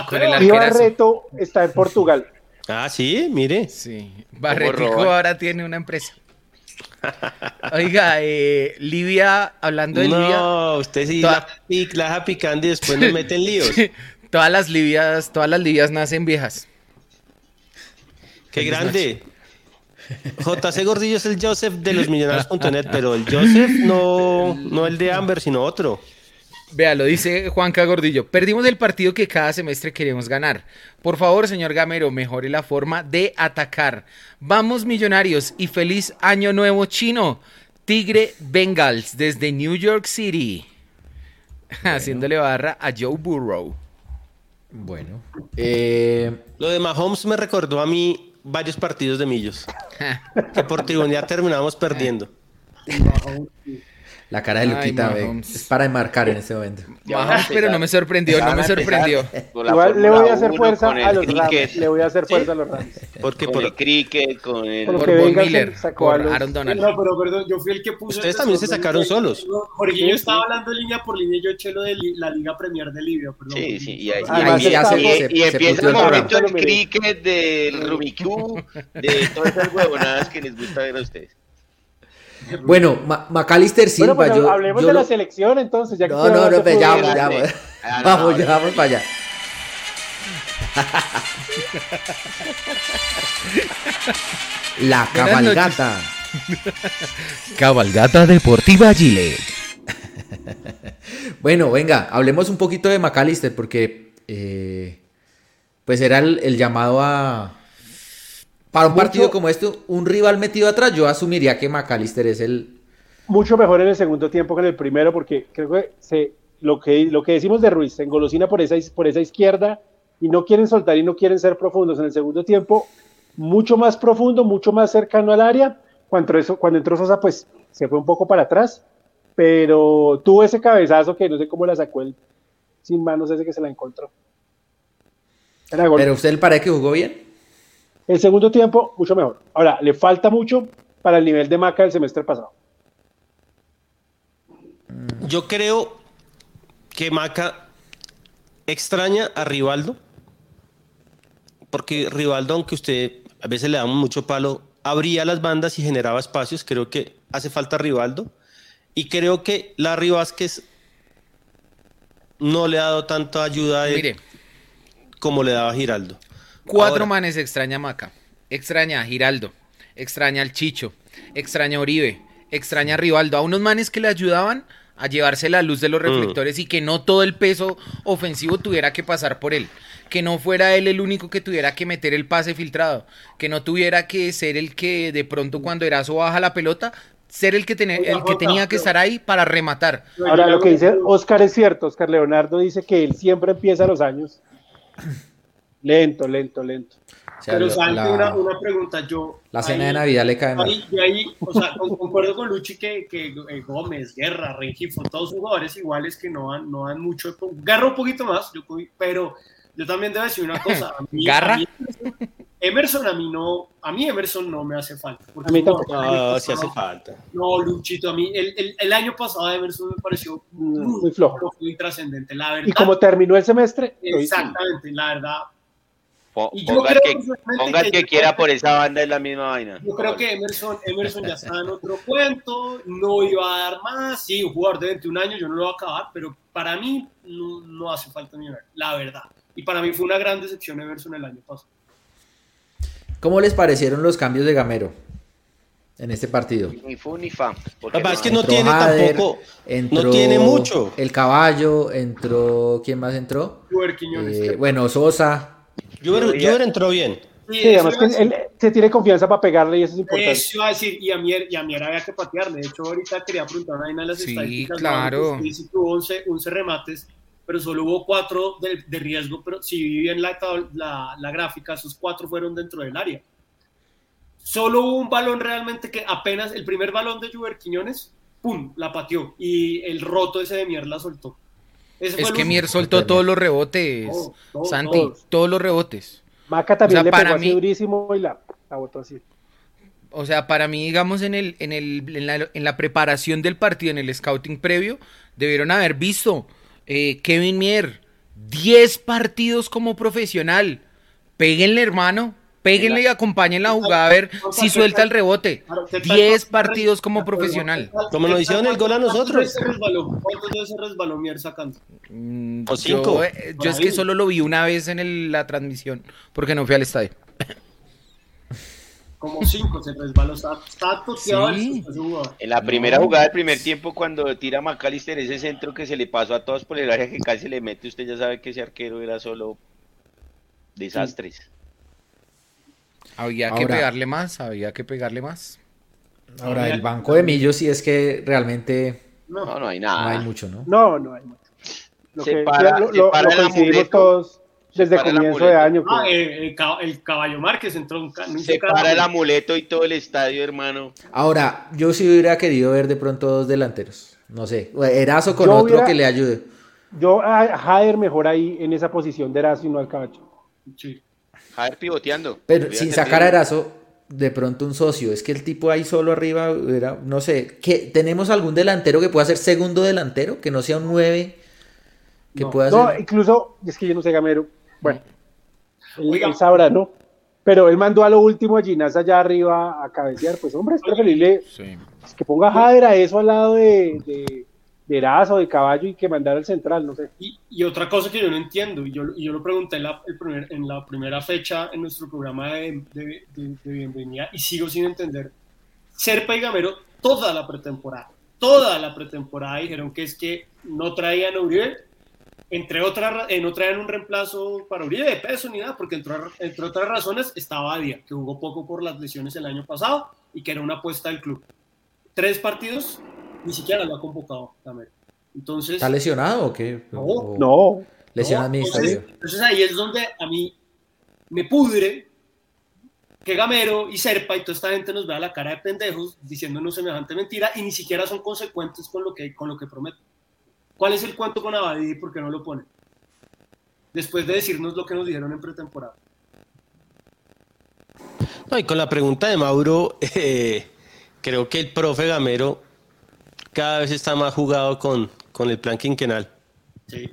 S7: con el
S9: el
S2: Y. Barreto está en Portugal.
S5: Ah, sí, mire.
S9: Sí, Barretico ahora tiene una empresa. Oiga, eh, Libia, hablando de Libia,
S5: No, usted sí
S9: Toda-
S5: la, la deja picando y después nos mete en líos.
S9: todas las libias, todas las libias nacen viejas.
S5: Qué grande. JC Gordillo es el Joseph de los millonarios.net, pero el Joseph no, no el de Amber, sino otro.
S9: Vea, lo dice Juanca Gordillo. Perdimos el partido que cada semestre queremos ganar. Por favor, señor Gamero, mejore la forma de atacar. Vamos, millonarios, y feliz año nuevo chino. Tigre Bengals desde New York City. Haciéndole barra a Joe Burrow.
S4: Bueno. Eh,
S5: Lo de Mahomes me recordó a mí varios partidos de Millos. Que por tribunal terminamos perdiendo.
S4: la cara de Luquita es para enmarcar en este momento.
S9: Mahomes, pero no me sorprendió, no me sorprendió.
S8: con
S2: Igual le voy a hacer
S8: 1,
S2: fuerza
S8: con
S2: a los Rams. Le voy a hacer fuerza a los Rams.
S5: Porque
S8: con
S5: por,
S8: el cricket, con el...
S2: Por
S9: Von Miller,
S2: sacó a
S9: por
S2: los-
S9: Aaron Donald.
S7: No, pero perdón, yo fui el que puso.
S5: Ustedes
S7: el
S5: también se sacaron solos.
S7: Jorginho
S2: Sí,
S7: estaba hablando línea por línea y yo eché lo de li- la Liga Premier de Libia, perdón.
S8: Sí, sí, y ahí, y empieza el momento del cricket, del Rubicu, de todas esas huevonadas que les gusta ver a ustedes.
S4: Bueno, Ma- Macalister Silva,
S2: Bueno, pues
S4: yo,
S2: hablemos
S4: yo
S2: de
S4: lo-
S2: la selección entonces. Ya que
S4: No, no, no, pues ya vamos, ya vamos.
S8: No,
S4: Vamos, ya vamos para allá. La cabalgata.
S9: Cabalgata Deportiva Gile.
S4: Bueno, venga, hablemos un poquito de McAllister porque eh, pues era el, el llamado a... Para un
S2: Mucho-
S4: partido como este, un rival metido atrás, yo asumiría que McAllister es el...
S2: Mucho mejor en el segundo tiempo que en el primero, porque creo que se, lo, que, lo que decimos de Ruiz, se engolosina por esa, por esa izquierda y no quieren soltar y no quieren ser profundos. En el segundo tiempo, mucho más profundo, mucho más cercano al área. Cuando, eso, cuando entró Sosa, pues se fue un poco para atrás, pero tuvo ese cabezazo que no sé cómo la sacó él sin manos, ese que se la encontró. Era gol.
S4: Pero usted le parece que jugó bien.
S2: El segundo tiempo, mucho mejor. Ahora, le falta mucho para el nivel de Maca del semestre pasado.
S5: yo creo que Maca extraña a Rivaldo, porque Rivaldo, aunque usted a veces le damos mucho palo, abría las bandas y generaba espacios. Creo que hace falta Rivaldo. Y creo que Larry Vázquez no le ha dado tanta ayuda
S9: Mire,
S5: como le daba Giraldo.
S9: Cuatro
S5: Ahora,
S9: manes extraña a Maca, extraña a Giraldo, extraña al Chicho, extraña a Oribe, extraña a Rivaldo, a unos manes que le ayudaban a llevarse la luz de los reflectores y que no todo el peso ofensivo tuviera que pasar por él, que no fuera él el único que tuviera que meter el pase filtrado, que no tuviera que ser el que de pronto cuando Erazo baja la pelota, ser el que, tener, el que tenía que estar ahí para rematar.
S2: Ahora, lo que dice Oscar es cierto. Oscar Leonardo dice que él siempre empieza los años lento, lento, lento.
S4: O sea,
S7: Pero
S4: la-
S7: Santi,
S4: la,
S7: una, una pregunta, yo...
S4: la cena
S7: ahí-
S4: de Navidad le cae mal.
S7: Ahí, y ahí, o sea, con- concuerdo con Luchi que, que eh, Gómez, Guerra, Rengifo, todos jugadores iguales que no dan, no dan mucho. Garra un poquito más, yo, pero yo también debo decir una cosa. A mí,
S9: ¿Garra?
S7: a mí Emerson, a mí no, a mí Emerson no me hace falta. porque
S2: A mí tampoco.
S5: No,
S7: que
S5: sí hace
S7: no-
S5: falta.
S7: No, Luchito, a mí el, el, el año pasado Emerson me pareció
S2: Mm, muy flojo.
S7: muy trascendente, la verdad.
S2: Y como terminó el semestre.
S7: Exactamente, la verdad.
S8: Po-
S7: Y yo
S8: Ponga
S7: creo
S8: el que, ponga
S7: que-
S8: que quiera por esa banda es la misma vaina.
S7: Yo creo que Emerson, Emerson ya está en otro cuento, no iba a dar más, sí, un jugador de 21 años, yo no lo voy a acabar, pero para mí no, no hace falta millonario, la verdad. Y para mí fue una gran decepción Emerson el año pasado.
S4: ¿Cómo les parecieron los cambios de Gamero en este partido?
S8: Ni fu ni fa.
S5: Pasa es
S8: no-
S5: que no
S4: Entró
S5: tiene tampoco,
S4: entró
S5: no tiene mucho.
S4: El caballo, entró. ¿Quién más entró? Eh, bueno, Sosa.
S5: Juber, Juber entró bien.
S7: Sí,
S2: además que él se tiene confianza para pegarle y eso es importante.
S7: Eso iba a decir, y a Mier, y a Mier había que patear. De hecho, ahorita quería preguntar a una de las
S9: Sí,
S7: estadísticas.
S9: claro.
S7: ¿no? Sí, tuvo 11, 11 remates, pero solo hubo 4 de, de riesgo. Pero si vi bien la, la gráfica, esos 4 fueron dentro del área. Solo hubo un balón realmente que apenas el primer balón de Juber Quiñones, ¡pum! la pateó. Y el roto ese de Mier la soltó. Ese
S9: Es que. Mier soltó todos los rebotes, Santi,
S2: todos.
S9: todos los rebotes.
S2: Maca también
S9: O sea,
S2: le
S9: para
S2: pegó así
S9: mí-
S2: durísimo y la, la botó así.
S9: O sea, para mí, digamos, en, el, en, el, en, la, en la preparación del partido, en el scouting previo, debieron haber visto eh, Kevin Mier, 10 partidos como profesional. Péguenle, hermano. Péguenle y acompañen la jugada a ver si suelta el rebote.
S7: Claro, ¿qué tal?
S9: 10 partidos como profesional.
S5: Como nos hicieron el gol a nosotros.
S7: ¿Cuántas veces resbaló? ¿Cuántas veces resbaló Mier sacando?
S5: O cinco.
S9: Yo, eh, es que solo lo vi una vez en el- la transmisión, porque no fui al estadio.
S7: como cinco se resbaló, está,
S9: Sí.
S8: En la primera
S9: No.
S8: jugada del primer tiempo, cuando tira McAllister ese centro que se le pasó a todos por el área que casi le mete, usted ya sabe que ese arquero era solo desastres.
S9: Había que
S4: Ahora-
S9: pegarle más, había que pegarle más.
S4: Ahora, el banco de Millos sí es que realmente
S7: No,
S8: No, no hay
S4: no
S8: nada.
S4: hay mucho, ¿no?
S2: No, no hay mucho. Lo
S8: Se
S2: que
S8: para-
S2: lo,
S8: se
S2: lo-
S8: para
S2: lo
S8: el
S2: coincidimos
S8: amuleto.
S2: todos desde
S8: el
S2: comienzo de año.
S7: Ah, el, ca- el caballo Márquez entró en no hizo
S8: Se para el amuleto y todo el estadio, hermano.
S4: Ahora, yo sí hubiera querido ver de pronto dos delanteros. No sé. Erazo con
S2: Yo
S4: otro
S2: hubiera-
S4: que le ayude.
S2: Yo a Jader mejor ahí en esa posición de Erazo y no al caballo.
S7: Sí.
S8: Javier pivoteando.
S4: Pero sin sacar a Erazo, de pronto un socio. Es que el tipo ahí solo arriba era, no sé. ¿qué, ¿Tenemos algún delantero que pueda ser segundo delantero? Que no sea un 9. Que
S7: No.
S4: pueda
S2: No,
S4: ser.
S2: incluso, es que yo no sé, Gamero. Bueno, él, él sabrá, ¿no? Pero él mandó a lo último a Ginás allá arriba a cabecear. Pues, hombre, es preferible pues, que ponga a Jader a eso al lado de, de, de Erazo, de caballo y que mandara al central, no sé.
S7: Y, y otra cosa que yo no entiendo, y yo, y yo lo pregunté en la, el primer- en la primera fecha en nuestro programa de, de- de- de bienvenida y sigo sin entender. Serpa y Gamero, toda la pretemporada, toda la pretemporada dijeron que es que no traían a Uribe, entre otras, ra- eh, no traían un reemplazo para Uribe de peso ni nada, porque entre, entre otras razones estaba Adia, que jugó poco por las lesiones el año pasado y que era una apuesta del club. Tres partidos, ni siquiera lo ha convocado Gamero. Entonces,
S4: ¿Está lesionado o qué?
S7: No,
S4: O-
S2: No,
S4: Lesión
S7: ¿no?
S4: administrativa.
S7: Entonces, entonces ahí es donde a mí me pudre que Gamero y Serpa y toda esta gente nos vea la cara de pendejos diciéndonos semejante mentira y ni siquiera son consecuentes con lo que, con lo que prometen. ¿Cuál es el cuento con Abadí y por qué no lo ponen? Después de decirnos lo que nos dijeron en pretemporada.
S5: No, y con la pregunta de Mauro, eh, creo que el profe Gamero cada vez está más jugado con, con el plan quinquenal.
S7: Sí.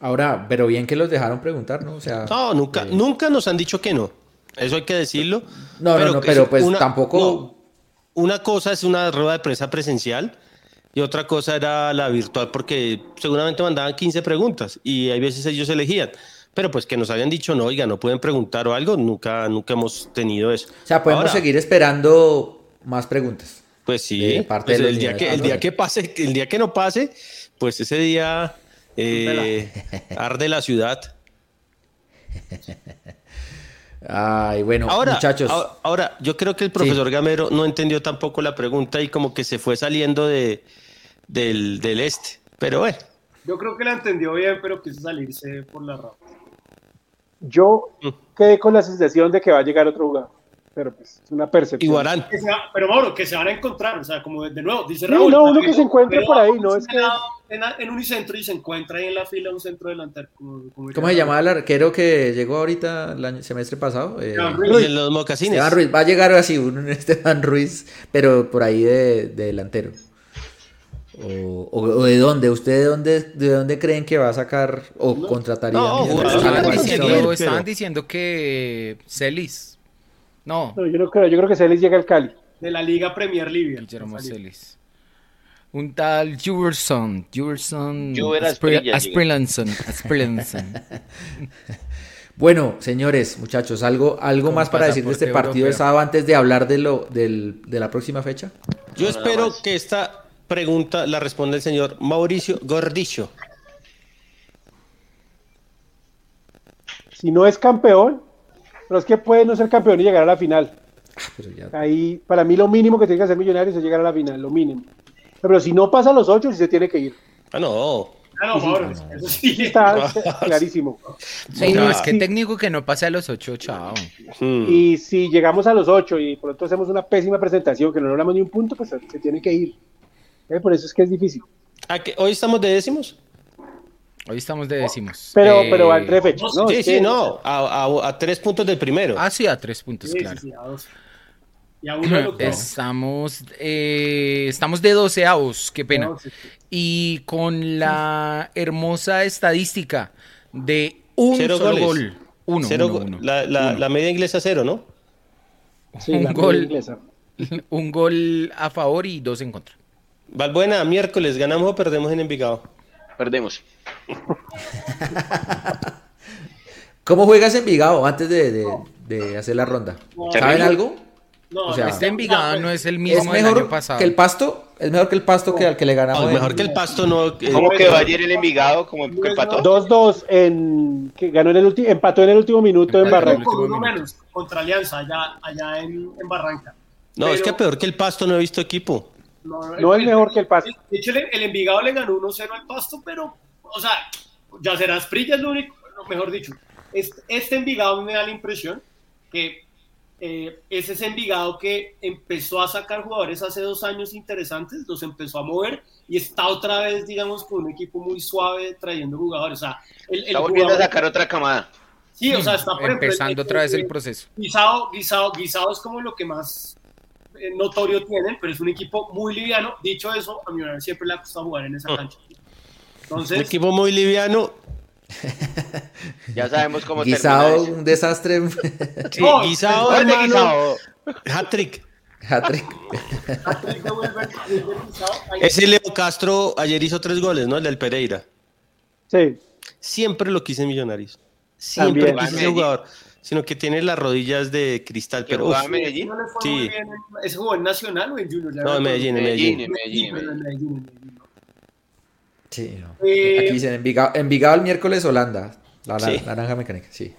S4: Ahora, pero bien que los dejaron preguntar, ¿no? O sea,
S5: No, nunca,
S4: eh,
S5: nunca nos han dicho que no. Eso hay que decirlo.
S4: No, no, no, pero
S5: es
S4: pues tampoco-
S5: no, una cosa es una rueda de prensa presencial y otra cosa era la virtual porque seguramente mandaban 15 preguntas y hay veces ellos elegían. Pero pues que nos habían dicho, no, oiga, no pueden preguntar o algo, nunca, nunca hemos tenido eso.
S4: o sea, podemos
S5: Ahora,
S4: seguir esperando más preguntas.
S5: Pues sí,
S4: parte
S5: pues
S4: de los
S5: el, día que, el día que pase, el día que no pase, pues ese día eh, arde la ciudad.
S4: Ay, bueno,
S5: Ahora,
S4: muchachos.
S5: ahora, ahora, yo creo que el profesor Gamero no entendió tampoco la pregunta y como que se fue saliendo de, del, del este. Pero bueno,
S7: Yo creo que la entendió bien, pero quiso salirse por la rama.
S2: Yo
S5: Mm.
S2: quedé con la sensación de que va a llegar otro jugador, pero pues es una percepción.
S5: Iguarán.
S7: Pero Mauro, que se van a encontrar, o sea, como de, nuevo, dice
S2: Sí,
S7: Raúl.
S2: no, uno que se encuentre
S7: pero
S2: por ahí, no es que-
S7: En, en Unicentro y se encuentra ahí en la fila un centro delantero. Como, como
S4: ¿Cómo se llamaba el arquero que llegó ahorita el año- semestre pasado? Eh,
S7: Ruiz.
S5: en los mocasines.
S4: Esteban Ruiz. Va a llegar así un Esteban Ruiz, pero por ahí de, de delantero. O, o- o de dónde? ¿Usted de dónde, de dónde creen que va a sacar o contrataría?
S5: No,
S4: a Millonarios?
S5: jugador,
S9: Estaban diciendo que Celis. No,
S2: No, yo no creo, yo creo que Celis llega al Cali.
S7: de la Liga Premier League.
S9: Guillermo Celis. Un tal Juverson. Juverson. Asprilanson. Asprilanson.
S4: Bueno, señores, muchachos, ¿algo, algo más para decir de este partido de sábado antes de hablar de, lo, del- de la próxima fecha?
S5: Yo espero que esta pregunta la responda el señor Mauricio Gordillo.
S2: Si no es campeón, pero es que puede no ser campeón y llegar a la final.
S4: Pero ya-
S2: Ahí, para mí, lo mínimo que tiene que hacer Millonarios es llegar a la final, lo mínimo. Pero si no pasa a los ocho, sí se tiene que ir.
S5: Ah, no.
S7: Ah, no, Mauro, eso sí.
S2: Está clarísimo.
S9: Sí, no,
S5: Ah.
S9: es que técnico que no pase a los ocho, chao.
S5: Hmm.
S2: Y si llegamos a los ocho y por pronto hacemos una pésima presentación que no logramos ni un punto, pues se tiene que ir. Eh, Por eso es que es difícil.
S5: ¿A qué- ¿Hoy estamos de décimos?
S9: Hoy estamos de décimos.
S2: Pero,
S9: Eh,
S2: pero van tres fechas, ¿no?
S5: sí, sí, no. A, a- a tres puntos del primero.
S9: Ah, sí, a tres puntos,
S7: Sí,
S9: claro.
S7: sí, a dos. Y a uno de los dos.
S9: Estamos, eh, estamos de doceavos, qué pena. Y con la hermosa estadística de un
S5: Cero
S9: solo
S5: goles.
S9: gol. Uno,
S5: Cero
S9: uno.
S5: La, la-
S9: Uno.
S5: la media inglesa cero, ¿no?
S2: Sí,
S9: un
S2: la
S9: gol.
S2: inglesa.
S9: Un gol a favor y dos en contra.
S5: Valbuena, miércoles, ¿ganamos o perdemos en Envigado?
S8: Perdemos.
S4: ¿Cómo juegas en Vigado antes de, de- de hacer la ronda?
S7: No.
S4: ¿Saben algo?
S7: No,
S4: O sea,
S9: Este Envigado no es el mismo
S4: ¿Es
S9: del año
S4: mejor
S9: pasado.
S4: que el pasto? ¿Es mejor que el pasto que al que le ganamos?
S5: No,
S4: en-
S5: mejor que el pasto no. eh,
S8: ¿Cómo quedó ayer el Envigado? ¿Como que empató?
S2: 2-2 en que ganó en el último, empató en el último minuto en
S9: Empató en
S2: Barranca.
S7: con uno
S9: minuto.
S7: menos contra Alianza allá, allá en, en Barranca.
S5: No, es
S7: Pero-
S5: que peor que el pasto no he visto equipo.
S7: No,
S2: No es mejor que el Pasto.
S7: De hecho, el, el Envigado le ganó 1-0 al Pasto, pero, o sea, ya será Sprilla es lo único, mejor dicho. Este, este Envigado me da la impresión que eh, es ese Envigado que empezó a sacar jugadores hace dos años interesantes, los empezó a mover y está otra vez, digamos, con un equipo muy suave trayendo jugadores. O sea, el, el
S8: Está volviendo a
S7: jugador-
S8: sacar otra camada.
S7: Sí, o sea, está por ejemplo,
S9: Empezando
S7: el-
S9: otra vez el
S7: el-
S9: proceso.
S7: Guisado, guisado, guisado es como lo que más notorio tienen, pero es un equipo muy liviano. Dicho eso, a Millonarios siempre le ha costado jugar en esa
S5: Ah.
S7: cancha.
S5: Un
S7: Entonces,
S5: equipo muy liviano.
S8: Ya sabemos cómo
S4: Guisado,
S8: termina
S4: un desastre.
S5: Sí,
S7: No,
S5: guisado, hermano.
S8: Guisado.
S5: Hat-trick.
S4: Hat-trick.
S5: Ese Leo Castro ayer hizo tres goles, ¿no? El del Pereira.
S2: Sí.
S5: Siempre lo quise en Millonarios. Siempre
S2: También.
S5: quise ese
S8: Medellín.
S5: jugador. Sino que tiene las rodillas de cristal.
S8: ¿Que
S5: Pero
S8: jugaba
S5: uf,
S8: en Medellín?
S7: no le fue
S5: Sí.
S7: muy bien en- ¿Ese jugó en Nacional o en Junior?
S5: No, en. Medellín, en
S8: Medellín,
S5: Medellín.
S8: en Medellín, Medellín.
S4: Sí, no.
S7: Eh,
S4: Aquí dicen Envigado, Envigado el miércoles Holanda. La, la-
S5: Sí.
S4: naranja mecánica, sí.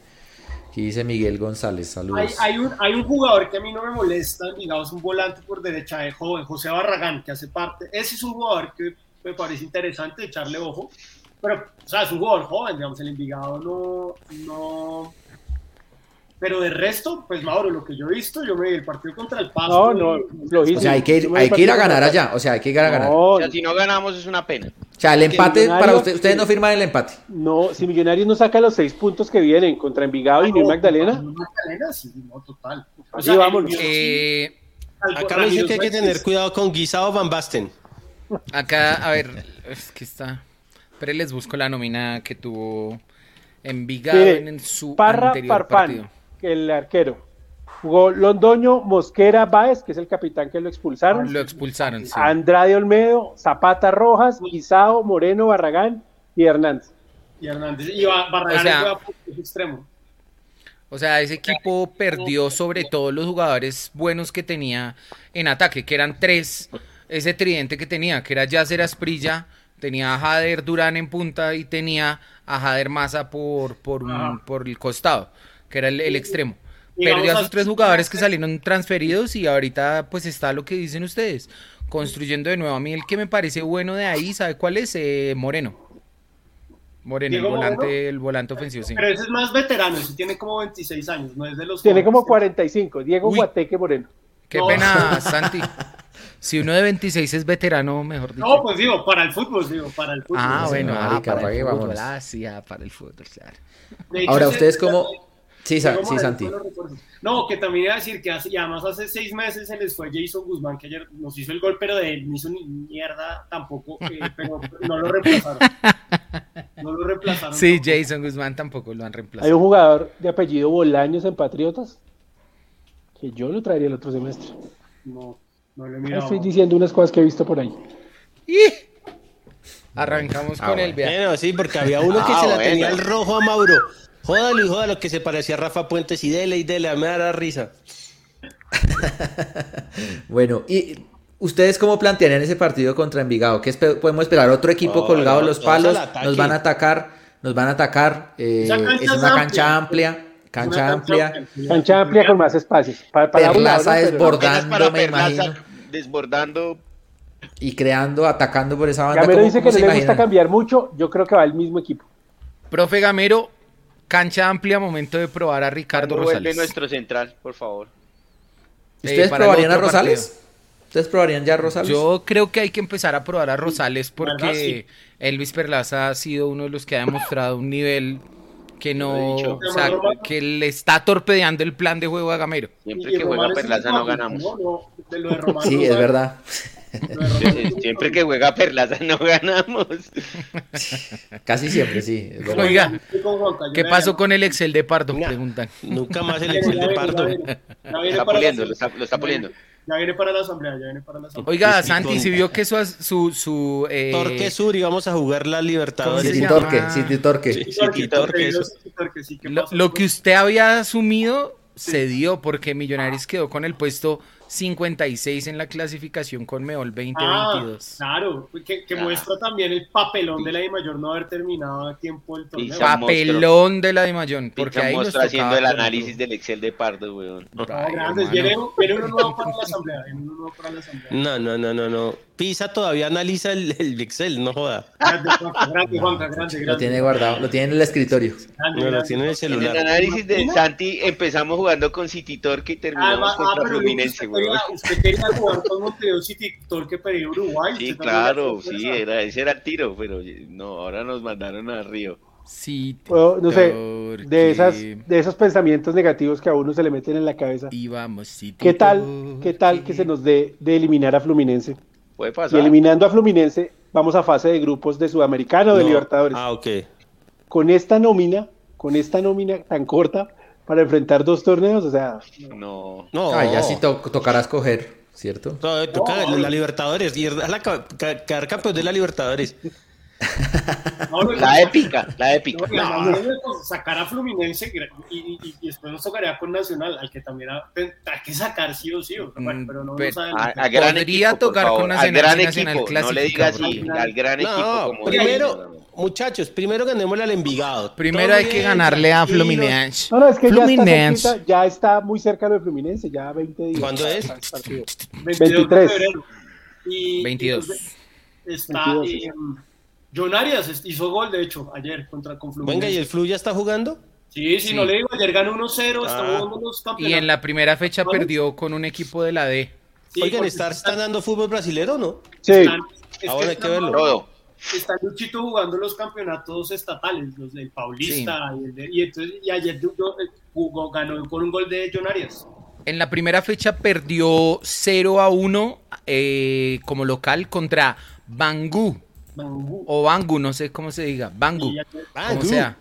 S4: Aquí dice Miguel González, saludos.
S7: Hay, hay un, hay un jugador que a mí no me molesta, digamos, un volante por derecha de joven, José Barragán, que hace parte. Ese es un jugador que me parece interesante echarle ojo. Pero, o sea, es un jugador joven, digamos, el Envigado no. no pero de resto, pues Mauro, lo que yo he visto, yo me vi el partido contra el
S2: No,
S7: Pasto.
S2: no,
S7: y-
S2: flojísimo.
S4: O sea, hay que ir, hay que ir a ganar allá. O sea, hay que ir a ganar.
S2: No,
S8: O sea, si no ganamos es una pena.
S4: O sea, el empate para ustedes, ustedes no firman el empate.
S2: no, si Millonarios no saca los seis puntos que vienen contra Envigado y New Magdalena,
S7: New Magdalena, sí, no, total. O
S2: Así vámonos.
S9: Eh,
S5: Acá me dicen que hay que
S7: Sánchez,
S5: tener cuidado con Guisado Van Basten.
S9: Acá, a ver, es que está. Pero les busco la nómina que tuvo Envigado
S2: Mire,
S9: en su
S2: Parra
S9: anterior
S2: Farfán,
S9: partido.
S2: El arquero. Jugó Londoño, Mosquera Báez, que es el capitán que lo expulsaron.
S9: Lo expulsaron, sí.
S2: Andrade Olmedo, Zapata Rojas, Guisao, Moreno, Barragán y Hernández.
S7: Y Hernández. Y Ba- Barragán
S9: O sea,
S7: juega por el extremo.
S9: O sea, ese equipo perdió sobre todo los jugadores buenos que tenía en ataque, que eran tres, ese tridente que tenía, que era Yasser Asprilla, tenía a Jader Durán en punta y tenía a Jader Maza por, por, un- por el costado, que era el, el extremo.
S7: Digamos
S9: Perdió a sus tres jugadores que salieron transferidos y ahorita pues está lo que dicen ustedes, construyendo de nuevo. A mí el que me parece bueno de ahí, ¿sabe cuál es? Eh, Moreno. Moreno, el volante,
S7: Moreno.
S9: el volante ofensivo, sí.
S7: Pero ese es más veterano, ese tiene como 26 años, no es de los
S2: Tiene
S7: jóvenes.
S2: como 45. Diego
S9: Uy.
S2: Guateque Moreno.
S9: Qué
S7: No.
S9: pena, Santi. Si uno de 26 es veterano, mejor dicho.
S7: No, pues digo, para el fútbol, digo, para el fútbol.
S9: ah,
S4: Sí,
S9: bueno, ah, para
S4: ¿para
S9: el
S4: qué?
S9: fútbol. Ah, sí, ah, para el fútbol, claro.
S7: Hecho,
S4: Ahora, ustedes como... Sí, Sa- Santi.
S7: No, que también iba a decir que hace, y además hace seis meses se les fue Jason Guzmán, que ayer nos hizo el gol, pero de él no hizo ni mierda tampoco, eh, pero no lo reemplazaron. No lo reemplazaron.
S9: Sí,
S7: tampoco.
S9: Jason Guzmán tampoco lo han
S2: Hay
S9: reemplazado.
S2: un jugador de apellido Bolaños en Patriotas que yo lo traería el otro semestre.
S7: No, no lo he mirado.
S2: Estoy diciendo unas cosas que he visto por ahí.
S9: ¡Ih! Arrancamos
S4: Ah,
S9: con el viaje.
S5: Bueno, sí, porque había uno que
S8: Ah,
S5: se la
S8: bueno.
S5: tenía el rojo a Mauro. Jódalo y jódalo que se parecía a Rafa Puentes y dele y dele, a mí me da risa.
S4: Bueno, ¿y ustedes cómo plantearían ese partido contra Envigado? ¿Qué espe- podemos esperar? ¿Otro equipo
S5: No,
S4: colgado
S5: no,
S4: los palos? ¿Nos van a atacar? ¿Nos van a atacar? Eh, es una cancha
S7: amplia.
S4: cancha amplia.
S2: Cancha amplia con más espacios. Para,
S4: Perlaza
S8: para
S4: me
S8: Perlaza,
S4: imagino.
S8: desbordando.
S4: Y creando, atacando por esa banda.
S2: Gamero
S4: ¿Cómo-
S2: dice que no le gusta cambiar mucho. Yo creo que va el mismo equipo.
S9: Profe Gamero, cancha amplia, momento de probar a Ricardo
S8: ¿Cuándo vuelve
S9: Rosales.
S8: nuestro central, por favor?
S4: ¿Ustedes
S9: Eh, el
S4: probarían a Rosales? ¿Ustedes probarían ya a Rosales?
S9: Yo creo que hay que empezar a probar a Rosales porque Elvis Perlaza ha sido uno de los que ha demostrado un nivel que no,
S8: he dicho.
S9: o sea, que le está torpedeando el plan de juego a Gamero.
S8: Siempre que juega Perlaza no ganamos.
S7: No, no, de lo de Román
S4: Sí, es verdad.
S8: Siempre que juega Perlaza no ganamos.
S4: Casi siempre, sí.
S9: Oiga, ¿qué pasó con el Excel de Pardo? Preguntan.
S5: Nunca más el Excel de Pardo.
S8: Lo está puliendo, lo está, lo está puliendo.
S7: Ya viene para la asamblea, ya viene para la asamblea.
S9: Oiga, Santi, si vio que su, su, su eh,
S5: Torque Sur y vamos a jugar la
S9: ¿Cómo
S5: Libertadores.
S4: City? Torque, City Torque.
S5: Sí.
S7: Sí, Torque,
S9: lo que usted había asumido se dio porque Millonarios quedó con el puesto 56 en la clasificación con Meol
S7: Ah,
S9: 2022.
S7: claro, que, que
S8: Ah.
S7: muestra también el papelón de la I mayor no haber terminado a tiempo el torneo.
S8: Pizza.
S9: Papelón de la de Mayón, porque ahí nos
S8: Mostra haciendo el análisis del Excel de Pardo, weón.
S7: No,
S9: Ay,
S7: grandes,
S9: hermano.
S7: viene, viene uno nuevo para la asamblea, viene uno nuevo para la asamblea.
S5: No, no, no, no, no. Pisa todavía analiza el, el Excel, no joda.
S7: Grande, Juanca, grande, Juanca, grande, grande.
S4: Lo tiene guardado, lo tiene en el escritorio.
S7: grande,
S5: No, lo tiene en el
S8: En el
S5: celular.
S8: análisis de Santi empezamos jugando con City Torque y
S7: Ah,
S8: terminamos
S7: ah,
S8: contra
S7: pero
S8: Fluminense.
S7: Quería, usted quería jugar con Montevideo City Torque Pereira Uruguay.
S8: Sí, claro, sí, era, ese era el tiro, pero no, ahora nos mandaron a Río.
S9: Sí,
S2: O, no sé, de, esas, de esos pensamientos negativos que a uno se le meten en la cabeza.
S9: Y vamos, sí,
S2: ¿Qué tal, qué tal que se nos dé de eliminar a Fluminense?
S8: Puede
S2: Y
S8: pasar.
S2: eliminando a Fluminense, vamos a fase de grupos de Sudamericano de. Libertadores.
S5: Ah, ok.
S2: Con esta nómina, con esta nómina tan corta para enfrentar dos torneos, o sea,
S8: No.
S5: No,
S4: Ah, ya sí to- tocará escoger, ¿cierto?
S5: No, toca la, la Libertadores y a la ca- ca- quedar campeón de la Libertadores.
S7: No, no,
S8: La épica, la
S7: No,
S8: épica.
S7: pues, sacar a Fluminense y, y- y- después nos tocaría con Nacional, al que también ha- hay que sacar sí o sí. o- bueno,
S9: Mm,
S7: pero no adelantemos.
S8: A, a gran
S9: Podría
S8: equipo,
S9: tocar
S8: favor.
S9: con
S8: Al
S9: Nacional
S8: gran
S9: si Nacional
S8: equipo, no le digas así, al gran equipo
S5: No,
S8: como
S5: primero, muchachos, primero ganémosle al Envigado.
S9: Primero
S5: Todo
S9: hay que ganarle a. Fluminense.
S2: no, no, es que ya está,
S9: Fluminense.
S2: cerquita, ya está muy cerca lo de Fluminense, ya 20 días.
S5: ¿Cuándo es?
S2: Partido.
S7: 22 de
S2: 23.
S7: febrero. Y,
S9: 22.
S7: y, pues, está
S2: 22, sí.
S7: eh, John Arias hizo gol, de hecho, ayer contra con Fluminense.
S5: Venga, ¿y el Flu ya está jugando?
S7: Sí, sí,
S9: Sí.
S7: no le digo, ayer ganó 1-0, está
S5: Ah.
S7: jugando los
S9: Y
S7: campeonatos.
S9: en la primera fecha
S7: ¿Vale?
S9: perdió con un equipo de la D.
S7: Sí,
S5: Oigan, ¿está, ¿están dando fútbol brasilero o no?
S2: Sí,
S7: están- es
S5: Ah, bueno, hay que verlo.
S8: Todo.
S7: Está Luchito jugando los campeonatos estatales, los del Paulista, y, el de- y entonces, y ayer du- jugó, ganó con un gol de John Arias.
S9: En la primera fecha perdió 0 a 1 eh, como local contra Bangú O Bangu, no sé cómo se diga. Bangu.
S7: Ya-
S9: como sea.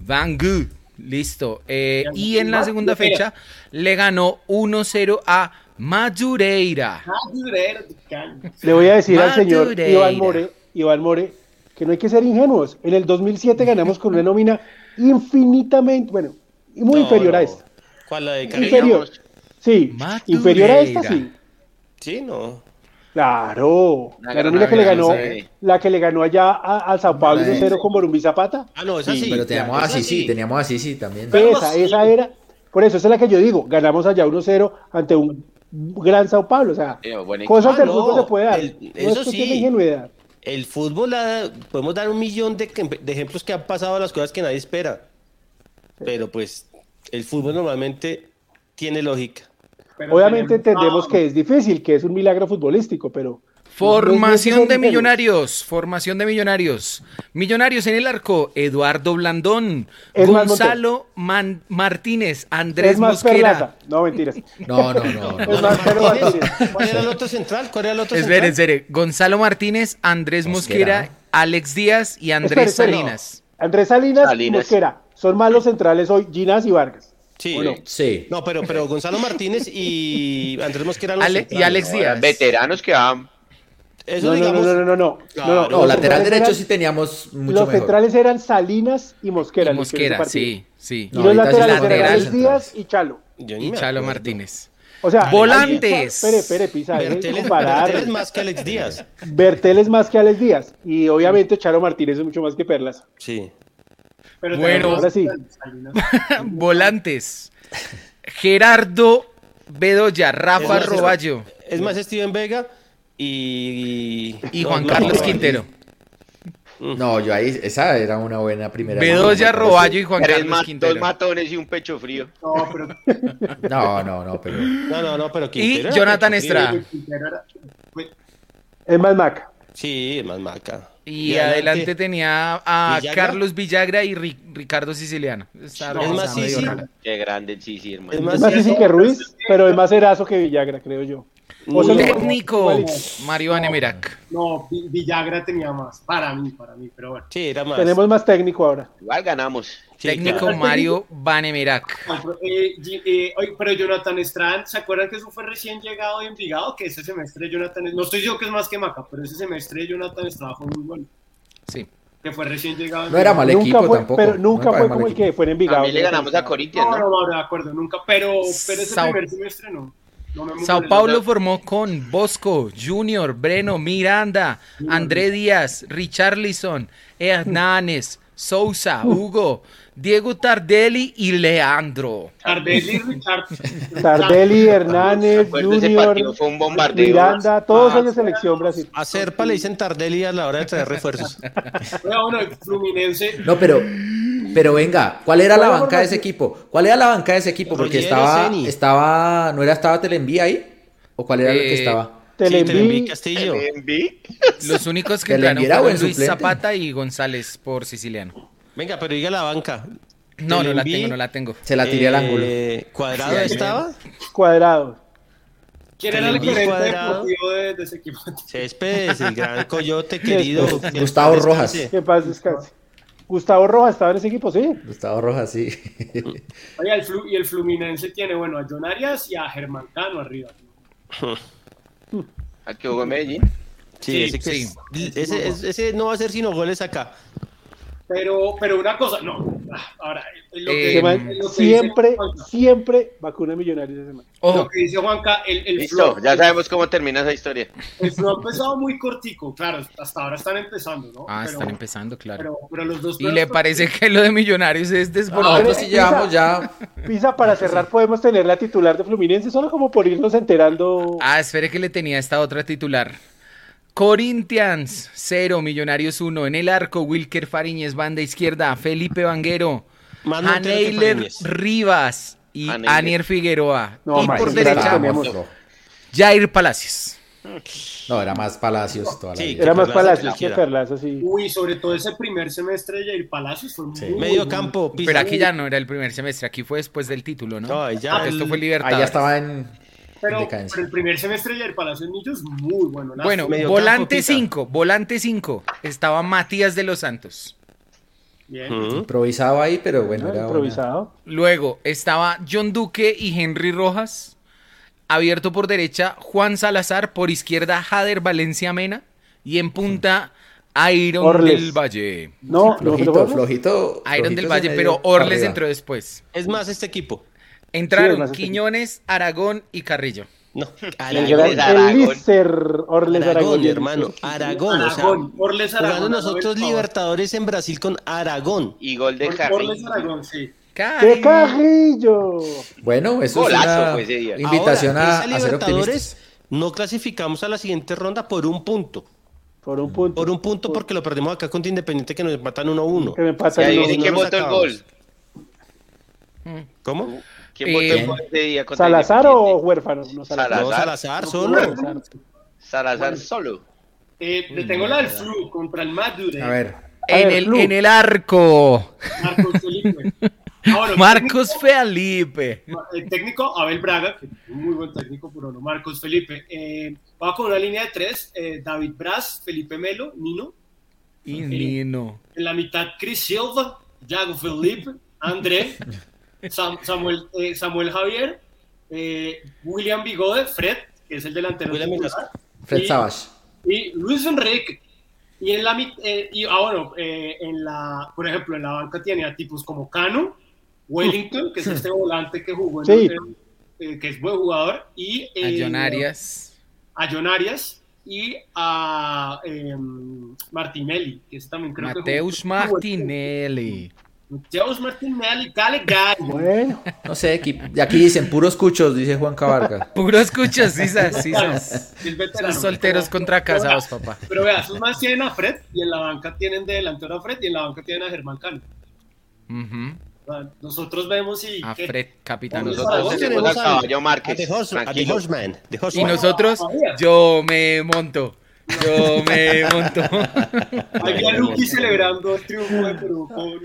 S9: Bangú. Listo. Eh, y en la segunda fecha le ganó 1-0 a Madureira.
S7: Madureira.
S2: Le voy a decir al señor. Iván More, Iván More que no hay que ser ingenuos. En el 2007 ganamos con una nómina infinitamente, bueno, muy
S5: No,
S2: inferior a esta.
S5: ¿Cuál la de?
S2: Inferior. Sí,
S9: Madureira.
S2: inferior a esta, sí.
S5: Sí, no.
S2: Claro. La que le ganó,
S8: eh.
S2: la que le ganó allá a- al Sao Paulo
S4: La de-
S2: 1-0 con Borumbí Zapata.
S5: Ah, no, esa sí.
S4: Pero teníamos a
S5: esa
S4: Sisi,
S5: sí.
S4: teníamos a Sisi también.
S2: Esa, esa era. Por eso, esa es la que yo digo. Ganamos allá 1-0 ante un gran Sao Paulo. O sea,
S8: Eh, buen equipo.
S2: cosas
S5: Ah,
S2: del
S5: no,
S2: fútbol se puede dar.
S5: el-
S2: no es
S5: eso
S2: cuestión
S5: sí.
S2: ingenuidad.
S5: El fútbol, ha- podemos dar un millón de, de ejemplos que han pasado las cosas que nadie espera. Pero pues, el fútbol normalmente tiene lógica.
S7: Pero
S2: Obviamente
S7: tenemos-
S2: entendemos que es difícil, que es un milagro futbolístico, pero.
S9: Formación
S2: no
S9: de millonarios, formación de millonarios. Millonarios en el arco, Eduardo Blandón,
S2: Es más
S9: Gonzalo Man- Martínez, Andrés
S2: Es más
S9: Mosquera.
S2: perlaza. No, mentiras.
S4: No, no, no. no.
S2: Es más Martínez.
S5: ¿Cuál era el otro central? ¿Cuál era el otro
S9: Espere,
S5: central?
S9: espere. Gonzalo Martínez, Andrés
S4: Mosquera.
S9: Mosquera, Alex Díaz y Andrés
S2: Espere, espere.
S9: Salinas.
S2: Andrés Salinas, y
S8: Salinas.
S2: Mosquera. Son malos centrales hoy, Ginás y Vargas.
S5: Sí.
S2: ¿O no?
S4: Sí.
S5: No, pero, pero Gonzalo Martínez y Andrés Mosquera. los
S9: Ale- y. Alex Díaz.
S8: veteranos que van.
S5: Eso
S2: No, no, no,
S5: digamos.
S2: no, no, no, no.
S5: Claro.
S2: no,
S4: No,
S2: los
S4: lateral derecho
S2: eran-
S4: sí teníamos mucho
S2: Los
S4: mejor.
S2: centrales eran Salinas y Mosquera.
S9: Y Mosquera, sí, sí.
S2: Y
S4: No,
S2: los laterales
S9: son
S2: eran Díaz y Chalo.
S9: Y Chalo. Martínez.
S2: O sea,
S9: Volantes.
S2: Espere, espere, Pisa,
S5: Bertel es,
S2: comparar.
S5: Bertel es más que Alex Díaz.
S2: Bertel es más que Alex Díaz. Y obviamente Charo Martínez es mucho más que Perlas.
S5: Sí.
S7: Pero
S9: Bueno.
S2: Ahora sí.
S9: Volantes. Gerardo Bedoya, Rafa
S5: Es más,
S9: Roballo
S5: Es más Steven Vega y.
S9: y Juan
S5: no,
S9: Carlos
S5: no,
S9: Quintero.
S4: No, yo ahí, esa era una buena primera.
S9: Bedoya. Roballo y Juan Carlos
S8: ma- dos
S9: Quintero.
S8: matones y un pecho frío.
S7: No, pero
S4: No, no, no, pero.
S5: No, no, no, pero
S9: Y
S5: Quintero. era
S9: Jonathan. Estrada.
S7: Quintero
S2: Es más Maca.
S5: Sí, es más maca.
S9: Y adelante tenía a
S5: ¿Villagra?
S9: Carlos Villagra y Ri- Ricardo Siciliano. Está
S7: No,
S5: Es más, sí.
S8: Qué grande, sí, sí, hermano.
S5: Es
S2: Es
S5: más,
S2: difícil que Ruiz, pero es más Erazo que Villagra, creo yo. O sea,
S9: Técnico. Mario Anemerac.
S7: No, Vi- Villagra tenía más. Para mí, para mí, pero bueno.
S5: Sí, era más.
S2: Tenemos más técnico ahora.
S8: Igual ganamos.
S5: Sí,
S9: Técnico
S5: claro.
S9: Mario Banemerac.
S7: Eh, eh, pero Jonathan Estrada, ¿se acuerdan que eso fue recién llegado de Envigado? Que ese semestre Jonathan, no estoy yo que es más que Maca, pero ese semestre Jonathan Estrada fue muy bueno.
S9: Sí.
S7: Que fue recién llegado.
S4: No era mal
S2: nunca
S4: equipo
S2: fue,
S4: tampoco.
S2: pero nunca fue como el que fue en Envigado.
S8: También le ganamos a Corinthians,
S7: No,
S8: ¿no?
S7: no, no, de acuerdo, nunca. Pero, pero ese
S9: Sao-
S7: primer semestre no. no me
S9: Sao. Paulo formó con Bosco, Junior, Breno, Miranda, André Díaz, Richarlison, Hernández, Sousa, Hugo, Diego Tardelli y Leandro.
S7: Tardelli, Richard.
S2: Tardelli, Hernández, Junior,
S8: fue un bombardeo.
S2: Miranda, todos
S7: Ah,
S2: ellos selección Brasil.
S5: A Serpa le dicen Tardelli a la hora de traer refuerzos.
S7: Bueno, bueno, el Fluminense.
S4: No, pero, pero venga, ¿cuál era la
S2: ¿Cuál era
S4: banca de ese equipo? ¿Cuál era la banca de ese equipo? Porque estaba, estaba, ¿no era estaba Telenvía ahí? ¿O cuál era el que
S9: Eh,
S5: Sí, Telenví
S2: Telenví,
S5: Castillo.
S9: Los únicos que
S4: enviara
S9: fueron Luis
S4: suplente.
S9: Zapata y González por siciliano.
S5: Venga, pero diga la banca.
S9: No, no la tengo, no la tengo.
S4: Se la tiré al ángulo.
S5: Eh, ¿Cuadrado
S9: Sí, ahí
S5: estaba?
S2: cuadrado.
S7: ¿Quién era el gerente
S5: cuadrado.
S7: deportivo de, de ese equipo?
S5: Céspedes, el gran coyote querido. que
S4: Gustavo. Rojas.
S2: Que paz descanse. Gustavo Rojas estaba en ese equipo, sí.
S4: Gustavo Rojas, sí.
S7: Oye, el Flu- y el Fluminense tiene, bueno, a John Arias y a Germán Cano arriba.
S8: Al que jugó en Medellín.
S5: Sí,
S9: Sí,
S5: ese, que
S9: sí.
S5: es- ese, ese- ese no va a ser sino goles acá.
S7: Pero, pero una cosa, no. ah, Ahora, lo
S9: Eh,
S7: que,
S2: Ese man
S7: lo que
S2: siempre,
S7: dice Juanca,
S2: siempre vacuna millonarios ese man.
S9: Ojo,
S7: lo que dice Juanca, el, el, Flu,
S8: Listo, ya sabemos cómo termina esa historia.
S7: el Flu ha empezado muy cortico, claro, hasta ahora están empezando, ¿no?
S9: ah,
S7: pero,
S9: están empezando, claro.
S7: pero, pero los dos
S9: ¿Y le parece que lo de Millonarios es
S4: Nosotros
S9: desbordante?
S4: sí llevamos ya.
S2: Pisa, para cerrar, podemos tener la titular de Fluminense, solo como por irnos enterando.
S9: Ah, espere que le tenía esta otra titular. Corinthians 0, Millonarios 1. En el arco, Wilker Fariñez, banda izquierda, Felipe Vanguero, Aneiler. Rivas y
S8: Aneiler.
S9: Anier Figueroa.
S2: No,
S9: y por derecha.
S4: No,
S9: Jair Palacios.
S4: no, era más Palacios toda la
S5: Sí,
S4: vida.
S2: Era más Palacios
S5: que.
S2: Perlaza, sí.
S7: Uy, sobre todo ese primer semestre de Jair Palacios fue
S4: Sí.
S7: muy
S5: Medio campo.
S9: Pero aquí ya no era el primer semestre, aquí fue después del título, ¿no?
S5: No, ahí ya
S9: Porque esto fue
S4: Ahí
S9: Libertadores.
S4: ya estaba en.
S7: Pero, el primer semestre del Palacio de Millos, muy bueno.
S9: Bueno,
S5: Medio
S9: volante
S5: campo, Pita.
S9: 5, volante 5. Estaba Matías de los Santos.
S7: Bien.
S4: Improvisado ahí, pero bueno, era buena.
S2: improvisado.
S9: Luego estaba John Duque y Henry Rojas. Abierto por derecha, Juan Salazar. Por izquierda, Jader Valencia Mena. Y en punta, Iron
S2: Orles.
S9: del Valle.
S2: No,
S4: Flojito, flojito.
S9: Iron
S4: flojito
S9: del Valle, pero Orles
S4: arriba.
S9: entró después.
S5: Es más este equipo.
S9: Entraron
S2: Sí, este
S9: Quiñones, Aragón y Carrillo.
S5: No, Aragón,
S8: Aragón.
S2: Orles
S5: Aragón,
S2: Aragón.
S5: hermano. Aragón, o sea,
S7: Orles Aragón.
S5: jugando nosotros. Libertadores en Brasil con Aragón.
S8: Y gol de
S7: Orles
S8: Carrillo.
S7: Aragón, sí.
S2: ¡Qué
S9: Carrillo.
S4: Bueno, eso
S8: Golazo
S4: es una
S8: fue ese día.
S4: invitación
S5: Ahora,
S4: a, a ser optimistas.
S5: Libertadores no clasificamos a la siguiente ronda por un punto.
S2: Por un punto.
S5: Por un punto porque lo perdimos acá contra Independiente que nos empatan 1-1.
S2: Que me
S8: Y
S2: pasa
S8: ahí
S2: el
S8: dice
S5: no
S8: que votó el gol.
S5: ¿Cómo?
S8: ¿Quién
S9: Eh,
S8: votó ese día
S2: ¿Salazar o huérfano? No, Salazar.
S5: No, Salazar solo.
S2: Salazar.
S8: Salazar solo.
S7: Eh, le tengo la del flu contra el Madure.
S4: A ver,
S9: En
S2: ver,
S9: el,
S2: Flu.
S9: en el arco,
S7: Marcos Felipe. Ah, bueno,
S9: Marcos
S7: técnico-
S9: Felipe.
S7: El técnico Abel Braga, que es un muy buen técnico, pero no Marcos Felipe. Eh, va con una línea de tres: eh, David Braz, Felipe Melo, Nino.
S9: Y Nino.
S7: En la mitad, Chris Silva, Jago Felipe, André, Sam- Samuel, eh, Samuel Javier, eh, William Bigode, Fred, que es el delantero
S5: William
S7: titular,
S4: Fred
S7: y-
S4: Savage.
S7: y Luis Enrique. Y en la eh, y ah, bueno, eh, en la, por ejemplo, en la banca tiene a tipos como Cano, Wellington, que es este volante que jugó en
S2: Sí.
S7: el- eh, que es buen jugador, y
S9: A John Arias.
S7: a John Arias y a eh, Martinelli, que ese también creo
S9: Mateus
S7: que
S9: Martinelli.
S7: Mateus Martinelli, Cale Gallo.
S2: Bueno,
S4: No sé, aquí, y aquí dicen puros cuchos, dice Juan Cabarga.
S9: Puro escuchas, sisas, sisas.
S7: Es veterano.
S9: Son solteros contra casados, papá.
S7: Pero vea, sus más tienen a Fred y en la banca tienen de delantero a Fred y en la banca tienen a Germán Cano. Nosotros vemos y...
S9: A Fred, capitán.
S8: Nosotros tenemos a Caballo
S5: a
S8: Márquez.
S5: The, Horse- a The
S8: Tranquilo.
S5: Horseman. The
S9: Y nosotros, yo me monto. Yo me monto.
S7: Ahí a Lucky celebrando el triunfo de Perú con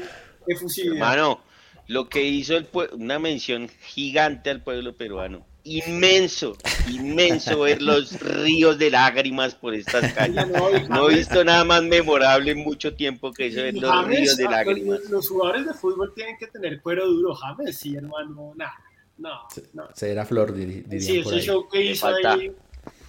S7: efusividad.
S8: Hermano, lo que hizo el una mención gigante al pueblo peruano. Inmenso, inmenso ver los ríos de lágrimas por estas calles.
S7: No,
S8: No he visto nada más memorable en mucho tiempo que eso, ver los
S7: James,
S8: ríos de
S7: ah,
S8: lágrimas.
S7: Los, los jugadores de fútbol tienen que tener cuero duro. James, sí, hermano, nada. No, no.
S4: Será Flor, dirían
S7: Sí,
S4: por
S7: ese
S4: ahí.
S7: show que
S8: Le
S7: hizo
S8: falta,
S7: ahí.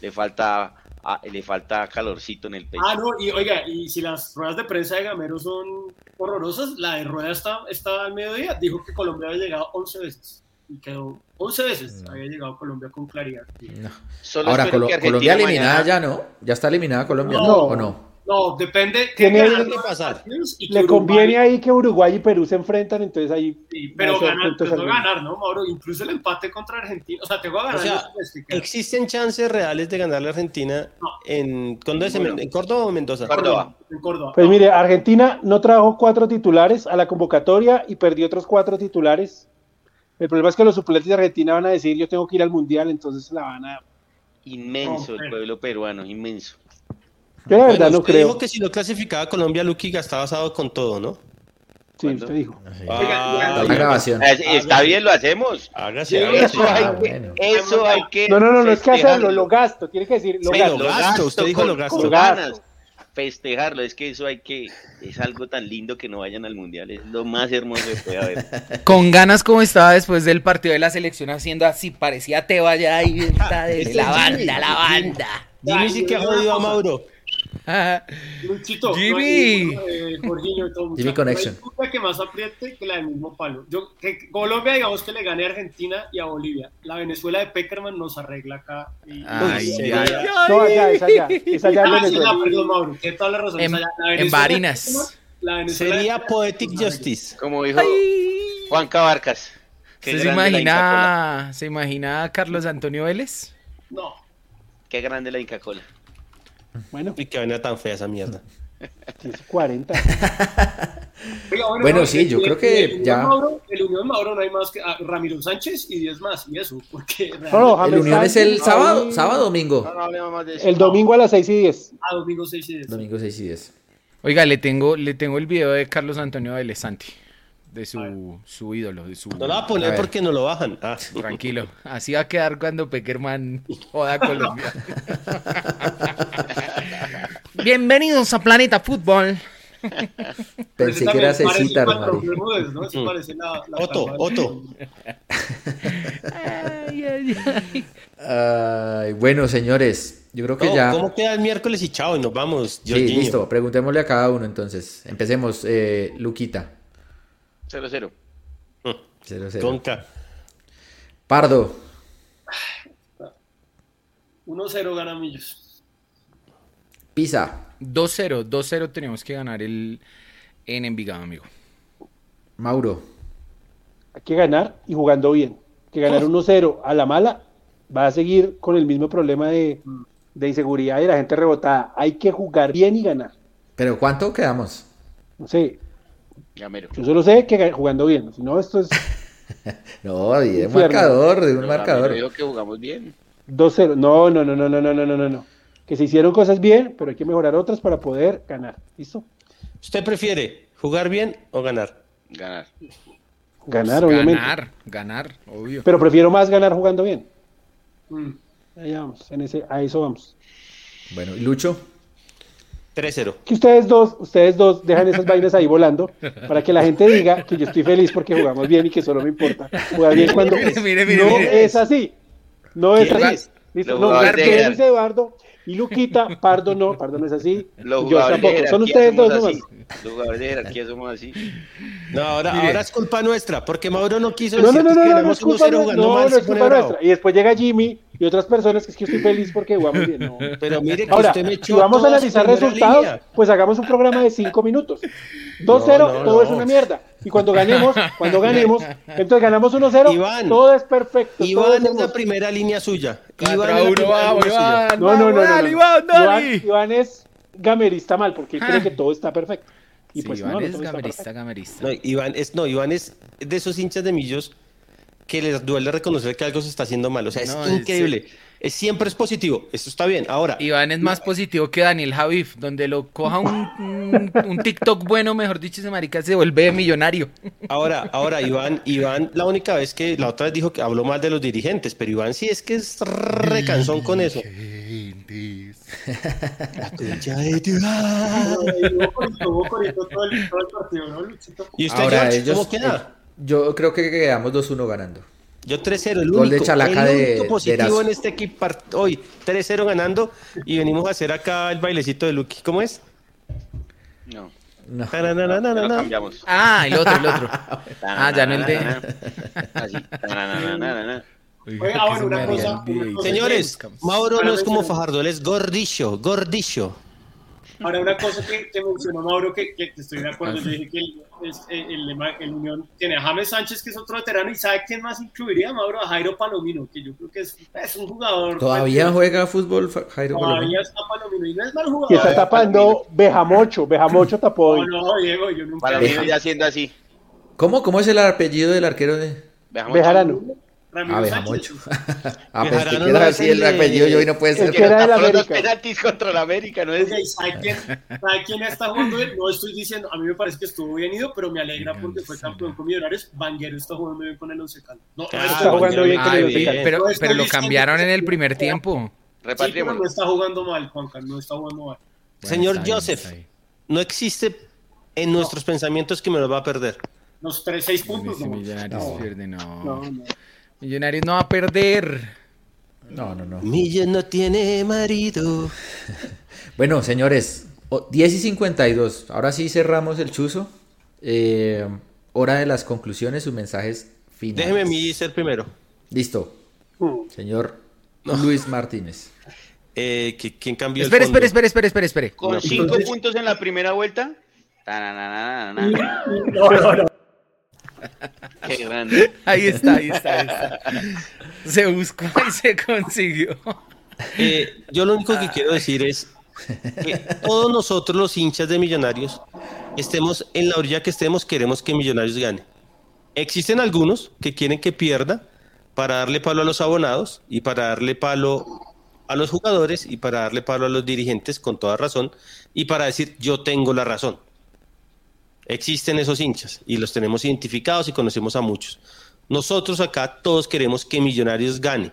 S8: le falta, ah, le falta calorcito en el pecho.
S7: Ah, no, y oiga, y si las ruedas de prensa de Gamero son horrorosas, la de rueda está, está al mediodía, dijo que Colombia había llegado 11 veces. Y quedó 11 veces, había llegado Colombia con claridad.
S4: No.
S8: Solo
S4: Ahora, Colombia eliminada
S8: mañana-
S4: ya, ¿no? ¿Ya está eliminada Colombia?
S7: No.
S4: ¿O no?
S7: No, depende.
S2: Tiene-
S7: ganar
S5: que pasar.
S7: partidos y que
S2: le
S7: Uruguay-
S2: conviene ahí que Uruguay y Perú se enfrentan, entonces ahí.
S7: Sí, pero
S2: a
S7: ganar, pues no ganar, ¿no, Mauro? Incluso el empate contra Argentina. O sea, tengo que ganar.
S5: O sea. ¿Existen chances reales de ganarle a Argentina
S7: No.
S5: en, ¿cuándo es? ¿En-
S8: Ninguno.
S5: ¿En Córdoba o Mendoza?
S8: Córdoba.
S7: En Córdoba.
S2: Pues
S7: No,
S2: mire, Argentina no trajo cuatro titulares a la convocatoria y perdió otros cuatro titulares. El problema es que los suplentes de Argentina van a decir yo tengo que ir al mundial, entonces la van a.
S8: Inmenso el pueblo peruano, inmenso.
S2: Yo la verdad
S5: Bueno,
S2: no
S5: usted
S2: creo.
S5: dijo que si no clasificaba a Colombia, Lucky gastaba asado con todo, ¿no?
S2: Sí, usted dijo.
S5: Ah,
S4: La grabación.
S8: Es- Está bien, lo hacemos.
S5: Hágase.
S8: Eso hay
S4: Ah,
S8: que,
S4: bueno.
S8: eso hay que.
S2: No, no, no, no es que hacerlo, lo gasto, tiene que decir lo
S5: Sí,
S2: gasto.
S5: lo gasto, usted dijo
S8: con,
S5: lo gasto.
S8: con
S2: Lo gasto.
S8: ganas. Festejarlo, es que eso hay que. Es algo tan lindo que no vayan al mundial. Es lo más hermoso que puede haber.
S9: Con ganas como estaba después del partido de la selección haciendo así, parecía te vaya ahí, está de
S5: Este
S9: la banda, la banda.
S5: Jimmy sí que ha jodido a Mauro.
S7: Luchito,
S9: Jimmy.
S7: no hay- eh, Jorginho todo,
S4: Jimmy Connection.
S7: no hay que más apriete que la del mismo palo. Yo, que Colombia, digamos que le gane a Argentina y a Bolivia. La Venezuela de Peckerman nos arregla acá. Y,
S9: Ay,
S7: Sí,
S9: ay, ay.
S2: No, allá, es allá, es allá en
S7: Ah, sí,
S2: Venezuela.
S7: no, perdón, Mauro, que toda la razón.
S9: En-
S7: es allá. La
S9: en Barinas.
S7: La
S5: Sería Poetic. Justice.
S8: Como dijo
S9: Ay.
S8: Juan Cabarcas. Qué
S9: ¿Usted se
S8: la Kola.
S9: imagina, se imagina a Carlos Antonio Vélez?
S7: No,
S8: Qué grande la Inca Cola.
S2: Bueno,
S5: Y que venía tan fea esa mierda.
S2: 40.
S7: Oiga,
S4: Bueno,
S7: no,
S4: sí,
S7: el-
S4: yo
S7: el-
S4: creo que
S7: el
S4: ya-
S7: Mauro, el Unión Mauro no hay más que ah, Ramiro Sánchez y 10 más, y eso, porque
S2: No,
S4: El Unión es el
S2: Sánchez,
S4: sábado,
S2: ahí-
S4: sábado o domingo.
S8: No, no hablemos más de eso.
S2: El domingo a las 6 y 10.
S7: a domingo 6 y 10.
S4: Domingo 6 y 10.
S9: Oiga, le tengo, le tengo el video de Carlos Antonio Vélez, Santi. De su, su ídolo, de su...
S5: No lo va a poner porque no lo bajan. Ah.
S9: Tranquilo, así va a quedar cuando Peckerman joda a Colombia. Bienvenidos a Planeta Fútbol.
S4: Pensé que era Cecita,
S7: ¿no?
S5: Mm.
S7: parece la, la
S5: Otto. Otto.
S9: Ay, ay, ay.
S4: Ay, bueno, señores, yo creo que
S5: No,
S4: ya...
S5: ¿Cómo queda el miércoles y chao? Y nos vamos.
S4: Sí,
S5: Jorginho.
S4: listo, preguntémosle a cada uno entonces. Empecemos, eh, Luquita.
S8: 0-0.
S4: 0-0.
S5: Conca.
S4: Pardo,
S7: 1-0 gana Millos.
S4: Pisa,
S9: 2-0, 2-0 tenemos que ganar el en Envigado, amigo.
S4: Mauro,
S2: Hay que ganar y jugando bien. Que ganar 1-0 a la mala va a seguir con el mismo problema de, de inseguridad y la gente rebotada. Hay que jugar bien y ganar.
S4: ¿pero cuánto quedamos?
S2: No sé,
S8: Gamero.
S2: yo solo sé que ga- jugando bien. Si no, esto es
S4: No, y
S2: Infierno.
S4: marcador, de un
S8: Pero
S4: marcador.
S8: Dijo que jugamos bien.
S2: 2-0. No, no, no, no, no, no, no, no, no, no. Que se hicieron cosas bien, pero hay que mejorar otras para poder ganar. ¿Listo?
S5: ¿Usted prefiere jugar bien o ganar?
S8: Ganar.
S2: Ganar,
S9: Pues
S2: obviamente.
S9: Ganar, ganar, obvio.
S2: Pero prefiero más ganar jugando bien.
S7: Mm.
S2: Ahí vamos, en ese, a eso vamos.
S4: Bueno, ¿y Lucho?
S5: 3-0.
S2: Que ustedes dos, ustedes dos dejan esas vainas ahí volando para que la gente diga que yo estoy feliz porque jugamos bien y que solo me importa jugar bien cuando
S9: Mire, mire, mire,
S2: no
S9: mire.
S2: es así. No es
S5: ¿Quién
S2: así.
S5: es?
S2: ¿Listo? No,
S8: jerarquía.
S2: Luis Eduardo y Luquita, Pardo no, Pardo no es así.
S8: Los
S2: yo
S8: jugadores
S2: tampoco. Son ustedes dos nomás.
S8: Los jugadores de jerarquía somos así.
S5: No, ahora, ahora es culpa nuestra, porque Mauro no quiso
S2: No, no,
S5: decir
S2: no,
S5: que
S2: no, no, no es culpa
S5: 1-0
S2: nuestra.
S5: jugando
S2: No, no
S5: se
S2: es culpa nuestra. Y después llega Jimmy y otras personas que es que estoy feliz porque jugamos bien. No.
S5: Pero mire que
S2: Ahora,
S5: usted me
S2: si vamos a analizar resultados,
S5: línea.
S2: pues hagamos un programa de cinco minutos. 2-0,
S5: No, no,
S2: todo es
S5: no.
S2: una mierda. Y cuando ganemos, cuando ganemos, entonces ganamos 1-0,
S5: Iván,
S2: todo es perfecto.
S5: Iván es la primera línea suya.
S9: 4
S5: Iván
S9: a
S5: es la
S9: 1,
S5: primera
S9: vamos,
S5: línea suya.
S9: Iván.
S2: No, no, no,
S9: vamos,
S2: no,
S9: dale,
S2: no.
S9: Iván.
S2: Iván, Iván es gamerista mal porque él cree que todo está perfecto. Y
S9: Sí,
S2: pues
S9: Iván es gamerista, gamerista.
S5: No, Iván es, no, Iván es de esos hinchas de millos que les duele reconocer que algo se está haciendo mal. O sea, es
S9: No, es-
S5: increíble. Es, siempre es positivo. Eso está bien. Ahora,
S9: Iván es más positivo que Daniel Javif, donde lo coja un, un, un TikTok bueno, mejor dicho, ese marica se vuelve millonario.
S5: ahora, ahora, Iván, Iván, la única vez que la otra vez dijo que habló mal de los dirigentes, pero Iván sí es que es recansón con eso.
S7: El partido, ¿no, Luchito?
S5: ¿Y usted,
S4: Ahora
S5: George,
S4: ellos...
S5: cómo queda?
S4: eh, yo creo que quedamos 2-1 ganando.
S5: Yo 3-0, el
S4: Gol de
S5: único,
S4: Chalaca
S5: el
S4: de-
S5: único
S4: de
S5: positivo
S4: Erazo.
S5: en este equipo hoy, 3-0 ganando y venimos a hacer acá el bailecito de Lucky. ¿Cómo es?
S8: No.
S4: No.
S8: Ya lo
S5: Tanananana.
S8: cambiamos.
S9: Ah, el otro, el otro. Ah, ya no el de...
S7: Cosa
S5: Señores, Mauro no es como Fajardo, él es gordillo, gordillo.
S7: Ahora, una cosa que, que mencionó Mauro, que, que estoy de acuerdo, yo dije que el, es- el, el- el Unión tiene a James Sánchez, que es otro veterano, y ¿sabe quién más incluiría, Mauro? A Jairo Palomino, que yo creo que es, es un jugador.
S4: ¿Todavía juega fútbol Jairo
S7: Todavía
S4: Palomino?
S7: está Palomino, y no es mal
S2: Y
S7: jugador.
S2: está tapando Bejamocho. Bejamocho tapó
S7: No,
S2: hoy.
S7: no, Diego, yo nunca
S8: mí sigue haciendo así.
S4: ¿Cómo, ¿Cómo es el apellido del arquero de...?
S2: Bejarano.
S7: Ramiro
S4: Bejamocho.
S7: Sánchez.
S4: ah, pues
S5: Bejarano
S4: que
S5: no
S4: queda
S5: es
S4: así
S5: el
S4: el
S5: de-
S4: apellido yo y no puede
S2: El
S4: ser.
S2: que era
S8: Tapó los
S2: América.
S8: penaltis contra la América, ¿no es?
S7: ¿sabe quién, sabe quién está jugando bien? No estoy diciendo, a mí me parece que estuvo bien ido, pero me alegra porque fue campeón con Millonarios. Vanguero está jugando bien con el Once Caldas. No, no
S5: Ah,
S2: está jugando bien con el. Once Caldas.
S9: pero,
S7: No
S9: pero lo cambiaron en el primer tiempo.
S7: Sí, pero no está jugando mal, Juanca, no está jugando mal.
S5: Señor
S9: está bien,
S5: Joseph,
S9: está
S5: no existe en nuestros pensamientos que me lo va a perder.
S7: Los 3, 6 puntos, no.
S9: Millonarios pierde, no.
S7: No, no.
S9: Millonarios no va a perder.
S4: No, no, no.
S5: Millo no tiene marido.
S4: Bueno, señores, o- 10 y 52. Ahora sí cerramos el chuzo. Eh, hora de las conclusiones, sus mensajes finales.
S5: Déjeme mí ser primero.
S4: Listo,
S2: Hmm.
S4: señor Luis Martínez.
S5: Eh, ¿qui- ¿Quién cambió
S9: Espere,
S5: el fondo?
S9: espere, espere, espere, espere, espere.
S8: Con cinco
S7: entonces-
S8: puntos en la primera vuelta.
S7: No, no, no.
S8: Qué grande.
S9: Ahí está, ahí está, ahí está. Se buscó y se consiguió.
S5: Eh, yo lo único que quiero decir es que todos nosotros los hinchas de Millonarios estemos en la orilla que estemos, queremos que Millonarios gane. Existen algunos que quieren que pierda para darle palo a los abonados y para darle palo a los jugadores y para darle palo a los dirigentes con toda razón y para decir yo tengo la razón. Existen esos hinchas y los tenemos identificados y conocemos a muchos. Nosotros acá todos queremos que Millonarios gane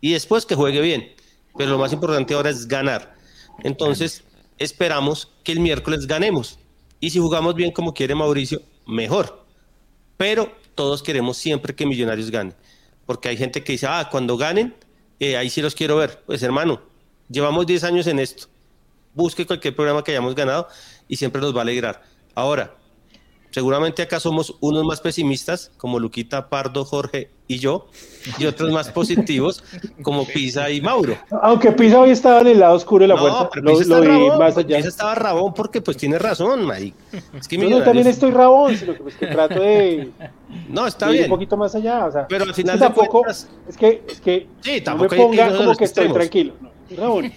S5: y después que juegue bien, pero lo más importante ahora es ganar. Entonces, esperamos que el miércoles ganemos y si jugamos bien como quiere Mauricio, mejor. Pero todos queremos siempre que Millonarios gane, porque hay gente que dice, ah, cuando ganen, eh, ahí sí los quiero ver. Pues hermano, llevamos 10 años en esto. Busque cualquier programa que hayamos ganado y siempre nos va a alegrar. Ahora, seguramente acá somos unos más pesimistas, como Luquita, Pardo, Jorge y yo, y otros más positivos, como Pisa y Mauro.
S2: Aunque Pisa hoy estaba en el lado oscuro de la
S5: No,
S2: puerta.
S5: pero
S2: lo,
S5: Pisa está
S2: lo vi
S5: rabón,
S2: más allá.
S5: Pisa estaba rabón porque pues tiene razón, Mike. Es que
S2: Yo no, también estoy rabón, sino que, pues, que trato de,
S5: No, está
S2: de ir
S5: bien.
S2: un poquito más allá. O sea,
S5: Pero al
S2: es que
S5: final de
S2: tampoco,
S5: cuentas-
S2: es que, es que
S5: Sí,
S2: no me
S5: tampoco hay que
S2: ponga como
S5: los
S2: que estoy
S5: extremos.
S2: tranquilo. No, rabón.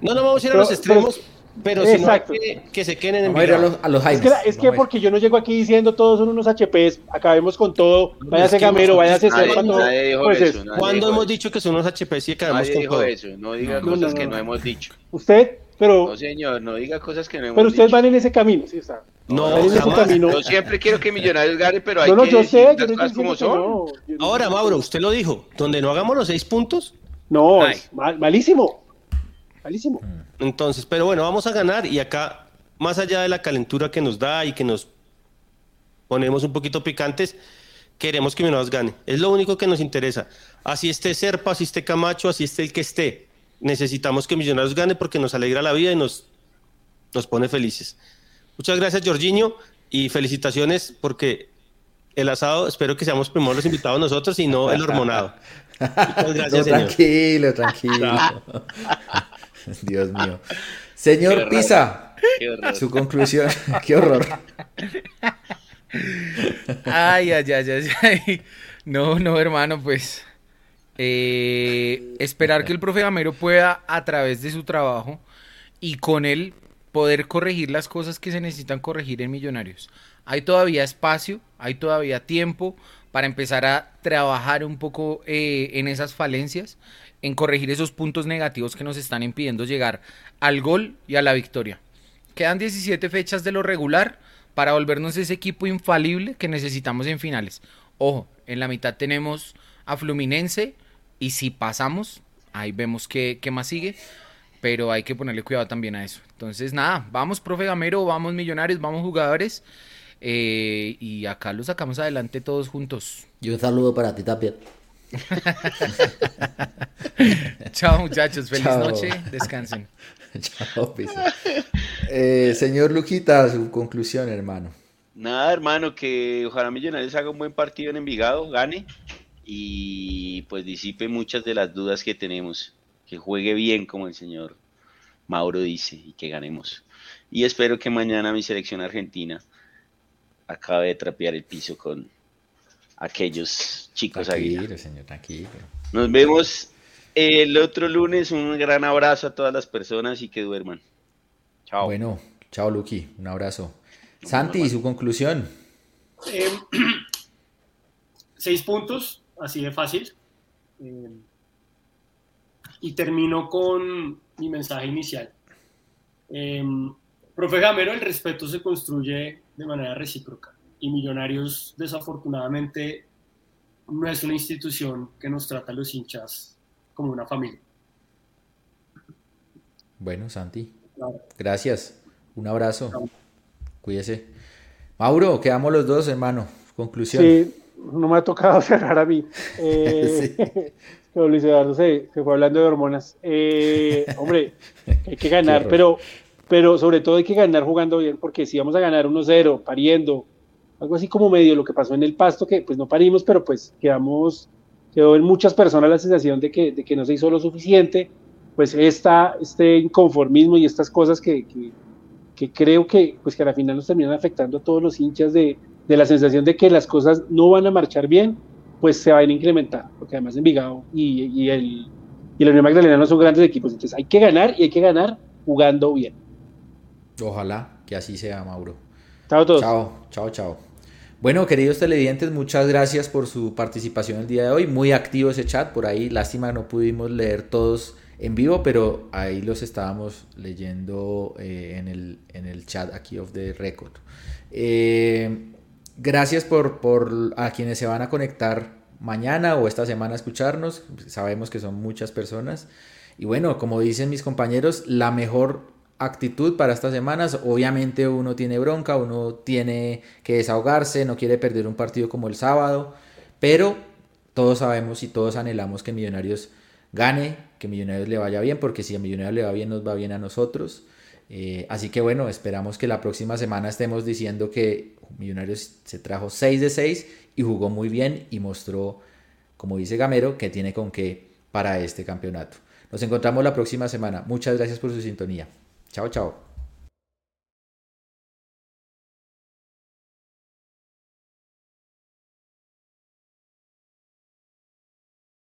S5: No, no vamos a ir a los extremos, pero, si no hay
S2: Exacto.
S5: que, que se queden en
S4: Vamos a los, a los
S2: Es que, la- es que porque yo no llego aquí diciendo todos son unos HPs, acabemos con todo, váyase Gamero, váyase Serpa, todo. Pues
S8: eso.
S5: ¿Cuándo hemos
S8: eso.
S5: dicho que son unos HPs y acabamos
S8: Nadie
S5: con
S8: dijo
S5: todo?
S8: eso. No diga
S2: No,
S8: cosas
S2: no,
S8: que
S2: no.
S8: no hemos dicho.
S2: Usted, pero,
S8: No, señor, no diga cosas que no hemos
S2: pero ustedes
S8: dicho.
S2: van en ese camino, sí, sea,
S5: No,
S2: van en ese
S5: jamás.
S2: camino.
S8: Yo siempre quiero que Millonarios gane, pero hay
S2: No, no,
S8: que
S2: yo sé, yo no
S8: como son.
S2: no. No-
S5: Ahora, Mauro, usted lo dijo, donde no hagamos los seis puntos,
S2: No,
S5: Ay.
S2: es mal- malísimo. Malísimo.
S5: entonces, pero bueno, vamos a ganar y acá, más allá de la calentura que nos da y que nos ponemos un poquito picantes, queremos que Millonarios gane. Es lo único que nos interesa. Así esté Serpa, así esté Camacho, así esté el que esté. Necesitamos que Millonarios gane porque nos alegra la vida y nos, nos pone felices. Muchas gracias, Jorginho, y felicitaciones porque el asado, espero que seamos primero los invitados nosotros y no el hormonado. Muchas gracias,
S4: No,
S5: señor.
S4: tranquilo, tranquilo. Dios mío. Señor
S8: Qué
S4: Pisa, su conclusión. Qué horror.
S9: Ay, ay, ay, ay, ay. No, no, hermano, pues. eh, esperar que el profe Gamero pueda, a través de su trabajo y con él, poder corregir las cosas que se necesitan corregir en Millonarios. Hay todavía espacio, hay todavía tiempo para empezar a trabajar un poco eh, en esas falencias, en corregir esos puntos negativos que nos están impidiendo llegar al gol y a la victoria. Quedan 17 fechas de lo regular para volvernos ese equipo infalible que necesitamos en finales. Ojo, en la mitad tenemos a Fluminense y si pasamos, ahí vemos qué, qué más sigue, pero hay que ponerle cuidado también a eso. Entonces, nada, vamos, profe Gamero, vamos millonarios, vamos jugadores eh, y acá lo sacamos adelante todos juntos.
S4: Y un saludo para ti también.
S9: Chao muchachos, feliz
S4: Chao.
S9: noche, descansen.
S4: Chao, Pisa. Eh, señor Luquita, su conclusión, hermano.
S8: Nada, hermano, que ojalá Millonarios haga un buen partido en Envigado, gane y pues disipe muchas de las dudas que tenemos. Que juegue bien, como el señor Mauro dice, y que ganemos. Y espero que mañana mi selección argentina acabe de trapear el piso con aquellos chicos.
S4: Tranquilo, señor, tranquilo.
S8: Nos vemos el otro lunes. Un gran abrazo a todas las personas y que duerman. Chao.
S4: Bueno, chao, Luqui. Un abrazo. Santi, su conclusión.
S7: Eh, seis puntos, así de fácil. Eh, y termino con mi mensaje inicial. Eh, profe Gamero, el respeto se construye de manera recíproca. Y Millonarios, desafortunadamente, no es una institución que nos trata a los hinchas como una familia.
S4: Bueno, Santi,
S7: Claro.
S4: gracias. Un abrazo. Cuídese. Mauro, quedamos los dos, hermano. Conclusión.
S2: Sí, no me ha tocado cerrar a mí. Eh, pero Luis Eduardo se, se fue hablando de hormonas. Eh, hombre, hay que ganar, pero, pero sobre todo hay que ganar jugando bien, porque si vamos a ganar 1-0, pariendo, algo así como medio lo que pasó en el pasto, que pues no parimos, pero pues quedamos, quedó en muchas personas la sensación de que, de que no se hizo lo suficiente, pues esta, este inconformismo y estas cosas que, que, que creo que, pues que a la final nos terminan afectando a todos los hinchas de, de la sensación de que las cosas no van a marchar bien, pues se van a incrementar, porque además Envigado y, y, el, y la Unión Magdalena no son grandes equipos, entonces hay que ganar y hay que ganar jugando bien.
S4: Ojalá que así sea, Mauro.
S2: Chao a todos.
S4: Chao, chao, chao. Bueno, queridos televidentes, muchas gracias por su participación el día de hoy. Muy activo ese chat por ahí. Lástima no pudimos leer todos en vivo, pero ahí los estábamos leyendo eh, en, el, en, el, chat aquí of the record. Eh, gracias por, por a quienes se van a conectar mañana o esta semana a escucharnos. Sabemos que son muchas personas. Y bueno, como dicen mis compañeros, la mejor actitud para estas semanas. Obviamente uno tiene bronca, uno tiene que desahogarse, no quiere perder un partido como el sábado, pero todos sabemos y todos anhelamos que Millonarios gane, que Millonarios le vaya bien, porque si a Millonarios le va bien, nos va bien a nosotros. Eh, así que bueno, esperamos que la próxima semana estemos diciendo que Millonarios se trajo 6 de 6 y jugó muy bien y mostró, como dice Gamero, que tiene con qué para este campeonato. Nos encontramos la próxima semana. Muchas gracias por su sintonía. Chao, chao.